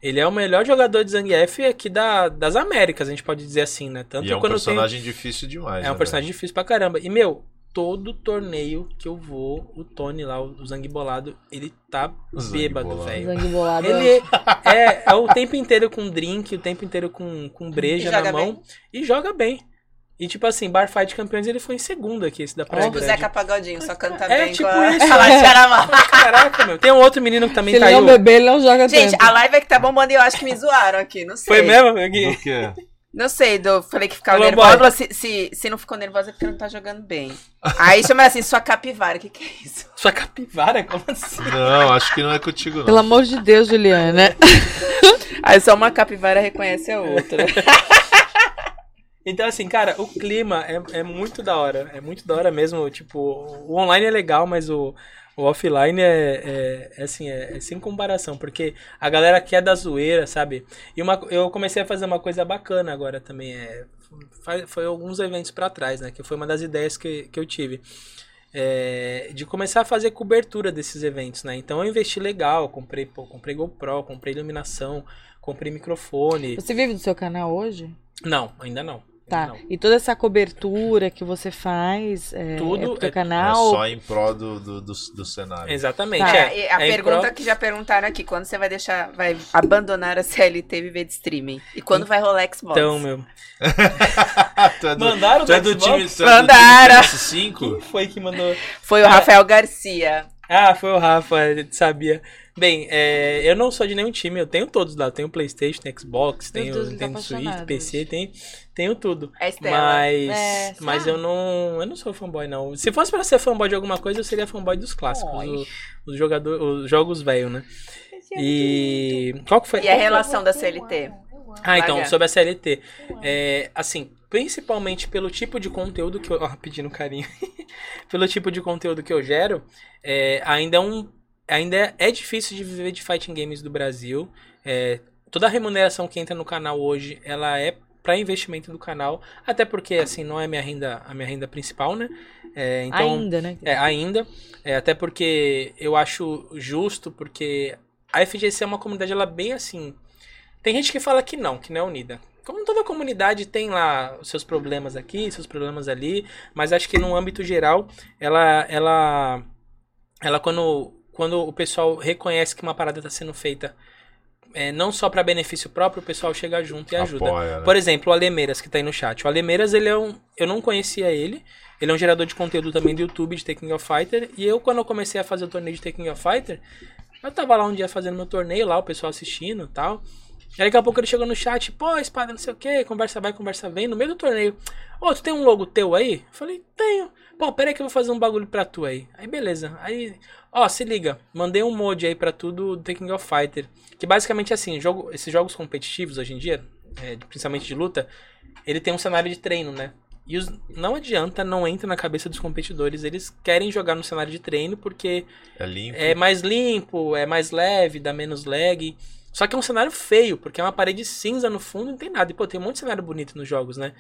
Ele é o melhor jogador de Zangief aqui da, das Américas, a gente pode dizer assim, né? Tanto E é um quando personagem difícil demais. tem. É um né, personagem difícil pra caramba. E, meu, todo torneio que eu vou, o Tony lá, o Zang Bolado, ele tá O Zangue bêbado, Bolado. velho. Sangue bolado. Ele é, é o tempo inteiro com drink, o tempo inteiro com, com breja na mão. bem. E joga bem. E tipo assim, Bar Fight Campeões ele foi em segundo aqui, esse da Praia Tipo o Grande. Zeca Pagodinho, só canta É, bem tipo com a... isso. a Lateral. Caraca, meu. Tem um outro menino que também Se tá ele aí. não beber, ele não joga Gente, tanto. a live é que tá bombando e eu acho que me zoaram aqui, não sei. Foi mesmo? Aqui. Do quê? Não sei, do, falei que ficava Alô, nervosa. Se, se, se não ficou nervosa é porque não tá jogando bem. Aí chama assim, sua capivara. O que, que é isso? Sua capivara? Como assim? Não, acho que não é contigo, não. Pelo amor de Deus, Juliana. Aí só uma capivara reconhece a outra. Então, assim, cara, o clima é, é muito da hora. É muito da hora mesmo. Tipo, o online é legal, mas o, o offline é, é, é assim, é, é sem comparação. Porque a galera quer da zoeira, sabe? E uma, eu comecei a fazer uma coisa bacana agora também. É, foi, foi alguns eventos pra trás, né? Que foi uma das ideias que, que eu tive. É, de começar a fazer cobertura desses eventos, né? Então eu investi legal, comprei, pô, comprei GoPro, comprei iluminação, comprei microfone. Você vive do seu canal hoje? Não, ainda não. Tá. não. E toda essa cobertura que você faz é, Tudo é pro teu é- É canal? só em pró do, do, do, do cenário. Exatamente. Tá. é. E a É pergunta prol- que já perguntaram aqui, quando você vai deixar, vai abandonar a CLT e viver de streaming? E quando vai rolar Xbox? Então, meu. tu é do, Mandaram tu é do do time, tu é do Mandaram. time Quem PS5? foi que mandou? Foi o Rafael Garcia. Ah, foi o Rafa, ele sabia. Bem, é, eu não sou de nenhum time, eu tenho todos lá. Eu tenho Playstation, Xbox, Meu tenho Deus, ele tá Nintendo Switch, PC, tenho, tenho tudo. É Estela. Mas, É, mas eu não, eu não sou fanboy não. Se fosse pra ser fanboy de alguma coisa, eu seria fanboy dos clássicos, o- os, jogador, os jogos velho, né? E qual que foi? E a relação da CLT? Ah, então, sobre a CLT. É, assim, principalmente pelo tipo de conteúdo que eu. Ó, pedindo carinho. pelo tipo de conteúdo que eu gero, é, ainda é um. Ainda é, é difícil de viver de fighting games do Brasil. É, toda a remuneração que entra no canal hoje, ela é para investimento do canal. Até porque, assim, não é minha renda, a minha renda principal, né? É, então, Ainda, né? é, ainda. É, até porque eu acho justo, porque a FGC é uma comunidade, ela é bem assim. Tem gente que fala que não, que não é unida. Como toda comunidade tem lá os seus problemas aqui, seus problemas ali, mas acho que no âmbito geral, ela ela ela quando quando o pessoal reconhece que uma parada está sendo feita é, não só para benefício próprio, o pessoal chega junto e ajuda. Apoia, né? Por exemplo, o Alemeiras, que tá aí no chat. O Alemeiras, ele é um. Eu não conhecia ele. Ele é um gerador de conteúdo também do YouTube de Taking of Fighter. E eu, quando eu comecei a fazer o torneio de Taking of Fighter, eu tava lá um dia fazendo meu torneio lá, o pessoal assistindo e tal. Aí daqui a pouco ele chegou no chat, pô, espada, não sei o que, conversa vai, conversa vem, no meio do torneio. Ô, tu tem um logo teu aí? Eu falei, tenho. Pô, pera aí que eu vou fazer um bagulho pra tu aí. Aí beleza. Aí, ó, se liga, mandei um mod aí pra tudo do The King of Fighter. Que basicamente é assim, jogo, esses jogos competitivos hoje em dia, é, principalmente de luta, ele tem um cenário de treino, né? E os, não adianta, não entra na cabeça dos competidores. Eles querem jogar no cenário de treino porque É limpo. é mais limpo, é mais leve, dá menos lag. Só que é um cenário feio, porque é uma parede cinza no fundo não tem nada. E pô, tem um monte de cenário bonito nos jogos, né?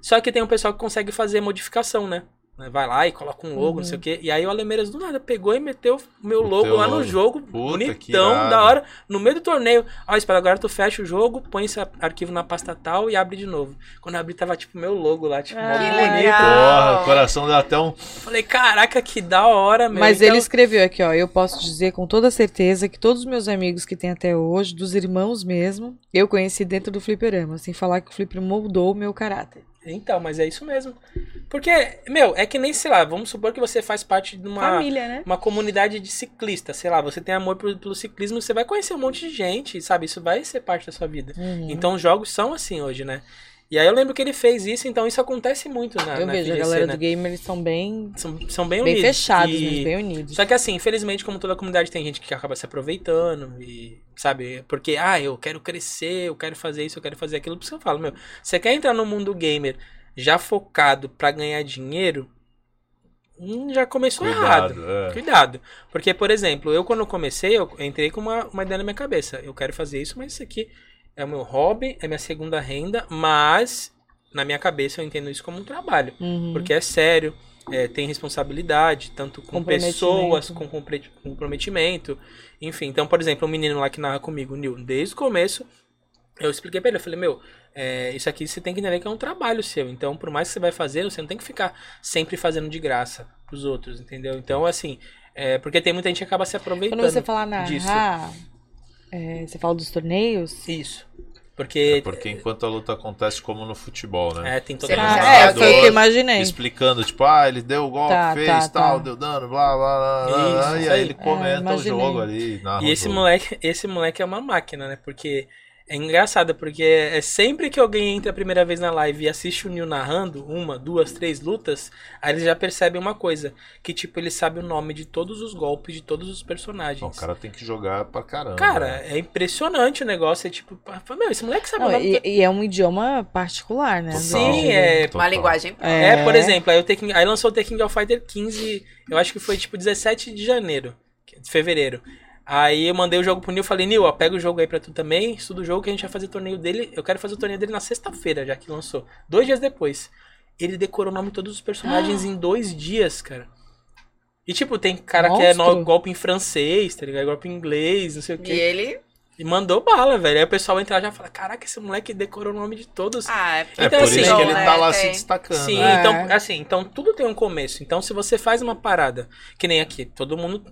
Só que tem um pessoal que consegue fazer modificação, né? Vai lá e coloca um logo, não sei o quê. E aí o Alemeiras do nada pegou e meteu o meu logo Meteu lá o no jogo, que bonitão, da hora, no meio do torneio. Ó, espera, agora tu fecha o jogo, põe esse arquivo na pasta tal e abre de novo. Quando eu abri, tava tipo meu logo lá, tipo, Ah, Que bonito. legal. Porra, o coração deu até um. Falei, caraca, que da hora, meu. Mas Então- ele escreveu aqui, ó. Eu posso dizer com toda certeza que todos os meus amigos que tem até hoje, dos irmãos mesmo, eu conheci dentro do fliperama. Sem falar que o fliperama moldou o meu caráter. Então, mas é isso mesmo. Porque, meu, é que nem, sei lá, vamos supor que você faz parte de uma, Família, né? uma comunidade de ciclistas, sei lá, você tem amor pelo, pelo ciclismo, você vai conhecer um monte de gente, sabe? Isso vai ser parte da sua vida. Uhum. Então, os jogos são assim hoje, né? E aí eu lembro que ele fez isso, então isso acontece muito na, eu na vejo, a FGC, galera né? do gamer, eles são bem, São, são bem bem unidos. fechados, E- mas bem unidos. Só que assim, infelizmente, como toda comunidade, tem gente que acaba se aproveitando e, sabe, porque, ah, eu quero crescer, eu quero fazer isso, eu quero fazer aquilo. Por isso que eu falo, meu, você quer entrar no mundo gamer já focado pra ganhar dinheiro, hum, já começou errado. Cuidado. é. Cuidado. Porque, por exemplo, eu quando comecei, eu entrei com uma, uma ideia na minha cabeça. Eu quero fazer isso, mas isso aqui é o meu hobby, é minha segunda renda, mas na minha cabeça eu entendo isso como um trabalho. Uhum. Porque é sério, é, tem responsabilidade, tanto com pessoas, com comprometimento. Enfim, então, por exemplo, o menino lá que narra comigo, o Nil, desde o começo, eu expliquei pra ele, eu falei, meu, é, isso aqui você tem que entender que é um trabalho seu. Então, por mais que você vai fazer, você não tem que ficar sempre fazendo de graça pros outros, entendeu? Então, assim, é, porque tem muita gente que acaba se aproveitando. Quando você fala disso. É, você fala dos torneios? Isso. Porque, É porque enquanto a luta acontece como no futebol, né? é, tem uma não Ah, é, foi o que eu imaginei. Explicando, tipo, ah, ele deu o golpe, Tá, fez, tá, tal, tá. deu dano, blá, blá, blá, blá, Isso, e aí aí. ele comenta o imaginei. jogo ali. narra E o esse jogo. moleque, esse moleque é uma máquina, né? Porque é engraçado, porque é sempre que alguém entra a primeira vez na live e assiste o Neil narrando uma, duas, três lutas, aí eles já percebem uma coisa, que tipo, ele sabe o nome de todos os golpes de todos os personagens. Não, o cara tem que jogar pra caramba. Cara, né? é impressionante o negócio, é tipo, meu, esse moleque sabe Não, o nome e, e é um idioma particular, né? Total. Sim, é- Total. Uma linguagem É, É. por exemplo, aí, o King- aí lançou o The King of Fighter 15, eu acho que foi tipo 17 de janeiro, de fevereiro. Aí eu mandei o jogo pro Nil, falei, Nil, ó, pega o jogo aí pra tu também, estuda o jogo que a gente vai fazer o torneio dele. Eu quero fazer o torneio dele na sexta-feira, já que lançou. Dois dias depois. Ele decorou o nome de todos os personagens em dois dias, cara. E tipo, tem cara que é no, Monstro. golpe em francês, tá ligado? Golpe em inglês, não sei o E quê. ele. E mandou bala, velho. Aí o pessoal entra já e fala, caraca, esse moleque decorou o nome de todos. Ah, é, É Então, por assim, isso que ele tá lá se tem- destacando. Sim, né? É. então, assim, então tudo tem um começo. Então, se você faz uma parada, que nem aqui, todo mundo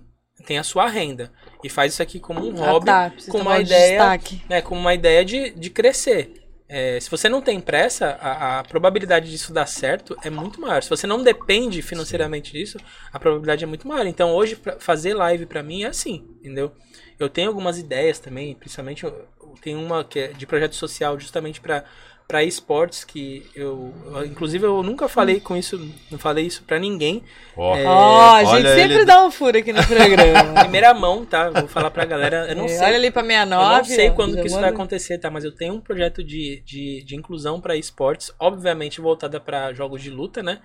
tem a sua renda e faz isso aqui como um Ah, hobby, tá, precisa com uma um ideia, destaque. né, com uma ideia de, de crescer. É, se você não tem pressa, a, a probabilidade disso dar certo é muito maior. Se você não depende financeiramente disso, a probabilidade é muito maior. Então, hoje, pra fazer live pra mim é assim, entendeu? Eu tenho algumas ideias também, principalmente eu, eu tenho uma que é de projeto social justamente pra para esportes que eu, inclusive eu nunca falei com isso, não falei isso pra ninguém. Ó, É, Ó, a gente olha sempre ele- dá um furo aqui no programa. Primeira mão, tá? Vou falar pra galera, eu não É, sei. Olha ali pra 69. Eu não sei quando que isso vai acontecer, tá? Mas eu tenho um projeto de, de, de inclusão para esportes, obviamente voltada para jogos de luta, né?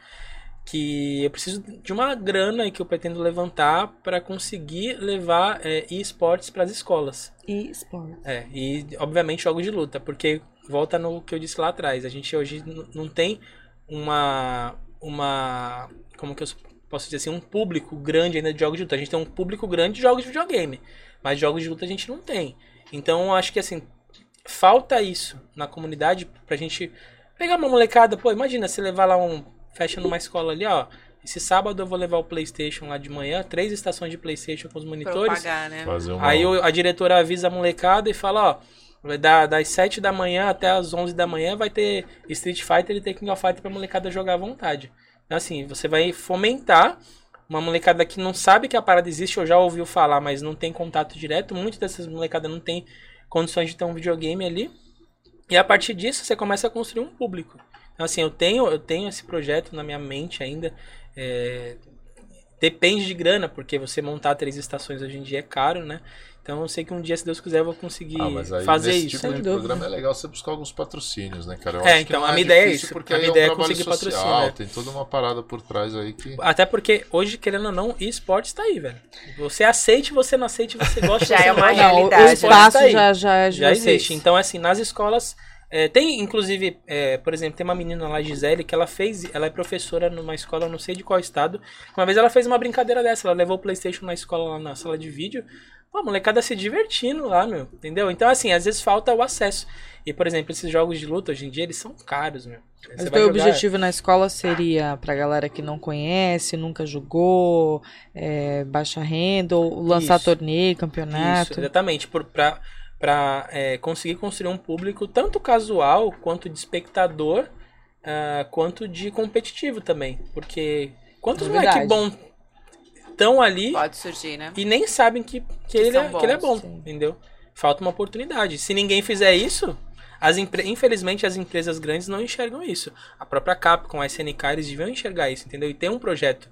Que eu preciso de uma grana que eu pretendo levantar para conseguir levar é, esportes para as escolas. E esporte. É, e obviamente jogos de luta, porque volta no que eu disse lá atrás. A gente hoje não tem uma. uma. Como que eu posso dizer assim? Um público grande ainda de jogos de luta. A gente tem um público grande de jogos de videogame, mas jogos de luta a gente não tem. Então eu acho que assim, falta isso na comunidade pra gente pegar uma molecada. Pô, imagina você levar lá um. Fecha numa escola ali, ó. Esse sábado eu vou levar o PlayStation lá de manhã, três estações de PlayStation com os monitores. pagar, né? fazer uma... Aí a diretora avisa a molecada e fala, ó, vai dar das 7 da manhã até as 11 da manhã vai ter Street Fighter e Tekken of Fighter pra molecada jogar à vontade. Então assim, você vai fomentar uma molecada que não sabe que a parada existe ou já ouviu falar, mas não tem contato direto. Muitas dessas molecadas não tem condições de ter um videogame ali. E a partir disso você começa a construir um público. Então, assim, eu tenho, eu tenho esse projeto na minha mente ainda. É, depende de grana, porque você montar três estações hoje em dia é caro, né? Então eu sei que um dia, se Deus quiser, eu vou conseguir Ah, mas aí fazer nesse isso. tipo de programa é legal você buscar alguns patrocínios, né, cara? Eu É, acho que então, a minha ideia é isso. Porque A minha é um ideia é trabalho conseguir social, patrocínio, né? Tem toda uma parada por trás aí que... Até porque hoje, querendo ou não, esportes tá aí, velho. Você aceite, você não aceite, você gosta, Já você é não uma. Não, o realidade. espaço Tá já, já é de Já vocês. existe. Então, assim, nas escolas. É, tem, inclusive, é, por exemplo, tem uma menina lá, Gisele, que ela fez. Ela é professora numa escola, não sei de qual estado. Uma vez ela fez uma brincadeira dessa. Ela levou o PlayStation na escola, lá na sala de vídeo. Pô, a molecada se divertindo lá, meu. Entendeu? Então, assim, às vezes falta o acesso. E, por exemplo, esses jogos de luta hoje em dia, eles são caros, meu. Mas o teu jogar- objetivo na escola seria pra galera que não conhece, nunca jogou, é, baixa renda, ou lançar Isso. torneio, Isso, campeonato. exatamente. Por, pra pra é, conseguir construir um público tanto casual quanto de espectador, ah, quanto de competitivo também. Porque quantos Novidade. moleque bom estão ali Pode surgir, né? e nem sabem que, que, ele, são é, que ele é bom, bons, sim. entendeu? Falta uma oportunidade. Se ninguém fizer isso, as infelizmente as empresas grandes não enxergam isso. A própria Capcom, a SNK, eles deviam enxergar isso, entendeu? E ter um projeto.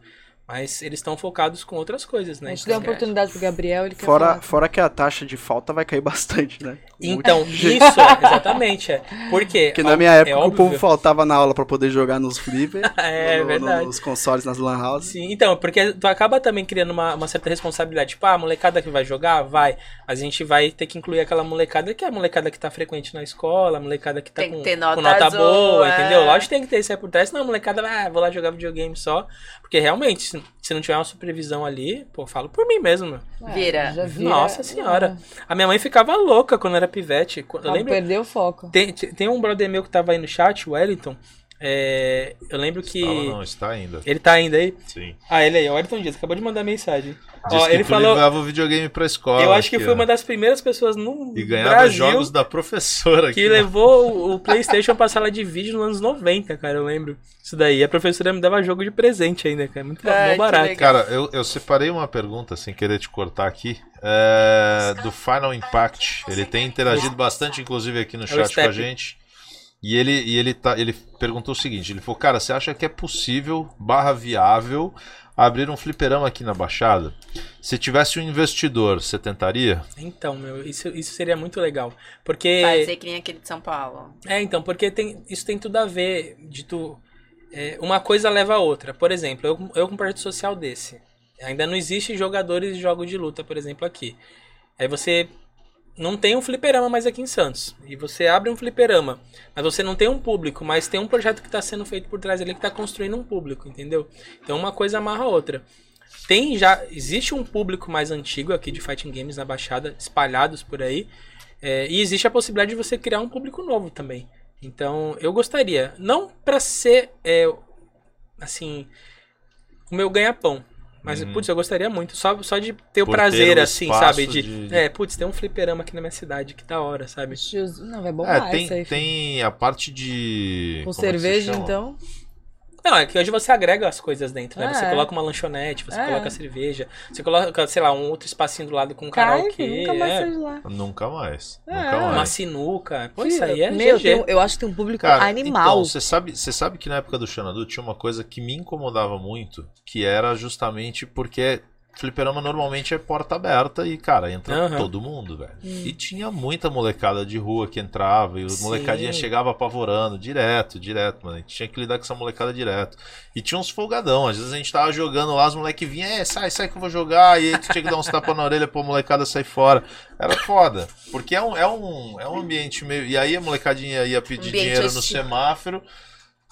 Mas eles estão focados com outras coisas, né? A gente deu uma oportunidade pro Gabriel, ele quer Fora, falar. fora que a taxa de falta vai cair bastante, né? Então, isso, exatamente. É. Por quê? Porque na minha época é o povo faltava na aula pra poder jogar nos flipper. É no- no- verdade. Nos consoles, nas lan houses. Sim, então, porque tu acaba também criando uma, uma certa responsabilidade. Tipo, ah, a molecada que vai jogar, vai. Mas a gente vai ter que incluir aquela molecada que é a molecada que tá frequente na escola, a molecada que tá Tem que com, ter nota com nota azul, boa, é. entendeu? Lógico que tem que ter isso aí por trás, senão a molecada vai, ah, vou lá jogar videogame só. Porque realmente, se, se não tiver uma supervisão ali, pô, falo por mim mesmo, meu. É, Vira. já vira. Nossa senhora. A minha mãe ficava louca quando era pivete. Quando- Eu Não, lembro, perdeu o foco. tem, tem um brother meu que tava aí no chat, o Wellington. É, eu lembro que. Estava não, está ainda. Ele tá ainda aí? Sim. Ah, ele aí, o Wellington Dias, acabou de mandar mensagem. Diz Ó, que ele tu falou. levava o videogame pra escola. Eu acho que aqui, foi ó. uma das primeiras pessoas no E ganhava Brasil jogos da professora que aqui. levou o- PlayStation pra sala de vídeo nos anos 90, cara. Eu lembro. Isso daí. A professora me dava jogo de presente ainda, cara. Muito Ai, barato. Cara, eu, eu separei uma pergunta, sem querer te cortar aqui, é, do Final Impact. Ele tem interagido bastante, inclusive, aqui no É chat com a gente. E ele, e ele, tá, ele perguntou o seguinte: ele falou, cara, você acha que é possível, barra viável, abrir um fliperama aqui na Baixada? Se tivesse um investidor, você tentaria? Então, meu, isso, isso seria muito legal. Porque. Fazer que nem aquele de São Paulo. É, então, porque tem, isso tem tudo a ver de tu. é, uma coisa leva a outra. Por exemplo, eu, eu com um projeto social desse. Ainda não existe jogadores de jogos de luta, por exemplo, aqui. Aí você não tem um fliperama mais aqui em Santos. E você abre um fliperama, mas você não tem um público, mas tem um projeto que está sendo feito por trás ali que está construindo um público, entendeu? Então uma coisa amarra a outra. Tem já. Existe um público mais antigo aqui de fighting games na Baixada, espalhados por aí. é, e existe a possibilidade de você criar um público novo também. Então, eu gostaria. Não para ser, é, assim, o meu ganha-pão. Mas, Uhum. putz, eu gostaria muito. Só, só de ter o Por prazer, ter o assim, sabe? De, de- É, putz, tem um fliperama aqui na minha cidade, que da hora, sabe? Não, vai bombar É, tem, isso aí. filho. tem a parte de. Com como é cerveja, então. Não, é que hoje você agrega as coisas dentro, né? É. Você coloca uma lanchonete, você É. coloca cerveja, você coloca, sei lá, um outro espacinho do lado com um Cai, karaokê, nunca mais é, sai de lá. Nunca mais. É. Nunca uma mais. sinuca. Pô, isso aí é Meu, GG. tem eu acho que tem um público Cara, animal. Então, você sabe, você sabe que na época do Xanadu tinha uma coisa que me incomodava muito, que era justamente porque fliperama normalmente é porta aberta e, cara, entra Aham. todo mundo, velho. Hum. E tinha muita molecada de rua que entrava e os Sim. molecadinha chegava apavorando, direto, direto, mano. A gente tinha que lidar com essa molecada direto. E tinha uns folgadão, às vezes a gente tava jogando lá, os moleque vinham, é, sai, sai que eu vou jogar, e aí tu tinha que dar uns tapas na orelha pra molecada sair fora. Era foda, porque é um, é um, é um ambiente meio... E aí a molecadinha ia pedir Ambiente dinheiro no semáforo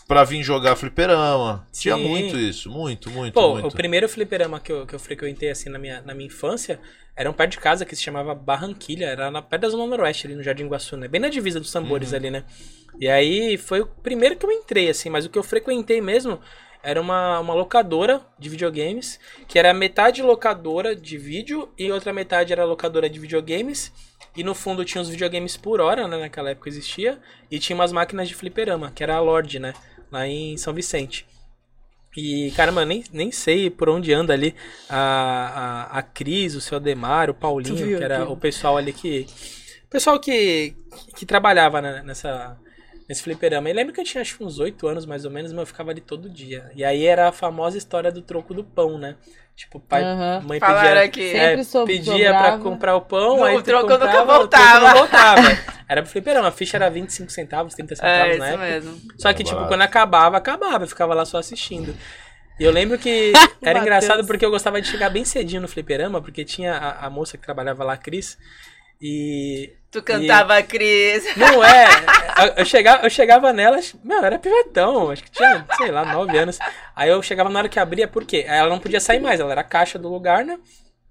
pra vir jogar fliperama. Tinha Sim. muito isso, muito, muito, Pô, muito. o primeiro fliperama que eu, que eu frequentei assim na minha, na minha infância era um perto de casa que se chamava Barranquilha, era na perto da Zona Noroeste, ali no Jardim Iguaçu, né? Bem na divisa dos tambores Uhum. ali, né? E aí foi o primeiro que eu entrei, assim, mas o que eu frequentei mesmo era uma, uma locadora de videogames, que era metade locadora de vídeo e outra metade era locadora de videogames. E no fundo tinha os videogames por hora, né? Naquela época existia. E tinha umas máquinas de fliperama, que era a Lorde, né? Lá em São Vicente. E, caramba, eu nem, nem sei por onde anda ali a, a, a Cris, o seu Ademar, o Paulinho, viu que era o pessoal ali que. pessoal que, que trabalhava nessa, nesse fliperama. Eu lembro que eu tinha acho que uns 8 anos mais ou menos, mas eu ficava ali todo dia. E aí era a famosa história do troco do pão, né? Tipo, pai, Aham. mãe Falaram pedia, é, Sempre sou- pedia pra comprar o pão, Não, aí o troco nunca comprava, voltava. não voltava. Era pro fliperama, a ficha era 25 centavos, 30 centavos É, na época. mesmo. Só que, É tipo, barato. quando acabava, acabava. Eu ficava lá só assistindo. E eu lembro que era engraçado porque eu gostava de chegar bem cedinho no fliperama, porque tinha a, a moça que trabalhava lá, a Cris, e... Tu cantava, Cris. Não é, eu- eu chegava, eu chegava nela, meu, eu era pivetão, acho que tinha, sei lá, 9 anos. Aí eu chegava na hora que abria, por quê? Ela não podia sair mais, ela era a caixa do lugar, né?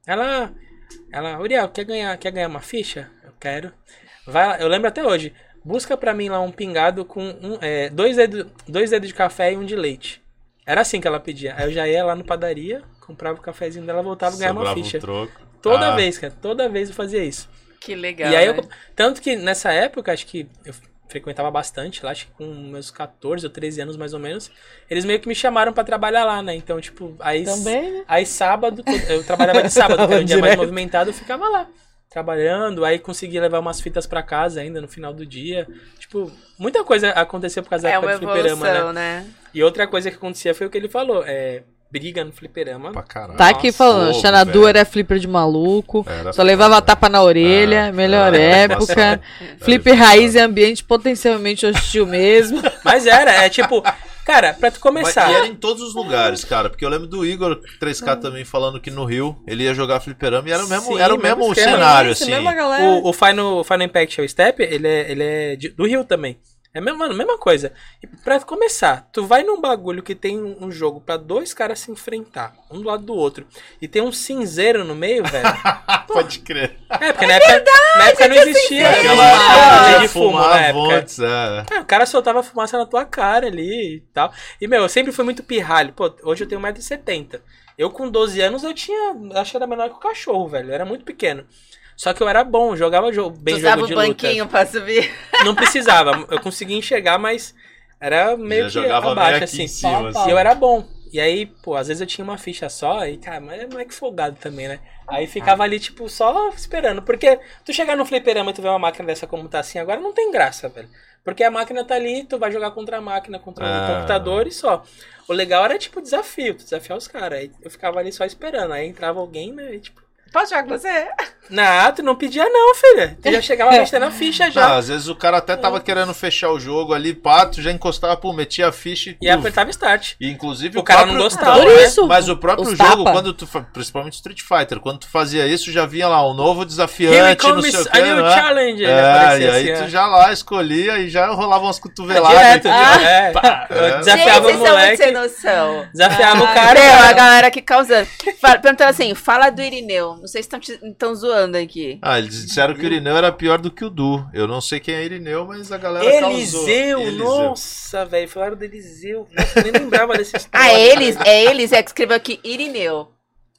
Ela, ela, Uriel, quer ganhar, quer ganhar uma ficha? Eu quero. Vai lá, eu lembro até hoje. Busca pra mim lá um pingado com um, é, dois, dedos, dois dedos de café e um de leite. Era assim que ela pedia. Aí eu já ia lá no padaria, comprava o cafezinho dela, voltava e ganhava uma ficha. troco. Toda Ah. vez, cara, toda vez eu fazia isso. Que legal. E aí, né? eu, tanto que nessa época, acho que eu frequentava bastante lá, acho que com meus 14 ou 13 anos mais ou menos, eles meio que me chamaram pra trabalhar lá, né? Então, tipo, aí, Também, né? aí sábado, eu trabalhava de sábado, que era um dia mais movimentado, eu ficava lá. Trabalhando, aí consegui levar umas fitas pra casa ainda no final do dia. Tipo, muita coisa aconteceu por causa da É época uma do fliperama, né? né? E outra coisa que acontecia foi o que ele falou: é, briga no fliperama. Pra caralho. Tá aqui Nossa, falando, fogo, Xanadu velho. era flipper de maluco. Era Só levava tapa na orelha, É, melhor era época. embaçado. Flip Era raiz e ambiente potencialmente hostil mesmo. Mas era, é tipo, cara, pra tu Mas, começar. e era em todos os lugares, cara. Porque eu lembro do Igor 3K também falando que no Rio ele ia jogar fliperama e era o mesmo, Sim, era o mesmo mesmo cenário, assim. mesma galera. O, o Final, Final Impact o Step, ele é, ele é de- do Rio também. É mesmo, mano, mesma coisa. E pra começar, tu vai num bagulho que tem um, um jogo pra dois caras se enfrentar, um do lado do outro, e tem um cinzeiro no meio, velho. Pode crer. É, porque na época, na época não existia Aquela de fumo na época. é. É, o cara soltava fumaça na tua cara ali e tal. E, meu, eu sempre fui muito pirralho. Pô, hoje eu tenho 1,70m. Eu com 12 anos eu tinha. Acho que era menor que o cachorro, velho. Eu era muito pequeno. Só que eu era bom, jogava jogo, bem tu usava jogo o de luta. banquinho pra subir. Não precisava. Eu conseguia enxergar, mas era meio Já que abaixo, assim. cima, Pau, E eu era bom. E aí, pô, às vezes eu tinha uma ficha só, e, cara, mas é moleque folgado também, né? Aí ficava ali, tipo, só esperando. Porque tu chegar no fliperama e tu ver uma máquina dessa como tá assim agora, não tem graça, velho. Porque a máquina tá ali, tu vai jogar contra a máquina, contra Ah. o computador e só. O legal era, tipo, desafio, tu desafiar os caras. Aí eu ficava ali só esperando. Aí entrava alguém, né? E, tipo, Posso jogar com você? não, tu não pedia não, filha. Tu já chegava mexendo a ficha já. Ah, às vezes o cara até tava querendo fechar o jogo ali, pá, tu já encostava, pô, metia a ficha e. E apertava start. E, inclusive O cara não próprio- gostava, Por né? isso, Mas o próprio os jogo, tapa. quando tu. Principalmente Street Fighter, quando tu fazia isso, já vinha lá um novo desafiante, não sei o a que. new né? challenge. ele É, e aí assim, tu ó. já lá escolhia e já rolava umas É, cotoveladas. direto, aqui. direto, é. Eu É. desafiava Gente, o muito sem moleque. noção. Desafiava o Ah, cara. Meu, a cara. galera aqui causando. Perguntando assim, fala do Irineu. Não sei se estão zoando aqui. Ah, eles disseram que o Irineu era pior do que o Du. Eu não sei quem é Irineu, mas a galera Eliseu, causou. nossa, velho. Falaram do Eliseu. Nossa, eu nem lembrava desse história. Ah, é eles? É eles? É que escreveu aqui Irineu.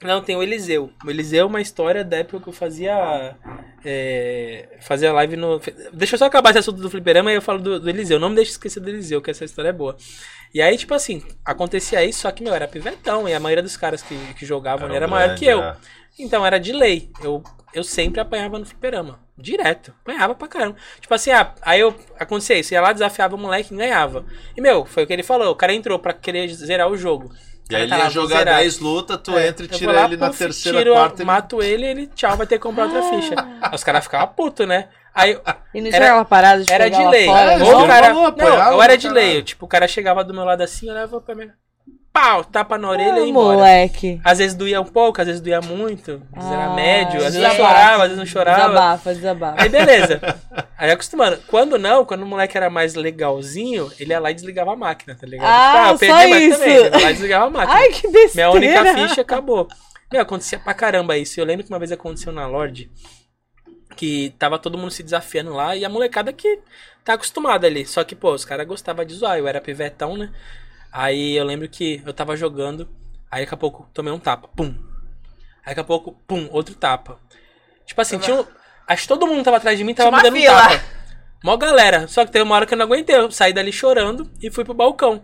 Não, tem o Eliseu. O Eliseu é uma história da época que eu fazia. É, fazia live no. Deixa eu só acabar esse assunto do fliperama e eu falo do, do Eliseu. Não me deixe esquecer do Eliseu, que essa história é boa. E aí, tipo assim, acontecia isso, só que, meu, era pivetão. E a maioria dos caras que, que jogavam ali era maior grande, que eu. é. Então era de lei. Eu, eu sempre apanhava no fliperama. Direto. Apanhava pra caramba. Tipo assim, ah, aí eu acontecia isso. Ia lá, desafiava o moleque e ganhava. E, meu, foi o que ele falou. O cara entrou pra querer zerar o jogo. E aí ele tá ia jogar zerar. 10 lutas, tu É, entra e eu tira lá, ele na puf, terceira, tiro, quarta. ele- Mato ele ele, tchau, vai ter que comprar outra ficha. Aí os caras ficavam putos, né? Aí E não Era- aquela parada de era de lei. fora, É, não? Ou o cara. falou, Não, apoiava eu era de lei. Tipo, o cara chegava do meu lado assim, olhava pra mim. Pau, tapa na orelha e Ah, ia embora. moleque. Às vezes doía um pouco, às vezes doía muito. Às vezes era Ah, médio, às vezes eu chorava, às vezes não chorava. Desabafa, desabafa. Aí beleza. Aí acostumando. Quando não, quando o moleque era mais legalzinho, ele ia lá e desligava a máquina, tá ligado? Ah, eu só mas isso. também. Ele ia lá e desligava a máquina. Ai, que besteira. Minha única ficha acabou. Meu, acontecia pra caramba isso. Eu lembro que uma vez aconteceu na Lorde que tava todo mundo se desafiando lá e a molecada que tá acostumada ali. Só que, pô, os caras gostavam de zoar. Eu era pivetão, né? Aí eu lembro que eu tava jogando, aí daqui a pouco tomei um tapa, pum. Aí daqui a pouco, pum, outro tapa. Tipo assim, tinha um, Acho que todo mundo tava atrás de mim, tava Tinha me dando um fila. tapa. Mó galera. Só que teve uma hora que eu não aguentei. Eu saí dali chorando e fui pro balcão.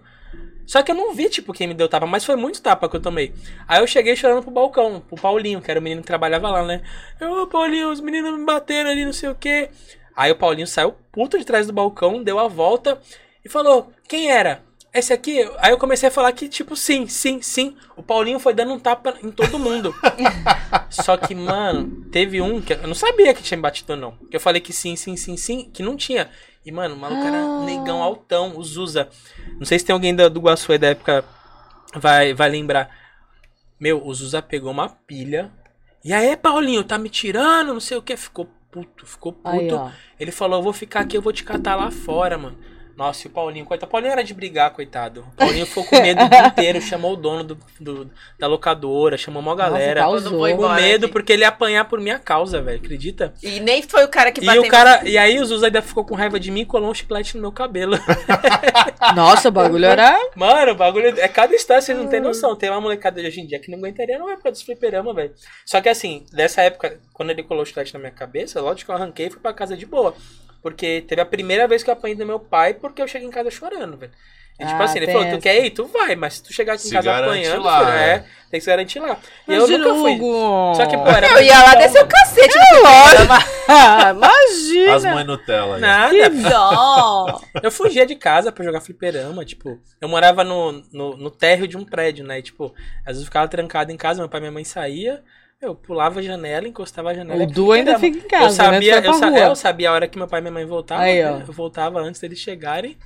Só que eu não vi, tipo, quem me deu tapa, mas foi muito tapa que eu tomei. Aí eu cheguei chorando pro balcão, pro Paulinho, que era o menino que trabalhava lá, né? Eu, Paulinho, os meninos me bateram ali, não sei o quê. Aí o Paulinho saiu puto de trás do balcão, deu a volta e falou: Quem era? Esse aqui? Aí eu comecei a falar que, tipo, sim, sim, sim. O Paulinho foi dando um tapa em todo mundo. Só que, mano, teve um que eu não sabia que tinha me batido, não. Que eu falei que sim, sim, sim, sim, que não tinha. E, mano, o maluco era Ah. negão altão, o Zuza. Não sei se tem alguém da- do Guaçu aí da época vai, vai lembrar. Meu, o Zuza pegou uma pilha. E aí, Paulinho, tá me tirando, não sei o que. Ficou puto, ficou puto. Aí. Ele falou, eu vou ficar aqui, eu vou te catar lá fora, mano. Nossa, e o Paulinho, coitado. O Paulinho era de brigar, coitado. O Paulinho ficou com medo o dia inteiro, chamou o dono do, do- da locadora, chamou uma galera. causou. Quando foi com embora medo, porque ele ia apanhar por minha causa, velho. Acredita? E nem foi o cara que E bateu o cara. E aí o Zuza ainda ficou com raiva de mim e colou um chiclete no meu cabelo. Nossa, o bagulho era. Mano, o bagulho. É cada história, vocês não têm noção. Tem uma molecada de hoje em dia que não aguentaria na época dos fliperama, velho. Só que assim, dessa época, quando ele colou o chiclete na minha cabeça, lógico que eu arranquei e fui pra casa de boa. Porque teve a primeira vez que eu apanhei do meu pai porque eu cheguei em casa chorando, velho. E tipo Ah, assim, ele falou, tu quer ir? Tu vai, mas se tu chegar aqui em Se casa apanhando, lá, filho, é. é, tem que se garantir lá. E eu nunca fui. Só que, pô, era Eu ia lá descer o cacete fliperama. Ah, imagina. As mães Nutella aí. Nada. Que dó. Eu fugia de casa pra jogar fliperama, tipo, eu morava no, no, no térreo de um prédio, né? E, tipo, às vezes eu ficava trancado em casa, meu pai e minha mãe saía, eu pulava a janela, encostava a janela. O Du ainda fica em casa, eu sabia, né? Eu, sa- é, eu sabia a hora que meu pai e minha mãe voltavam, Aí, né? eu voltava antes deles chegarem.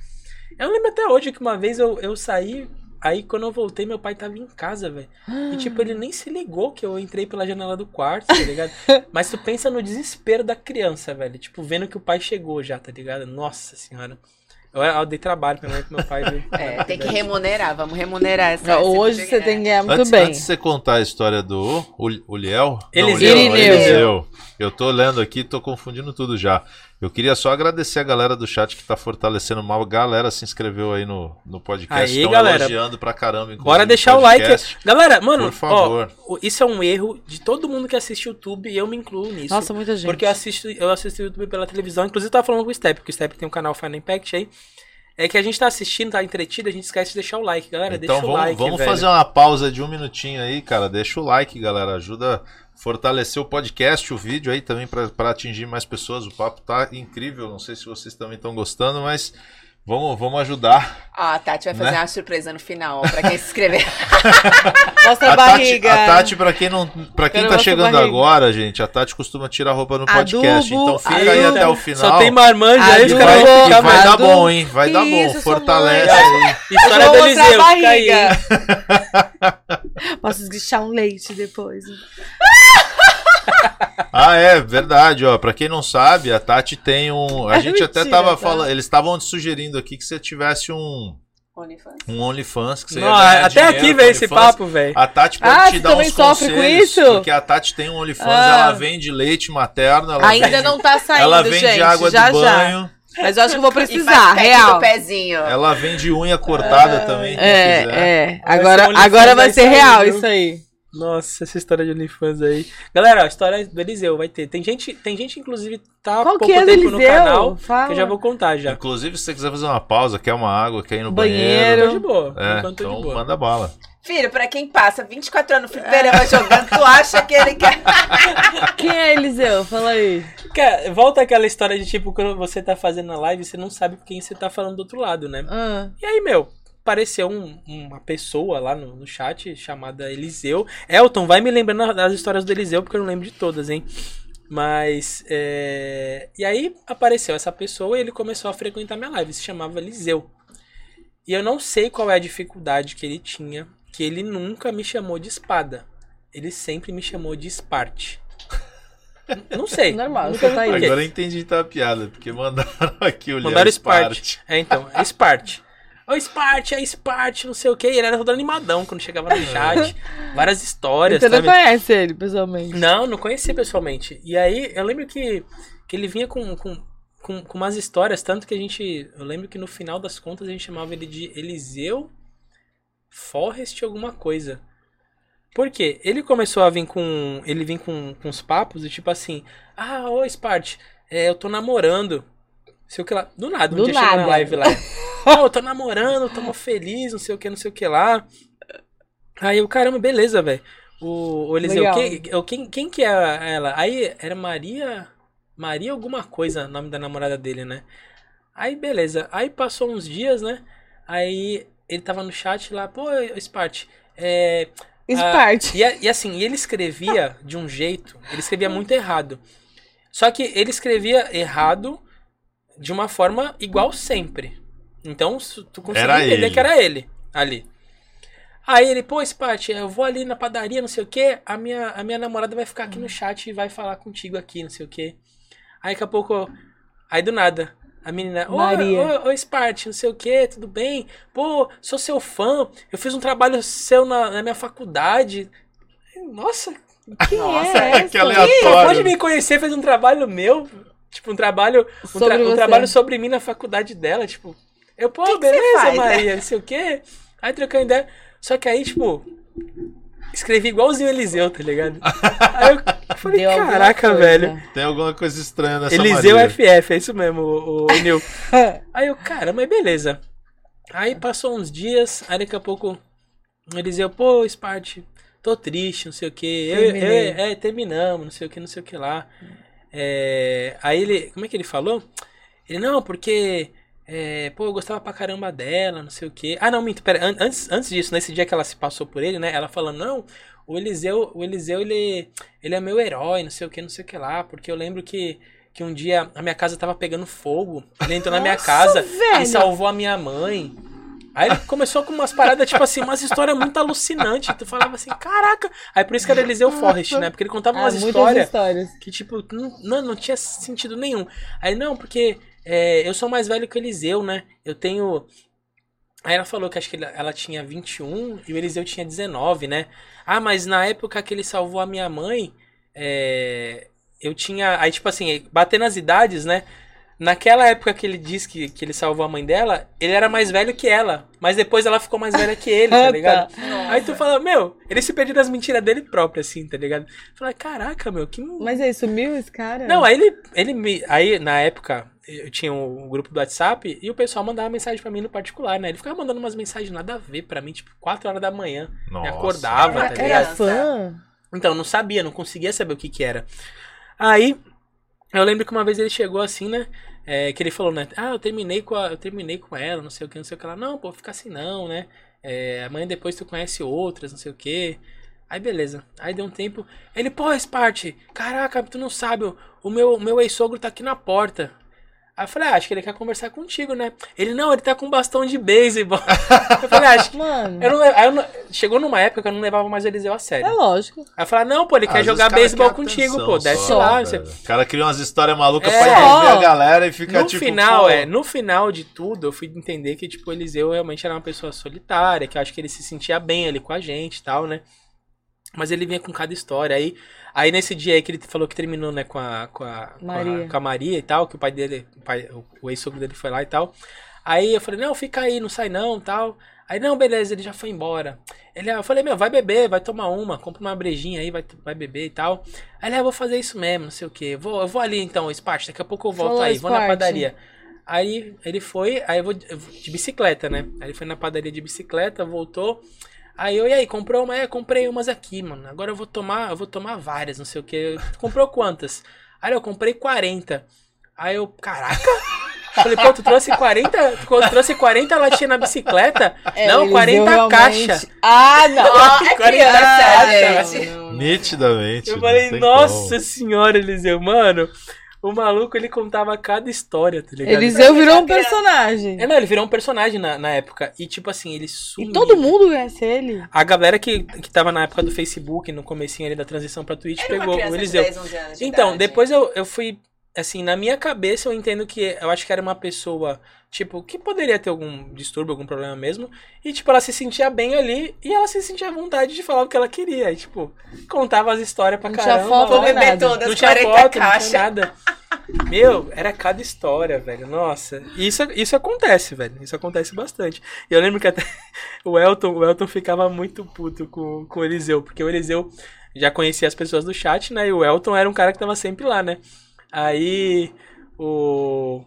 Eu lembro até hoje que uma vez eu, eu saí, aí quando eu voltei, meu pai tava em casa, velho. E tipo, ele nem se ligou que eu entrei pela janela do quarto, tá ligado? Mas tu pensa no desespero da criança, velho. Tipo, vendo que o pai chegou já, tá ligado? Nossa senhora. Eu, eu dei trabalho pra minha mãe e pro meu pai? É, tem que remunerar, vamos remunerar essa. Hoje esse você tem que ganhar muito Antes, bem. antes de você contar a história do Ul- Uliel, Eliseu. não, Uliel, Irineu. Eliseu. Eu tô lendo aqui, tô confundindo tudo já. Eu queria só agradecer a galera do chat que tá fortalecendo mal. A galera se inscreveu aí no, no podcast. Aí, Estão galera. elogiando pra caramba. Bora deixar o like. Galera, mano, Por favor. ó, o- isso é um erro de todo mundo que assiste YouTube e eu me incluo nisso. Nossa, muita gente. Porque eu assisto, eu assisto YouTube pela televisão. Inclusive, eu tava falando com o Step, que o Step tem um canal Final Impact aí. É que a gente tá assistindo, tá entretido, a gente esquece de deixar o like, galera. Então deixa o vamos, like. vamos velho. fazer uma pausa de um minutinho aí, cara. Deixa o like, galera. Ajuda fortalecer o podcast, o vídeo aí também pra pra atingir mais pessoas. O papo tá incrível. Não sei se vocês também estão gostando, mas vamos, vamos ajudar. Ó, a Tati vai fazer Né? uma surpresa no final, ó, pra quem se inscrever. Mostra a, A Tati, barriga. a Tati, pra quem não, para quem tá chegando barriga. agora, gente, a Tati costuma tirar roupa no podcast. Adubo, então fica aí adubo. até o final. Só tem marmanja aí, os E caras vai, vão vai mais. dar bom, hein? Vai Que dar bom. isso, Fortalece aí. História do vou mostrar a Eliseu, fica aí. barriga. Posso esguichar um leite depois. Ah, é, verdade, ó. Pra quem não sabe, a Tati tem um. A É gente até mentira, tava tá? falando. Eles estavam sugerindo aqui que você tivesse um, OnlyFans. um OnlyFans. Que você ia Não, ganhar até dinheiro aqui veio esse papo, velho. A Tati pode Ah, te dar também uns sofre com conselhos, isso? Porque a Tati tem um OnlyFans, Ah. ela vende leite materno, ela Ainda vende, não tá saindo, ela vende gente. água já, de já. banho, Mas eu acho que eu vou E precisar, real. do pezinho. ela vende unha cortada também, quem É, quiser. é. Vai ser Agora, agora vai ser real isso aí. Nossa, essa história de OnlyFans aí. Galera, a história do Eliseu vai ter. Tem gente, tem gente inclusive, tá há Qual pouco que é tempo no canal. Fala. Que eu já vou contar já. Inclusive, se você quiser fazer uma pausa, quer uma água, quer ir no Banheiro. banheiro. Tô de boa. É, então de boa. manda bala. Filho, pra quem passa 24 anos no fliperama jogando, tu acha que ele quer... Quem é Eliseu? Fala aí. Cara, volta aquela história de tipo, quando você tá fazendo a live, você não sabe com quem você tá falando do outro lado, né? Ah, E aí, meu, apareceu um- uma pessoa lá no, no chat chamada Eliseu. Elton, vai me lembrando das histórias do Eliseu, porque eu não lembro de todas, hein? Mas, é... E aí apareceu essa pessoa e ele começou a frequentar minha live. Se chamava Eliseu. E eu não sei qual é a dificuldade que ele tinha, que ele nunca me chamou de espada. Ele sempre me chamou de Sparte. N- Não sei. Normal, você tá aí. Agora eu entendi tá a piada, porque mandaram aqui o Mandaram Léo Sparte. É, então, é Ô, Sparte, é Sparte, não sei o que. Ele era todo animadão quando chegava no chat. Várias histórias, você não conhece ele pessoalmente. Não, não conhecia pessoalmente. E aí, eu lembro que, que ele vinha com, com, com, com umas histórias, tanto que a gente. Eu lembro que no final das contas a gente chamava ele de Eliseu Forrest alguma coisa. Por quê? Ele começou a vir com. Ele vinha com, com uns papos e tipo assim. Ah, ô Sparte, é, eu tô namorando. Sei o que lá. Do nada, um Do dia chegou na nada. live lá. Pô, eu tô namorando, tô feliz, não sei o que, não sei o que lá. Aí eu, caramba, beleza, velho. O, o Eliseu, quem, eu- quem, quem que é ela? Aí era Maria. Maria alguma coisa, nome da namorada dele, né? Aí beleza. Aí passou uns dias, né? Aí ele tava no chat lá, pô, Spart, é. Spart. E, a- e assim, e ele escrevia de um jeito, ele escrevia muito errado. Só que ele escrevia errado de uma forma igual sempre. Então, tu conseguia Era entender ele. que era ele ali. Aí ele, pô, Spat, eu vou ali na padaria, não sei o que, a minha, a minha namorada vai ficar aqui no chat e vai falar contigo aqui, não sei o que. Aí daqui a pouco, aí do nada, a menina, ô, Maria. ô, ô Spart, não sei o que, tudo bem? Pô, sou seu fã, eu fiz um trabalho seu na, na minha faculdade. Nossa, Quem Nossa, é que essa? aleatório. pode me conhecer, fez um trabalho meu, tipo, um trabalho, um, Sobre tra- um trabalho sobre mim na faculdade dela, tipo, eu, pô, Que que beleza, faz, né? Maria, não sei o quê. Aí trocando ideia. Só que aí, tipo, escrevi igualzinho o Eliseu, tá ligado? Aí eu falei, Deu caraca, velho. Tem alguma coisa estranha nessa Eliseu Maria. FF, é isso mesmo, o, o Nil. Aí eu, cara, mas beleza. Aí passou uns dias, aí daqui a pouco o Eliseu, pô, Spart, tô triste, não sei o que. Terminei. É, terminamos, não sei o que, não sei o que lá. É, aí ele, como é que ele falou? Ele, não, porque, é, pô, eu gostava pra caramba dela, não sei o que. Ah, não, minto, pera, an- antes, antes disso, nesse dia que ela se passou por ele, né, ela falando, não, o Eliseu, o Eliseu, ele, ele é meu herói, não sei o que, não sei o que lá, porque eu lembro que, que um dia a minha casa tava pegando fogo, ele entrou na minha Nossa, casa velho. e salvou a minha mãe. Aí ele começou com umas paradas, tipo assim, umas histórias muito alucinantes. Tu falava assim, caraca. Aí por isso que era Eliseu Forrest, né? Porque ele contava Ah, umas histórias histórias. que, tipo, não, não tinha sentido nenhum. Aí, não, porque é, eu sou mais velho que o Eliseu, né? Eu tenho. Aí ela falou que acho que ela tinha 21 e o Eliseu tinha 19, né? Ah, mas na época que ele salvou a minha mãe, é, eu tinha. Aí, tipo assim, batendo as idades, né? Naquela época que ele disse que, que ele salvou a mãe dela, ele era mais velho que ela. Mas depois ela ficou mais velha que ele, tá Ah, ligado? tá. Aí tu fala, meu, ele se perdeu das mentiras dele próprio, assim, tá ligado? Fala, caraca, meu, que. Mas aí, sumiu esse cara? Não, aí ele, ele me. Aí, na época, eu tinha um grupo do WhatsApp e o pessoal mandava mensagem pra mim no particular, né? Ele ficava mandando umas mensagens nada a ver pra mim, tipo, 4 horas da manhã. Nossa. Me acordava, Era- tá Era ligado? fã? Então, não sabia, não conseguia saber o que que era. Aí, eu lembro que uma vez ele chegou assim, né? é, que ele falou, né? Ah, eu terminei com a, eu terminei com ela, não sei o que, não sei o que lá. Não, pô, fica assim não, né? É, amanhã depois tu conhece outras, não sei o que. Aí beleza. Aí deu um tempo. Ele, pô, Spart, caraca, tu não sabe, o, o meu, o meu ex-sogro tá aqui na porta. Aí eu falei, ah, acho que ele quer conversar contigo, né? Ele, não, ele tá com um bastão de beisebol. eu falei, ah, acho que. Mano, Eu não, eu não- chegou numa época que eu não levava mais o Eliseu a sério. é lógico. Aí eu falei, não, pô, ele Ah, quer jogar beisebol contigo, atenção pô, desce só, lá. você- O cara cria umas histórias malucas É. pra envolver a galera e fica No tipo. final, pô, é, no final de tudo, eu fui entender que, tipo, o Eliseu realmente era uma pessoa solitária, que eu acho que ele se sentia bem ali com a gente e tal, né? Mas ele vinha com cada história. Aí, aí nesse dia aí que ele falou que terminou, né, com a, com a, com a, Maria. com a Maria e tal, que o pai dele, o, pai- o- ex-sogro dele foi lá e tal. Aí eu falei, não, fica aí, não sai não, tal. Aí, não, beleza, ele já foi embora. Ele, eu falei, meu, vai beber, vai tomar uma, compra uma brejinha aí, vai, vai beber e tal. Aí ele, ah, eu vou fazer isso mesmo, não sei o que. Vou, eu vou ali então, Spart, daqui a pouco eu volto Falou, aí, vou na padaria. Aí ele foi, aí eu vou de bicicleta, né? Aí ele foi na padaria de bicicleta, voltou. Aí eu, e aí, comprou uma? É, comprei umas aqui, mano. Agora eu vou tomar, eu vou tomar várias, não sei o que. Comprou quantas? Aí eu comprei 40. Aí eu, caraca! Falei, pô, tu trouxe 40, tu trouxe 40 latinhas na bicicleta? É, não, Eliseu 40 realmente- caixas. Ah, não. É 40 criança, caixas. Nitidamente. Eu falei, nossa como. senhora, Eliseu, mano. O maluco, ele contava cada história, tá ligado? Eliseu virou um personagem. É, não, ele virou um personagem na, na época. E, tipo assim, ele sumiu. E todo mundo conhece ele. A galera que, que tava na época do Facebook, no comecinho ali da transição pra Twitch, Era pegou o de Eliseu. 10, 11 anos de Então, idade. depois eu, eu fui. Assim, na minha cabeça eu entendo que eu acho que era uma pessoa, tipo, que poderia ter algum distúrbio, algum problema mesmo. E, tipo, ela se sentia bem ali e ela se sentia à vontade de falar o que ela queria. E, tipo, contava as histórias pra Não tinha caramba. foto, Vou beber todas, Não tinha 40 foto, não tinha nada. Meu, era cada história, velho. Nossa. Isso, isso acontece, velho. Isso acontece bastante. E eu lembro que até o Elton, o Elton ficava muito puto com, com o Eliseu, porque o Eliseu já conhecia as pessoas do chat, né? E o Elton era um cara que tava sempre lá, né? Aí o.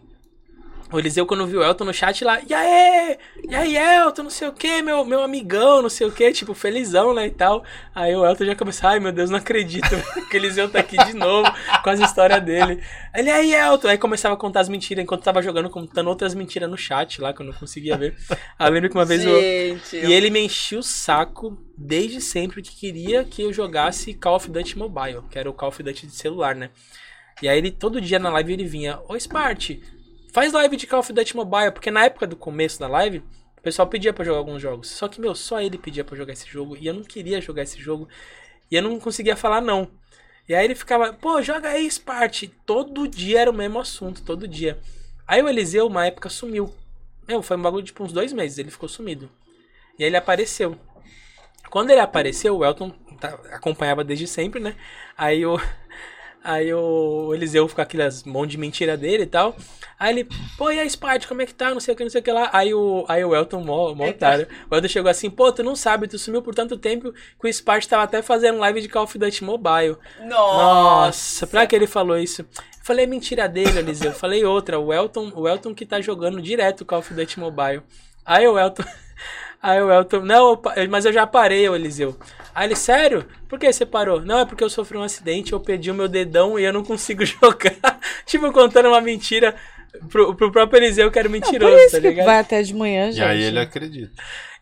O Eliseu, quando viu o Elton no chat lá, e aí? E aí, Elton, não sei o que, meu, meu amigão, não sei o que, tipo, felizão, né, e tal. Aí o Elton já começou, ai meu Deus, não acredito que o Eliseu tá aqui de novo com as histórias dele. Ele, e aí, Elton? Aí começava a contar as mentiras, enquanto tava jogando, contando outras mentiras no chat lá, que eu não conseguia ver. Aí eu lembro que uma vez eu... Gente, E ele me enchia o saco desde sempre que queria que eu jogasse Call of Duty Mobile, que era o Call of Duty de celular, né? E aí ele todo dia na live ele vinha, ô Spart, faz live de Call of Duty Mobile, porque na época do começo da live, o pessoal pedia pra jogar alguns jogos. Só que, meu, só ele pedia pra jogar esse jogo, e eu não queria jogar esse jogo, e eu não conseguia falar não. E aí ele ficava, pô, joga aí, Spart. Todo dia era o mesmo assunto, todo dia. Aí o Eliseu, uma época, sumiu. Meu, foi um bagulho de tipo, uns dois meses, ele ficou sumido. E aí ele apareceu. Quando ele apareceu, o Elton tá- acompanhava desde sempre, né? Aí o, aí o Eliseu fica aquelas monte de mentira dele e tal. Aí ele, pô, e a Spart, como é que tá? Não sei o que, não sei o que lá. Aí o, aí o Elton, mó, mó otário. O Elton chegou assim, pô, tu não sabe, tu sumiu por tanto tempo que o Spart tava até fazendo live de Call of Duty Mobile. Nossa, pra que ele falou isso? Eu falei, é mentira dele, Eliseu. Eu falei outra, o Elton, o Elton que tá jogando direto Call of Duty Mobile. Aí o Elton. Aí o Elton. Não, mas eu já parei, o Eliseu. Aí ele, sério? Por que você parou? Não, é porque eu sofri um acidente, eu perdi o meu dedão e eu não consigo jogar. tipo, contando uma mentira pro, pro próprio Eliseu, que era Não, mentiroso, por isso tá que ligado? vai até de manhã, E gente. aí ele acredita.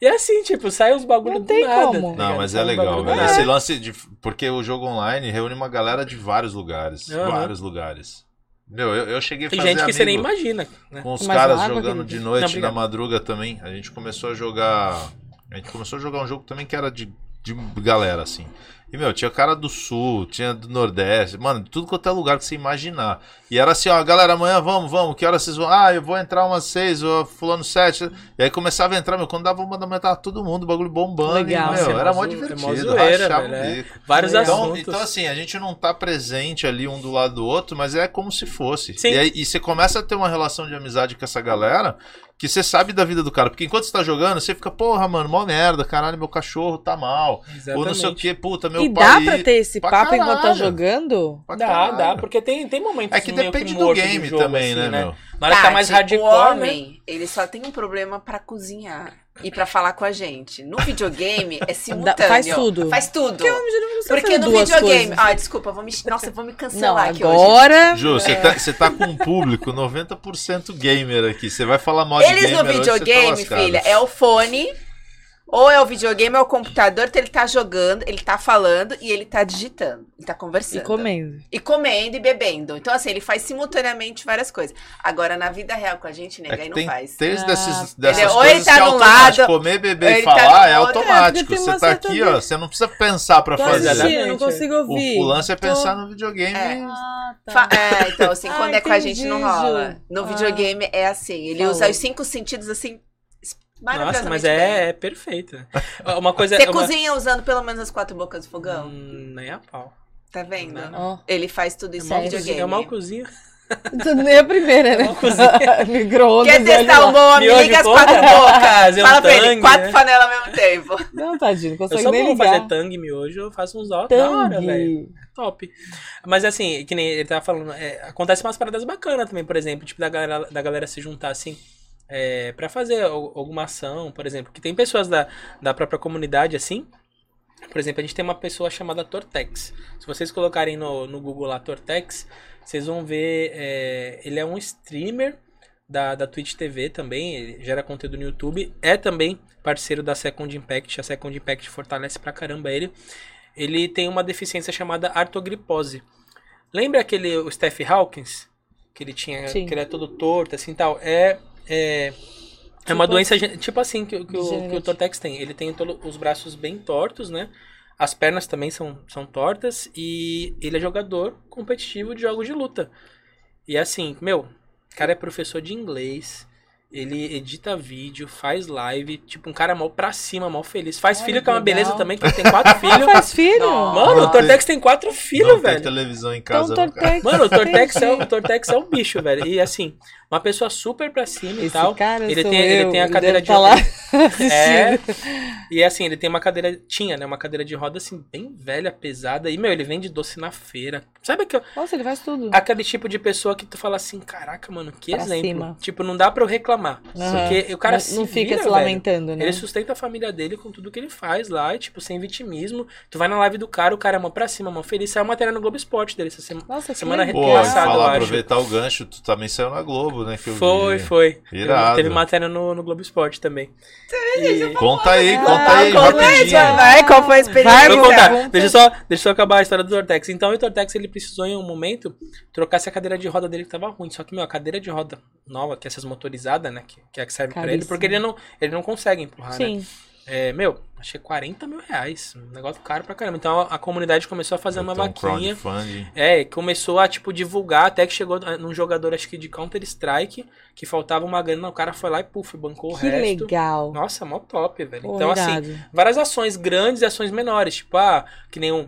E é assim, tipo, sai os bagulhos Não do tem nada. como. tá Não, mas Sai é legal, velho. Esse lance de. Porque o jogo online reúne uma galera de vários lugares. Aham. Vários lugares. Meu, eu, eu cheguei a Tem fazer gente que você nem imagina, né? com os Mais caras água, jogando de noite Não, na madruga também. A gente começou a jogar. A gente começou a jogar um jogo também que era de, de galera, assim. E, meu, tinha cara do sul, tinha do nordeste, mano, tudo quanto é lugar que você imaginar. E era assim, ó, galera, amanhã vamos, vamos, que horas vocês vão? Ah, eu vou entrar umas seis, ó, fulano sete. E aí começava a entrar, meu, quando dava uma da manhã, tava todo mundo, o bagulho bombando. Legal. E, meu, é era mó é divertido, zoeira, rachava velho, o é. bico. Vários Então, assuntos. então, assim, a gente não tá presente ali um do lado do outro, mas é como se fosse. Sim. E, aí, e você começa a ter uma relação de amizade com essa galera que você sabe da vida do cara. Porque enquanto você tá jogando, você fica, porra, mano, mó merda, caralho, meu cachorro tá mal. Ou não sei o Exatamente. que, puta, meu E pai. dá pra ter esse pra papo enquanto tá caralho. jogando? Pra Dá, caralho. dá, porque tem, tem momentos É que depende do morto game jogo, também, assim, né, meu? Na hora que tá mais Tati, hardcore, o né? homem, ele só tem um problema pra cozinhar e pra falar com a gente. No videogame é simultâneo. faz tudo. Faz tudo. Porque não Porque no duas videogame. coisas. Ah, desculpa, vou me... nossa, eu vou me Não, cancelar aqui hoje. agora... Ju, você tá, você tá com um público 90% gamer aqui. Você vai falar mal de Eles gamer no hoje, você tá videogame, lascado. filha, é o fone, ou é o videogame, ou é o computador, então ele tá jogando, ele tá falando e ele tá digitando. Ele tá E conversando. comendo. E comendo e bebendo. Então, assim, ele faz simultaneamente várias coisas. Agora, na vida real com a gente, É nega, aí não tem faz. três Ah, desses, dessas entendeu? Ou ele coisas tá que é automático. lado, Comer, beber e ele tá falar é automático. É, tem você tá aqui, ó. Você não precisa pensar pra Tô fazer. assistindo, Exatamente, não consigo O, ouvir. o lance é Tô- pensar no videogame. É. Ah, tá. É, então, assim, Ah, quando é com a gente não rola. No Ah. videogame é assim. Ele Falou. usa os cinco sentidos assim. Nossa, mas é, é perfeito. Uma coisa. Você uma... cozinha usando pelo menos as quatro bocas do fogão? Hum, nem a pau. Tá vendo? Não. Ó, Ele faz tudo isso no cozinha. videogame. É mal cozinha. nem a primeira, né? Micro-ondas. Quer testar um bom? Liga as quatro bocas. Fazer um Fala pra ele, quatro né? panelas ao mesmo tempo. Não, tadinho, não Eu consegue sou nem ligar. fazer tangue miojo, eu faço uns da da hora, velho. Tangue. Top. Mas assim, que nem ele tava falando, é, acontece umas paradas bacanas também, por exemplo, tipo, da galera, da galera se juntar assim. É, para fazer al- alguma ação, por exemplo, que tem pessoas da, da própria comunidade assim. Por exemplo, a gente tem uma pessoa chamada Tortex. Se vocês colocarem no, no Google lá Tortex, vocês vão ver. é, ele é um streamer da, da Twitch TV também, ele gera conteúdo no YouTube. É também parceiro da Second Impact. A Second Impact fortalece pra caramba ele. Ele tem uma deficiência chamada artrogripose. Lembra aquele o Steph Hawkins? Que ele tinha. Sim. Que ele é todo torto, assim tal. É. É, é uma Tipo doença tipo assim que, o- que, o, que o. Tortex tem. Ele tem os braços bem tortos, né? As pernas também são, são tortas. E ele é jogador competitivo de jogos de luta. E assim, meu, o cara é professor de inglês. Ele edita vídeo, faz live, tipo, um cara mal pra cima, mal feliz. Faz Olha filho, que é uma legal. beleza também, que ele tem quatro filhos. Faz filho? Não. Mano, Não o Tortex tem quatro não filhos, tem velho. televisão em Então, casa. não, cara. Tortex. Mano, o Tortex é, o. Tortex é o bicho, velho. E assim, uma pessoa super pra cima e Esse tal. cara Ele sou tem- ele eu, tem a ele cadeira deve de tá lá É. E assim, ele tem uma cadeira. Tinha, né? Uma cadeira de roda assim, bem velha, pesada. E, meu, ele vende doce na feira. Sabe que Nossa, ele faz tudo. aquele tipo de pessoa que tu fala assim, caraca, mano, que Pra exemplo. cima. Tipo, não dá pra eu reclamar. Aham. Porque o cara não, se não fica vira, se velho. lamentando, né? Ele sustenta a família dele com tudo que ele faz lá, e, tipo, sem vitimismo. Tu vai na live do cara, o cara é mão pra cima, mão feliz. Saiu matéria no Globo Esporte dele essa semana. Nossa, que semana legal. Pô, e Passado, eu falar, aproveitar o gancho, tu também saiu na Globo, né? Que Foi, vi. foi. Teve- Irado. Teve matéria no, no Globo Esporte também. E- Conta aí, Ah, conta aí, conta aí, rapidinho. Tiago. Vai, qual foi a experiência? Vai, Vou contar. Deixa eu, só, deixa eu só acabar a história do Tortex. Então, o Tortex, ele precisou em um momento trocar essa cadeira de roda dele que tava ruim. Só que, meu, a cadeira de roda nova, que é essas motorizadas, né? Que, que é a que serve pra ele, Caríssimo. porque ele não, ele não consegue empurrar, né? Sim. É, meu, achei 40 mil reais. Um negócio caro pra caramba. Então, a, a comunidade começou a fazer uma vaquinha. É, começou a, tipo, divulgar, até que chegou ah, num jogador, acho que de Counter-Strike, que faltava uma grana, o cara foi lá e, puf, bancou o Que resto. legal. Nossa, mó top, velho. Pô, então, assim, irado. várias ações grandes e ações menores. Tipo, ah, que nem um.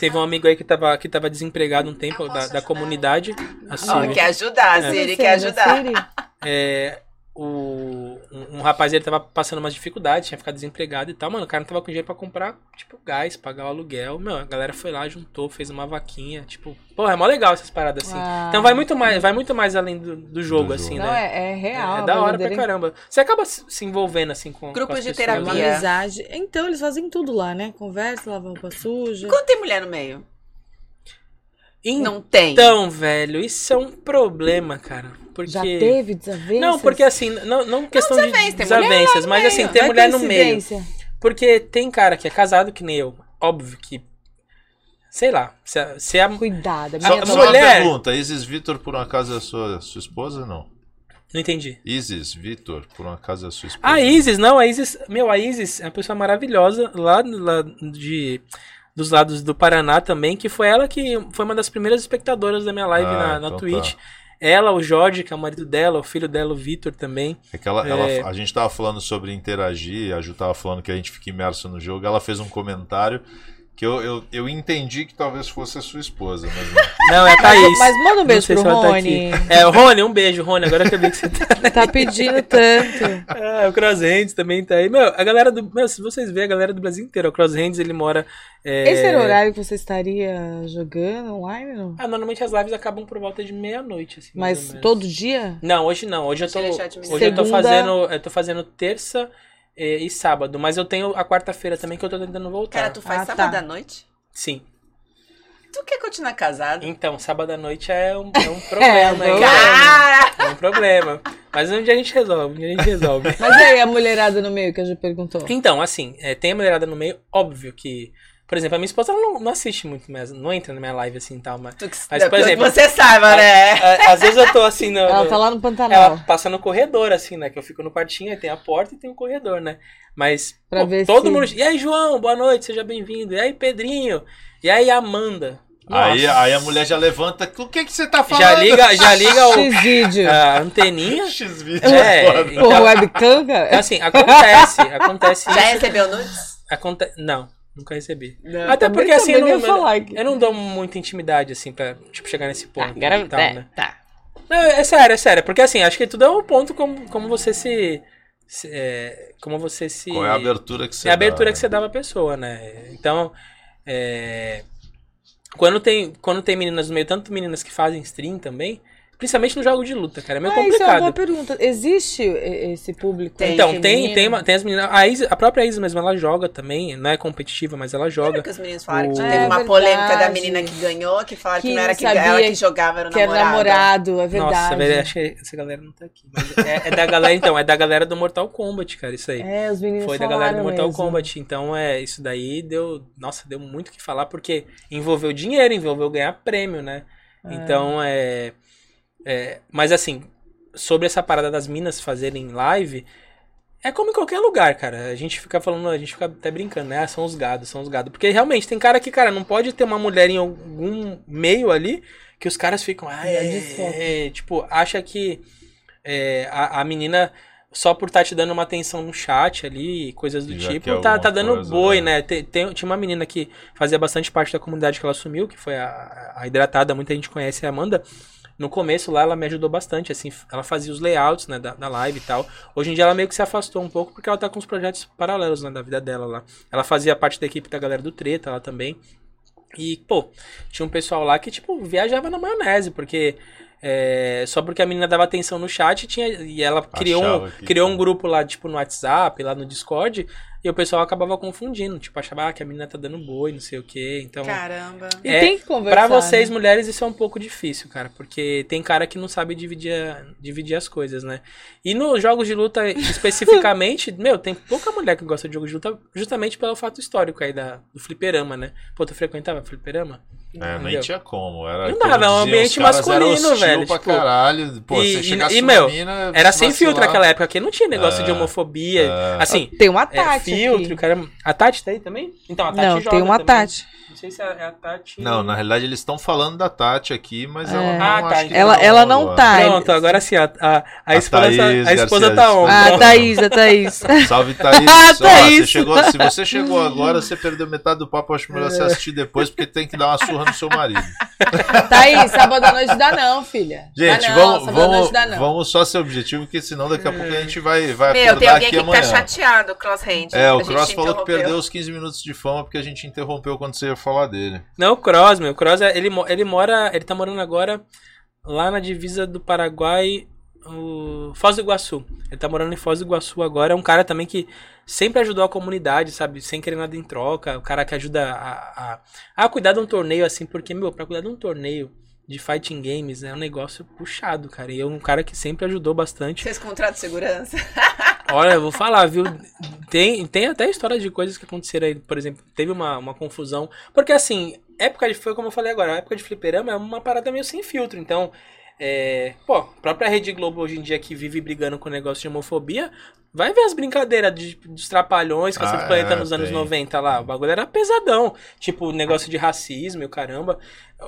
Teve um amigo aí que tava, que tava desempregado um tempo da, da comunidade. Assim, Ó, quer ajudar, É. Siri, quer Siri, ajudar. É, o, um, um rapaz ele tava passando umas dificuldades, tinha ficado desempregado e tal. Mano, o cara não tava com dinheiro pra comprar, tipo, gás, pagar o aluguel. Meu, a galera foi lá, juntou, fez uma vaquinha. Tipo, porra, é mó legal essas paradas assim. Uau. Então vai muito mais, vai muito mais além do, do jogo, Do assim, jogo. Não, né? é, é real. é da hora pra verdadeira- caramba. Você acaba se envolvendo assim com. Grupos com de pessoas, É terapia. né? amizade. Então, eles fazem tudo lá, né? Conversa, lavam roupa suja. Quando tem mulher no meio? Então, Não tem. Então, velho, isso é um problema, cara. Porque. Já teve desavenças? Não, porque assim, não, não questão de desavença, mulher lá desavenças, no mas meio. assim, tem Vai mulher no meio. Porque tem cara que é casado que nem eu. Óbvio que. Sei lá. Se a, se a- Cuidado. a Só, só não- uma mulher- pergunta, Isis Vitor, por um acaso, é sua, sua esposa não? Não entendi. Isis Vitor, por um acaso, é sua esposa? A Isis, não, a Isis. Meu, a Isis é uma pessoa maravilhosa lá, lá de. Dos lados do Paraná também, que foi ela que foi uma das primeiras espectadoras da minha live Ah, na, na então Twitch. tá. Ela, o Jorge, que é o marido dela, o filho dela, o Vitor também. É que ela, ela- É. a gente tava falando sobre interagir, a Ju tava falando que a gente fica imerso no jogo, ela fez um comentário que eu, eu, eu entendi que talvez fosse a sua esposa, mas não. Não, é a Thaís. Mas manda um beijo pro tá Rony. aqui. É, o Rony, um beijo, Rony. Agora que eu vi que você tá. Tá pedindo tanto. Ah, o Crosshands também tá aí. Meu, a galera do. Meu, se vocês verem, a galera do Brasil inteiro. O Crosshands, ele mora. é, Esse era o horário que você estaria jogando online, não? Ah, normalmente as lives acabam por volta de meia-noite, assim. Mas todo dia? Não, hoje não. Hoje eu tô. Hoje eu tô Segunda- fazendo. Eu tô fazendo terça eh, e, sábado. Mas eu tenho a quarta-feira também que eu tô tentando voltar. Cara, tu faz Ah, tá. sábado à noite? Sim. Tu quer continuar casado? Então, sábado à noite é um, é um problema. hein? Cara! É um problema. Mas um dia a gente resolve. Um dia a gente resolve. Mas e aí, a mulherada no meio que a gente perguntou? Então, assim, é, tem a mulherada no meio, óbvio que. Por exemplo, a minha esposa ela não, não assiste muito mesmo, não entra na minha live assim e tal, mas. Tu Mas, não, por exemplo, você saiba, né? a- Às vezes eu tô assim no. Ela tá lá no ela Pantanal. passa no corredor, assim, né? Que eu fico no quartinho, aí tem a porta e tem o corredor, né? Mas. Pra pô, ver todo se- mundo. E aí, João, boa noite, seja bem-vindo. E aí, Pedrinho. E aí, Amanda. Aí, Nossa. aí a mulher já levanta, o que que você tá falando? já liga, já liga o, X-vídeo. a anteninha. X-Vídeo É, foda. então- Porra, webcam, Então, cara. assim, acontece, acontece Já isso. recebeu nudes? Aconte... Não, nunca recebi. Não, Até porque assim, eu não, ia falar que- eu não dou muita intimidade, assim, pra tipo, chegar nesse ponto. Agora, e tal, é, né? tá. Não, é sério, é sério. Porque assim, acho que tudo é um ponto como, como você se. se- é, como você se. Qual é a abertura que você É a abertura dá, que você dá pra pessoa, né? Então. é, Quando tem, quando tem meninas no meio, tanto meninas que fazem stream também, principalmente no jogo de luta, cara, é meio Ah, isso é uma boa complicado. pergunta. Existe e- esse público? aí Então, tem, tem, uma- tem as meninas. A, Isa- a própria Isa mesmo, ela joga também. Não é competitiva, mas ela Lembra joga. que os meninos falaram que O- teve É uma verdade. polêmica da menina que ganhou, que falaram que, Que não era que ela que jogava, era o Que era namorado. namorado, é verdade. Nossa, velho, acho que essa galera não tá aqui. Mas é, é da galera, então, é da galera do Mortal Kombat, cara, isso aí. É, os meninos Foi da galera do Mortal mesmo. Kombat. Então, é, isso daí deu. Nossa, deu muito o que falar, porque envolveu dinheiro, envolveu ganhar prêmio, né? Então, é, é. Mas assim, sobre essa parada das minas fazerem live. É como em qualquer lugar, cara. A gente fica falando, a gente fica até brincando, né? Ah, são os gados, são os gados. Porque realmente tem cara que, cara, não pode ter uma mulher em algum meio ali que os caras ficam. Ah, É, é, é", tipo, acha que é, a, a menina, só por estar te dando uma atenção no chat ali, coisas do Já tipo, quer tá, tá dando coisa, boi, né? né? Tem, tem- tinha uma menina que fazia bastante parte da comunidade que ela assumiu, que foi a, a hidratada, muita gente conhece a Amanda. No começo lá ela me ajudou bastante, assim, ela fazia os layouts, né, da, da live e tal. Hoje em dia ela meio que se afastou um pouco porque ela tá com os projetos paralelos, né, da vida dela lá. Ela fazia parte da equipe da galera do Treta lá também. E, pô, tinha um pessoal lá que, tipo, viajava na maionese, porque é, só porque a menina dava atenção no chat tinha, e ela criou, um, criou um grupo lá, tipo, no WhatsApp, lá no Discord, e o pessoal acabava confundindo. Tipo, achava ah, que a menina tá dando boi, não sei o quê. Então, Caramba. E É, tem que conversar. pra vocês, né? mulheres, isso é um pouco difícil, cara. Porque tem cara que não sabe dividir, a- dividir as coisas, né? E nos jogos de luta, especificamente, meu, tem pouca mulher que gosta de jogos de luta, justamente pelo fato histórico aí da, do fliperama, né? Pô, tu frequentava fliperama? É, nem tinha como. Era, Não dava, é um ambiente masculino, velho, Pra tipo, caralho. Pô, e- você e- chegasse e, meu, mina, Era se sem filtro naquela época, porque não tinha negócio de É. homofobia. É. Assim, Tem uma é, Filtro, aqui. cara. A Tati tá aí também? Então, a Tati Não, joga tem uma também. Tati. Não sei se é a Tati. Não, na realidade eles estão falando da Tati aqui, mas ela É. não Ah, tá, que Ela, ela não agora. tá. Pronto, agora sim, a, a, a A esposa, tá- Thaís a esposa Garcia tá on. Ah, Pronto. Thaís, a Thaís. Salve, Thaís. Ah, Ó, você Thaís. chegou, se você chegou agora, você perdeu metade do papo. Acho melhor você assistir depois, porque tem que dar uma surra no seu marido. Thaís, sábado à noite dá não, filha. Gente, dá não, vamos, vamos, vamos só ser objetivo, porque senão daqui a pouco a gente vai, vai Meu, tem alguém aqui que tá amanhã. chateado, o Cross Hand. É, A o Cross falou que perdeu os 15 minutos de fama porque a gente interrompeu quando você ia falar dele. Não, o Cross, meu. O Cross, é- ele, ele mora. Ele tá morando agora lá na divisa do Paraguai, o Foz do Iguaçu. Ele tá morando em Foz do Iguaçu agora. É um cara também que sempre ajudou a comunidade, sabe? Sem querer nada em troca. O cara que ajuda a, a, a cuidar de um torneio, assim, porque, meu, pra cuidar de um torneio de fighting games é um negócio puxado, cara. E é um cara que sempre ajudou bastante. Fez contrato de segurança. Olha, eu vou falar, viu? Tem, tem até histórias de coisas que aconteceram aí. Por exemplo, teve uma, uma confusão. Porque assim, época de. Foi como eu falei agora, a época de fliperama é uma parada meio sem filtro. Então, é. Pô, a própria Rede Globo hoje em dia que vive brigando com o negócio de homofobia. Vai ver as brincadeiras de, dos trapalhões, Cacete Ah, do Planeta é, nos anos tem. 90 lá. O bagulho era pesadão. Tipo, negócio de racismo e o caramba.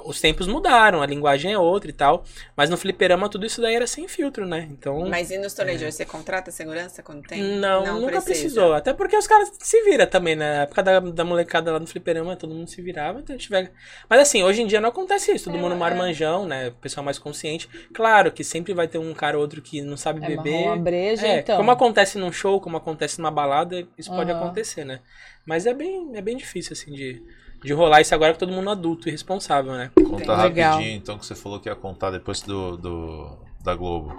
Os tempos mudaram, a linguagem é outra e tal. Mas no fliperama tudo isso daí era sem filtro, né? Então. Mas e nos torneios de hoje, você contrata segurança quando tem? Não, nunca precisa. precisou. Até porque os caras se viram também, né? Na época da, da molecada lá no fliperama, todo mundo se virava. Então tiver... Mas assim, hoje em dia não acontece isso. Todo É, mundo marmanjão, né? O pessoal mais consciente. Claro que sempre vai ter um cara ou outro que não sabe É beber. marrom, breja, É, então. como acontece num show, como acontece numa balada, isso pode Aham. acontecer, né? Mas é bem, é bem difícil, assim, de, de rolar isso agora com todo mundo adulto e responsável, né? Conta Legal. rapidinho, então, que você falou que ia contar depois do, do da Globo.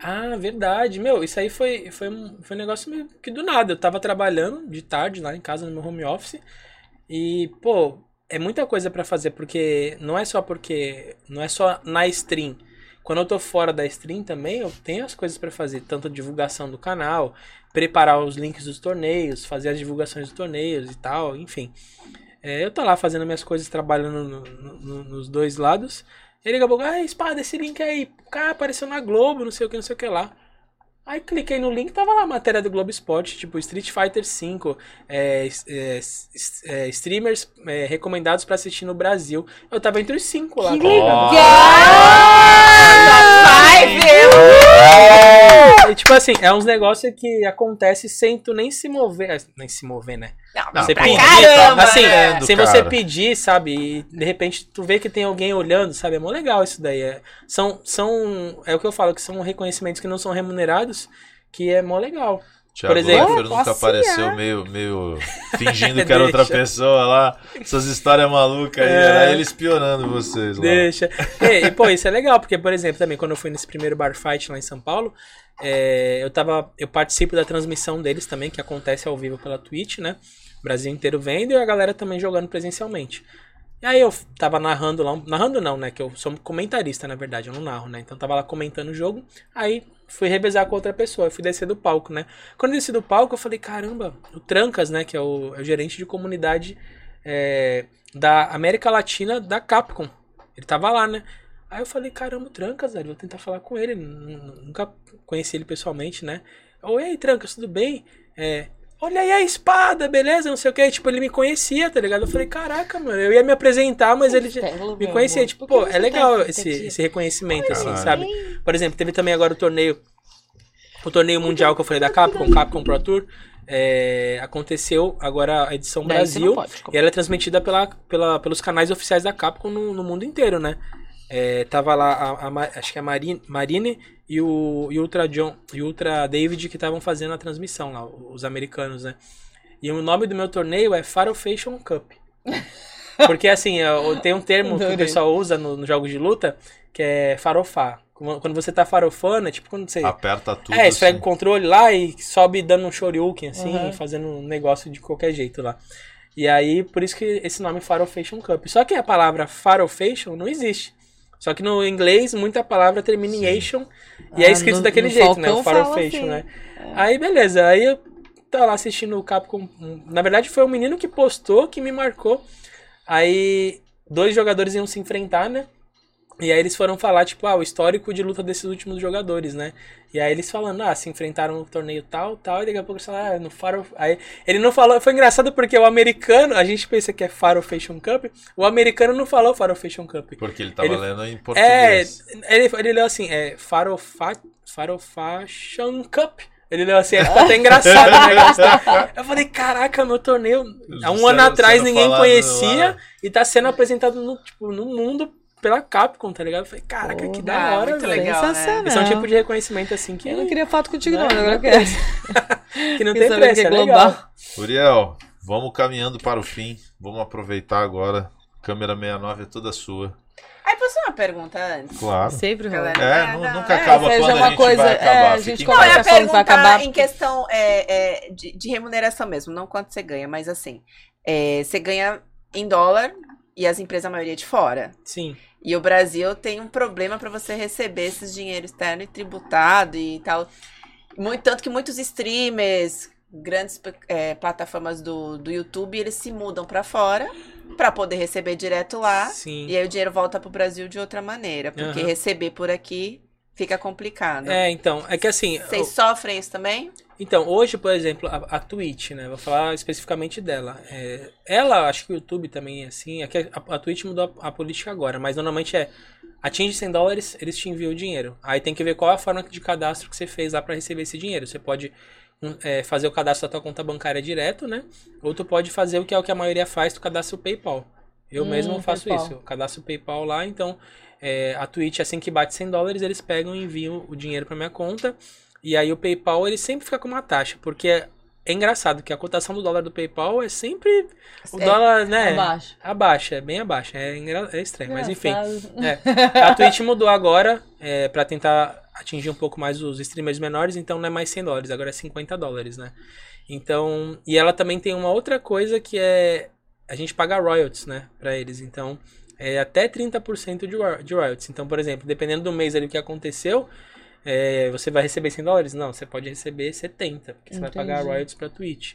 Ah, verdade. Meu, isso aí foi, foi, um, foi um negócio meio que do nada. Eu tava trabalhando de tarde lá em casa, no meu home office. E, pô, é muita coisa pra fazer, porque não é só porque. Não é só na stream. Quando eu tô fora da stream também, eu tenho as coisas pra fazer. Tanto a divulgação do canal, preparar os links dos torneios, fazer as divulgações dos torneios e tal, enfim. É, eu tô lá fazendo minhas coisas, trabalhando no- no- no- nos dois lados. Ele daqui a pouco, ah, espada, esse link aí, cara, apareceu na Globo, não sei o que, não sei o que lá. Aí cliquei no link, tava lá a matéria do Globo Esporte, tipo Street Fighter V, é, é, é, streamers é, recomendados pra assistir no Brasil. Eu tava entre os cinco lá. Que? Vai ver! E, tipo assim, é uns negócios que acontece sem tu nem se mover. ah, Nem se mover, né? Não, Não, Você pra pedir, caramba, assim, né? sem cara. você pedir, sabe? E de repente tu vê que tem alguém olhando, sabe? É mó legal isso daí. É, são, são, é o que eu falo, que são reconhecimentos que não são remunerados, que é mó legal. Thiago exemplo, Leifert nunca apareceu meio, meio fingindo que era outra pessoa lá. Essas histórias malucas aí, É. era ele espionando vocês lá. Deixa. E, e, pô, isso é legal, porque, por exemplo, também quando eu fui nesse primeiro bar fight lá em São Paulo, é, eu tava. Eu participo da transmissão deles também, que acontece ao vivo pela Twitch, né? O Brasil inteiro vendo e a galera também jogando presencialmente. E aí eu tava narrando lá, narrando não, né? Que eu sou comentarista, na verdade, eu não narro, né? Então tava lá comentando o jogo, aí fui revezar com outra pessoa, fui descer do palco, né? Quando eu desci do palco, eu falei, caramba, o Trancas, né? Que é o, é o gerente de comunidade é, da América Latina da Capcom. Ele tava lá, né? Aí eu falei, caramba, o Trancas, velho, vou tentar falar com ele. Nunca conheci ele pessoalmente, né? Oi, Trancas, tudo bem? É, olha aí a espada, beleza? Não sei o que. Tipo, ele me conhecia, tá ligado? Eu falei, caraca, mano, eu ia me apresentar, mas ele me conhecia. Tipo, pô, é legal esse, esse reconhecimento, assim, sabe? Por exemplo, teve também agora o torneio. O torneio mundial que eu falei da Capcom, Capcom Pro Tour. é, aconteceu agora a edição Daí Brasil. pode E ela é transmitida pela, pela, pelos canais oficiais da Capcom no, no mundo inteiro, né? É, tava lá, a, a acho que a Marine, Marine e o e o Ultra John e o Ultra David que estavam fazendo a transmissão lá, os americanos, né? E o nome do meu torneio é Farofation Cup. Porque assim, eu- tem um termo que o Adorei. pessoal usa no- nos jogos de luta que é farofar. Quando quando você tá farofando, é tipo quando você. Aperta tudo. É, esfrega assim. o controle lá e sobe dando um shoryuken, assim, Uhum. fazendo um negócio de qualquer jeito lá. E aí, por isso que esse nome Farofation Cup. Só que a palavra Farofation não existe. Só que no inglês, muita palavra termina em Asian e é Ah, escrito no- daquele no jeito, né? O Farofation, assim. né? Aí, beleza. Aí eu tava lá assistindo o Capcom. Na verdade, foi um menino que postou, que me marcou. Aí, dois jogadores iam se enfrentar, né? E aí eles foram falar, tipo, ah, o histórico de luta desses últimos jogadores, né? E aí eles falando, ah, se enfrentaram no torneio tal, tal, e daqui a pouco eles falaram, ah, no Faro... Aí ele não falou, foi engraçado porque o americano, a gente pensa que é Faro Fashion Cup, o americano não falou Faro Fashion Cup. Porque ele tava Ele- lendo em É, português. ele, ele leu assim, é Farofa, Farofashion Cup. Ele leu assim, ficou até engraçado o negócio. tá? Eu falei, caraca, meu torneio, há um ano atrás ninguém conhecia e tá sendo apresentado no, tipo, no mundo pela Capcom, tá ligado? Eu falei, caraca, que da hora, muito velho. legal, né? Sensacional. Esse é um tipo de reconhecimento assim que, Eu não queria foto contigo, não, Não, agora eu quero. que não tem saber preço, que é é legal. global? Uriel, vamos caminhando para o fim. Vamos aproveitar agora. Câmera 69 é toda sua. Aí, posso fazer uma pergunta antes? Claro. Sempre. Galera. É, É, nu- não, nunca é, acaba seja quando uma a gente coisa- vai é, acabar. a gente Não, quando vai perguntar acabar. em questão é, é, de, de remuneração mesmo, não quanto você ganha, mas assim, é, você ganha em dólar e as empresas, a maioria, de fora. Sim. E o Brasil tem um problema para você receber esses dinheiro externo e tributado e tal. Muito, tanto que muitos streamers, grandes é, plataformas do, do YouTube, eles se mudam para fora para poder receber direto lá. Sim. E aí o dinheiro volta pro Brasil de outra maneira. Porque Aham. receber por aqui fica complicado. É, então, é que assim, Vocês sofrem isso também? Então, hoje, por exemplo, a, a Twitch, né? Vou falar especificamente dela. É, ela, acho que o YouTube também é assim. É que a, a Twitch mudou a, a política agora, mas normalmente é atinge 100 dólares, eles te enviam o dinheiro. Aí tem que ver qual é a forma de cadastro que você fez lá para receber esse dinheiro. Você pode um, é, fazer o cadastro da tua conta bancária direto, né? Ou tu pode fazer o que é o que a maioria faz, tu cadastra o PayPal. Eu Hum, mesmo faço PayPal. isso. Eu cadastro o PayPal lá, então é, a Twitch, assim que bate 100 dólares, eles pegam e enviam o dinheiro para minha conta. E aí o PayPal ele sempre fica com uma taxa, porque é, é engraçado que a cotação do dólar do PayPal é sempre o É, dólar, né? Abaixo. Abaixa, é bem abaixo, é, engra- é estranho, mas enfim. Engraçado. É, a Twitch mudou agora é, para tentar atingir um pouco mais os streamers menores, então não é mais 100 dólares, agora é 50 dólares, né? Então, e ela também tem uma outra coisa que é a gente paga royalties, né, para eles. Então, é até 30% de, ro- de royalties. Então, por exemplo, dependendo do mês ali que aconteceu, é, você vai receber 100 dólares? Não, você pode receber 70, porque você vai pagar royalties pra Twitch.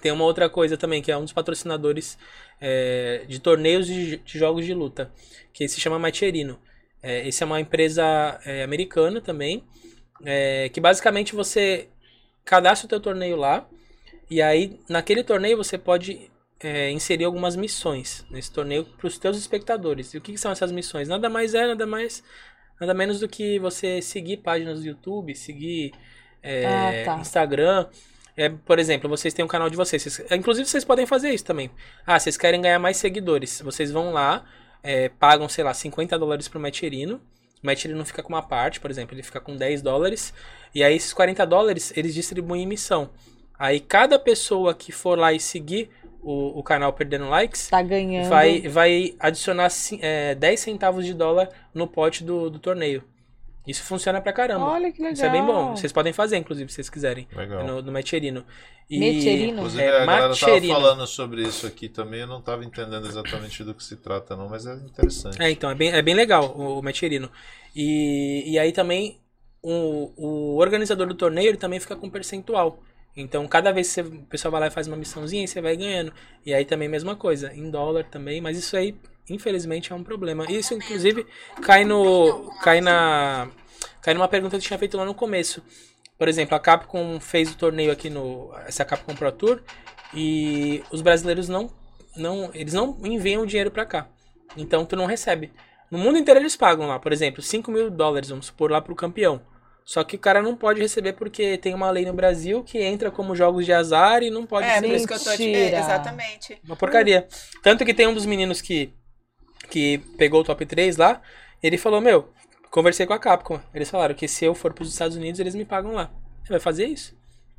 Tem uma outra coisa também, que é um dos patrocinadores é, de torneios de, de jogos de luta, que se chama Macherino. É, esse é uma empresa é, americana também, é, que basicamente você cadastra o teu torneio lá, e aí naquele torneio você pode é, inserir algumas missões nesse torneio para os teus espectadores. E o que, que são essas missões? Nada mais é, nada mais, nada menos do que você seguir páginas do YouTube, seguir é, Ah, tá. Instagram. É, por exemplo, vocês têm um canal de vocês. Vocês- Inclusive, vocês podem fazer isso também. Ah, vocês querem ganhar mais seguidores. Vocês vão lá, é, pagam, sei lá, 50 dólares pro Matcherino. O Matcherino fica com uma parte, por exemplo, ele fica com 10 dólares. E aí, esses 40 dólares, eles distribuem em missão. Aí, cada pessoa que for lá e seguir o, o canal Perdendo Likes, Tá ganhando. vai, vai adicionar ci- é, 10 centavos de dólar no pote do, do torneio. Isso funciona pra caramba. Olha que legal. Isso é bem bom. Vocês podem fazer, inclusive, se vocês quiserem. Legal. No, no Matcherino. E- Mecherino? Inclusive, É, a galera tava falando sobre isso aqui também. Eu não tava entendendo exatamente do que se trata, não, mas é interessante. É, então, é bem, é bem legal o, o Matcherino. E, e aí também o, o organizador do torneio ele também fica com percentual. Então, cada vez que você- o pessoal vai lá e faz uma missãozinha, você vai ganhando. E aí também mesma coisa, em dólar também, mas isso aí, infelizmente, é um problema. Isso, inclusive, cai no. cai na. cai numa pergunta que eu tinha feito lá no começo. Por exemplo, a Capcom fez o torneio aqui no. essa Capcom Pro Tour. E os brasileiros não. não eles não enviam o dinheiro pra cá. Então tu não recebe. No mundo inteiro eles pagam lá, por exemplo, 5 mil dólares, vamos supor, lá pro campeão. Só que o cara não pode receber porque tem uma lei no Brasil que entra como jogos de azar e não pode é, ser por isso que eu tô te... É, Exatamente. uma porcaria. Tanto que tem um dos meninos que, que pegou o top 3 lá, Ele falou, meu, conversei com a Capcom. Eles falaram que se eu for pros Estados Unidos, eles me pagam lá. Ele vai fazer isso.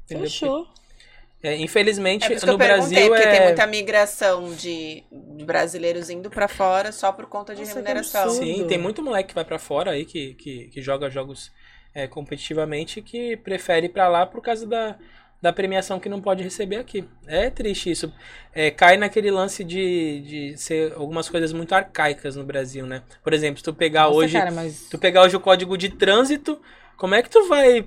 Entendeu? Fechou. É, infelizmente, É no Brasil porque é... tem muita migração de, de brasileiros indo pra fora só por conta de Nossa, remuneração. Sim, tem muito moleque que vai pra fora aí, que, que, que joga jogos é, competitivamente, que prefere ir pra lá por causa da, da premiação que não pode receber aqui. É triste isso. É, cai naquele lance de, de ser algumas coisas muito arcaicas no Brasil, né? Por exemplo, se tu pegar Nossa, hoje... cara, mas... Tu pegar hoje o código de trânsito, como é que tu vai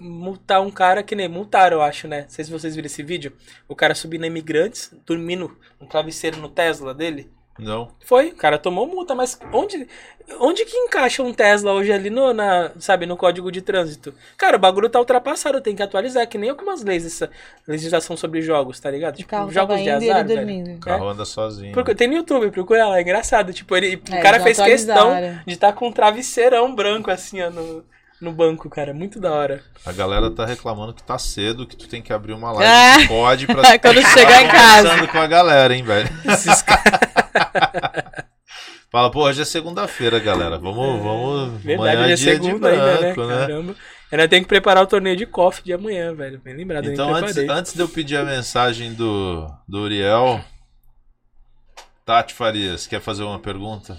multar um cara que nem multaram, eu acho, né? Não sei se vocês viram esse vídeo. O cara subindo imigrantes, dormindo no travesseiro no Tesla dele. Não. Foi, o cara tomou multa, mas onde, onde que encaixa um Tesla hoje ali no, na, sabe, no código de trânsito? Cara, o bagulho tá ultrapassado, tem que atualizar, que nem algumas leis dessa legislação sobre jogos, tá ligado? O Tipo, carro jogos de azar, velho. O carro anda sozinho. Procura- tem no YouTube, procura lá, é engraçado. Tipo, ele, o É, cara já fez questão de estar com um travesseirão branco assim, ó, no, no banco, cara. Muito da hora. A galera tá reclamando que tá cedo, que tu tem que abrir uma live Ah! de pod pra Quando tá chegar em casa. conversando com a galera, hein, velho. Esses caras. Fala, pô, hoje é segunda-feira, galera. Vamos, vamos. Verdade, amanhã é dia segunda de ainda, né? branco, né? Caramba. Eu ainda tenho que preparar o torneio de KOF de amanhã, velho. Bem lembrado, eu Então, antes, antes de eu pedir a mensagem do, do Uriel, Tati Farias, quer fazer uma pergunta?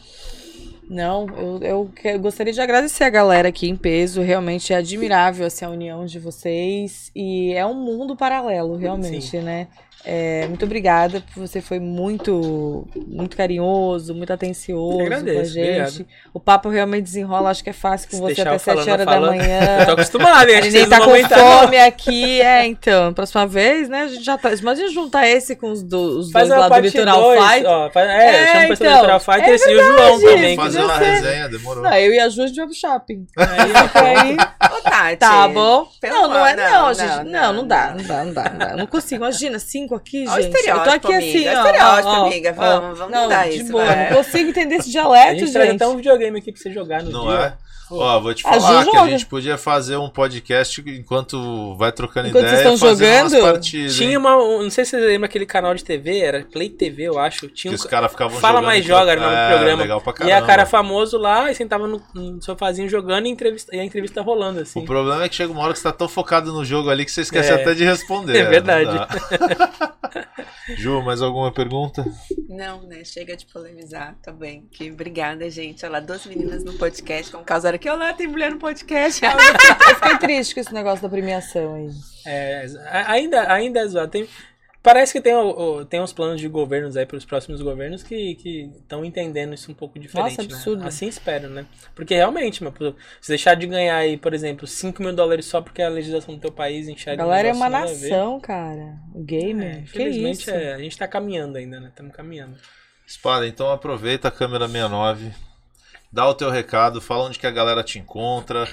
Não, eu, eu que- gostaria de agradecer a galera aqui em peso. Realmente é admirável assim, a união de vocês. E é um mundo paralelo, realmente, né? É, muito obrigada, você foi muito muito carinhoso, muito atencioso agradeço, com a gente. obrigado. O papo realmente desenrola, acho que é fácil com Se você até eu falando, 7 horas eu da manhã. Eu tô acostumado, hein? Nem vocês tá com aguentar, não. fome aqui, é, então. Próxima vez, né? A gente já tá. Imagina juntar esse com os, do, os Faz dois lá do Litoral dois, Fight. ó, faz- é, É, chama o pessoal então, do Litoral Fight é e o João também. Fazer uma resenha, demorou. Não, eu e a Ju a gente vai pro shopping. Aí, Fica aí. Ô, Tati. Tá bom? Pelo Não, não é amor- não, não, gente. não, Não, não, não dá, não dá, não dá, não dá. Não consigo. Imagina, cinco aqui, Olha o gente. Eu tô estereótipo, aqui amiga. assim, Olha ó. o estereótipo, ó, amiga. ó. Vamos- vamos não, mudar de isso, boa. vai. Não consigo entender esse A dialeto, gente traz gente. até um videogame aqui pra você jogar no Não dia. é? Ó, vou te A Ju falar que a joga. gente podia fazer um podcast enquanto vai trocando Enquanto ideia. vocês estão jogando, partidas, Tinha hein? uma. um- Não sei se você lembra aquele canal de TV, era Play TV, eu acho. Tinha Que um, os caras ficavam Fala jogando mais joga, era o troca- nome do É, programa. legal pra E a cara famoso lá e sentava no, no sofazinho jogando e, entrevista, e a entrevista rolando, assim. O problema é que chega uma hora que você tá tão focado no jogo ali que você esquece É. até de responder. É não verdade. Ju, mais alguma pergunta? Não, né? Chega de polemizar também. Que obrigada, gente. Olha lá, duas meninas no podcast. Como causaram aqui. Olha lá, tem mulher no podcast. Eu fiquei triste com esse negócio da premiação aí. É, ainda, ainda é zoado. Tem, parece que tem, tem uns planos de governos aí para os próximos governos que estão entendendo isso um pouco diferente. Nossa, absurdo. Né? Assim espero, né? Porque realmente, meu, se deixar de ganhar aí, por exemplo, 5 mil dólares só porque a legislação do teu país A enxerga um galera é negócio uma nação, cara. O É, gamer. que infelizmente, isso? é, a gente tá caminhando ainda, né? Estamos caminhando. Espada, então aproveita a câmera 69, dá o teu recado, fala onde que a galera te encontra,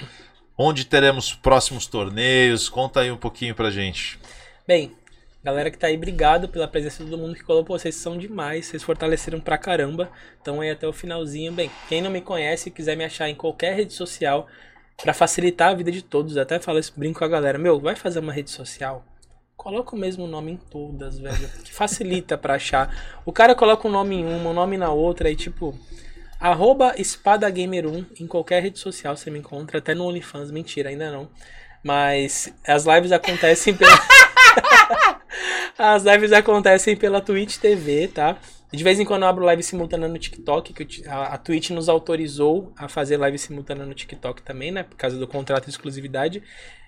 onde teremos próximos torneios, conta aí um pouquinho pra gente. Bem, galera que tá aí, obrigado pela presença de todo mundo que colocou. Vocês são demais, vocês fortaleceram pra caramba. Então aí até o finalzinho. Bem, quem não me conhece e quiser me achar em qualquer rede social, pra facilitar a vida de todos, até falo isso, brinco com a galera. Meu, vai fazer uma rede social? Coloca o mesmo nome em todas, velho. Que facilita pra achar. O cara coloca um nome em uma, um nome na outra, aí tipo. Arroba EspadaGamer1 em qualquer rede social você me encontra, até no OnlyFans, mentira, ainda não. Mas as lives acontecem pela. As lives acontecem pela Twitch TV, tá? De vez em quando eu abro live simultânea no TikTok, que a, a Twitch nos autorizou a fazer live simultânea no TikTok também, né? Por causa do contrato de exclusividade.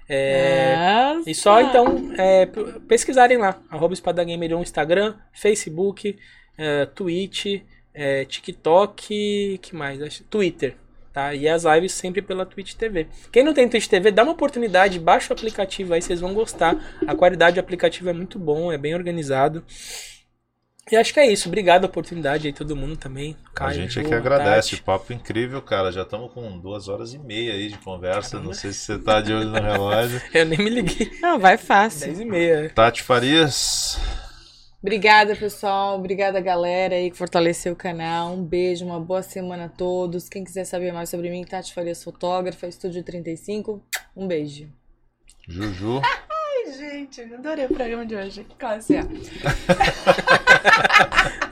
É, Nossa. e só então é, pesquisarem lá, arroba EspadaGamer1, Instagram, Facebook, é, Twitch, é, TikTok, que mais? Twitter, tá? E as lives sempre pela Twitch TV. Quem não tem Twitch TV, dá uma oportunidade, baixa o aplicativo aí, vocês vão gostar. A qualidade do aplicativo é muito bom, é bem organizado. E acho que é isso. Obrigado a oportunidade aí, todo mundo também. a Caio, gente é que agradece, Tati. papo incrível, cara. Já estamos com duas horas e meia aí de conversa. Não sei se você tá de olho no relógio. Eu nem me liguei. Não, vai fácil. 10 e meia. Tati Farias, Obrigada, pessoal. Obrigada, galera aí que fortaleceu o canal. Um beijo, uma boa semana a todos. Quem quiser saber mais sobre mim, Tati Farias Fotógrafa, Estúdio 35. Um beijo. Juju, gente, eu adorei o programa de hoje. Classe A.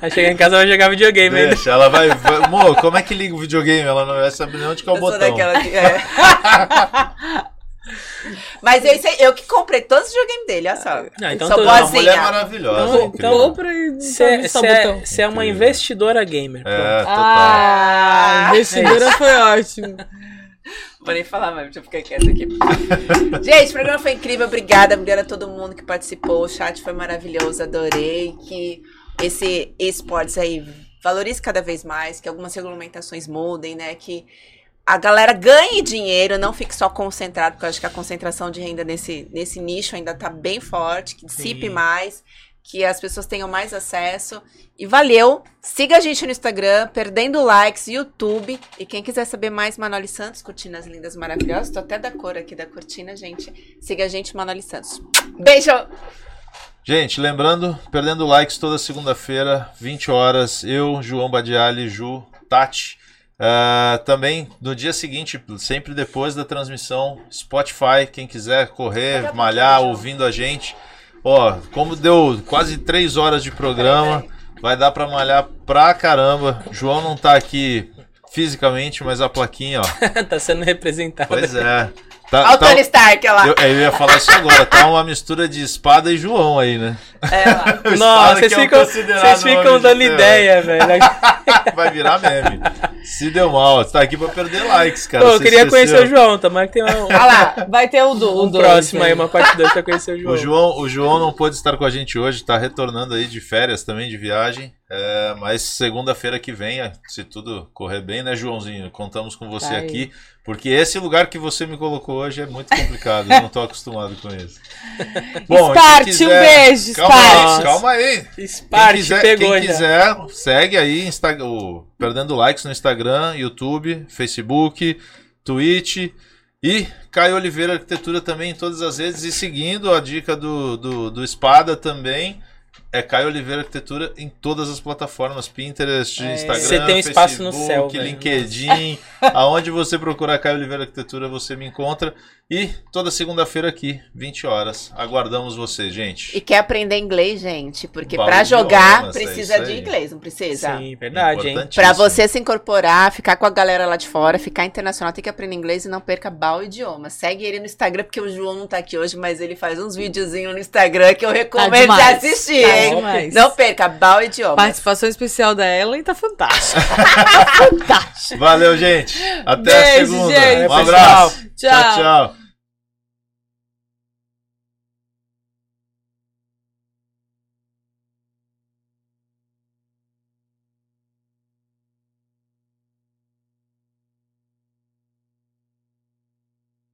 Vai chegar em casa vai jogar videogame ainda. Deixa, ela vai. vai Mo, como é que liga o videogame? Ela não vai saber nem onde que é o Eu botão. daquela que- é. Mas eu, sei- eu que comprei todos os videogames dele, olha só. Não, então Sou tu- Uma boazinha. mulher maravilhosa. Então- incrível. Compra e Você só botão. é uma investidora gamer. É, total. Ah, Ah, investidora foi ótimo. Vou nem falar mais, deixa eu ficar quieta aqui. Gente, o programa foi incrível. Obrigada, obrigada a todo mundo que participou. O chat foi maravilhoso, adorei. Que esse esportes aí valorize cada vez mais, que algumas regulamentações mudem, né? Que a galera ganhe dinheiro, não fique só concentrado, porque eu acho que a concentração de renda nesse, nesse nicho ainda tá bem forte, que dissipe Sim. mais, que as pessoas tenham mais acesso. E valeu! Siga a gente no Instagram, Perdendo Likes, YouTube. E quem quiser saber mais, Manoli Santos, cortinas lindas, maravilhosas. Tô até da cor aqui da cortina, gente. Siga a gente, Manoli Santos. Beijo! Gente, lembrando, perdendo likes toda segunda-feira, 20 horas. Eu, João Badiali, Ju, Tati. Ah, também no dia seguinte, sempre depois da transmissão, Spotify, quem quiser correr, malhar, ouvindo a gente. Ó, como deu quase três horas de programa, vai dar pra malhar pra caramba. João não tá aqui fisicamente, mas a plaquinha, ó. tá sendo representado. Pois é. Tá, Olha o tá- Tony Stark, olha lá. eu, eu ia falar isso agora, tá uma mistura de espada e João aí, né? É, Nossa, vocês é o ficam, considerado vocês ficam dando ideia, velho. Vai virar meme. Se deu mal, você tá aqui pra perder likes, cara. Pô, eu queria esqueceu. conhecer o João, tomara que tenha um, Olha lá. Vai ter o, do, o um dois próximo aí, uma parte 2 pra conhecer o João. O João, o João não pôde estar com a gente hoje, tá retornando aí de férias também, de viagem. É, mas segunda-feira que vem, se tudo correr bem, né, Joãozinho? Contamos com você Tá aí. aqui. Porque esse lugar que você me colocou hoje é muito complicado. eu não tô acostumado com isso. Bom, Start, quem um quiser- beijo, Calma aí, calma aí. Spark quem quiser, pegou quem quiser, segue aí Insta- o Perdendo Likes no Instagram, YouTube, Facebook, Twitch e Caio Oliveira Arquitetura também em todas as redes. E seguindo a dica do, do, do Espada também. É Caio Oliveira Arquitetura em todas as plataformas, Pinterest, É. Instagram, Você tem um espaço no Facebook, céu, velho. LinkedIn, aonde você procurar Caio Oliveira Arquitetura, você me encontra. E toda segunda-feira aqui, 20 horas. Aguardamos você, gente. E quer aprender inglês, gente? Porque de jogar é precisa isso de inglês, não precisa? Sim, verdade, hein? Pra você se incorporar, ficar com a galera lá de fora, ficar internacional, tem que aprender inglês e não perca Bal Idioma. Segue ele no Instagram, porque o João não tá aqui hoje, mas ele faz uns videozinhos no Instagram que eu recomendo de demais. assistir, Tá hein? demais. Não perca Bal Idioma. Participação especial da Ellen tá fantástica. tá fantástica. Valeu, gente. Até a Beijo, segunda. gente. Um abraço. Tchau. tchau. tchau.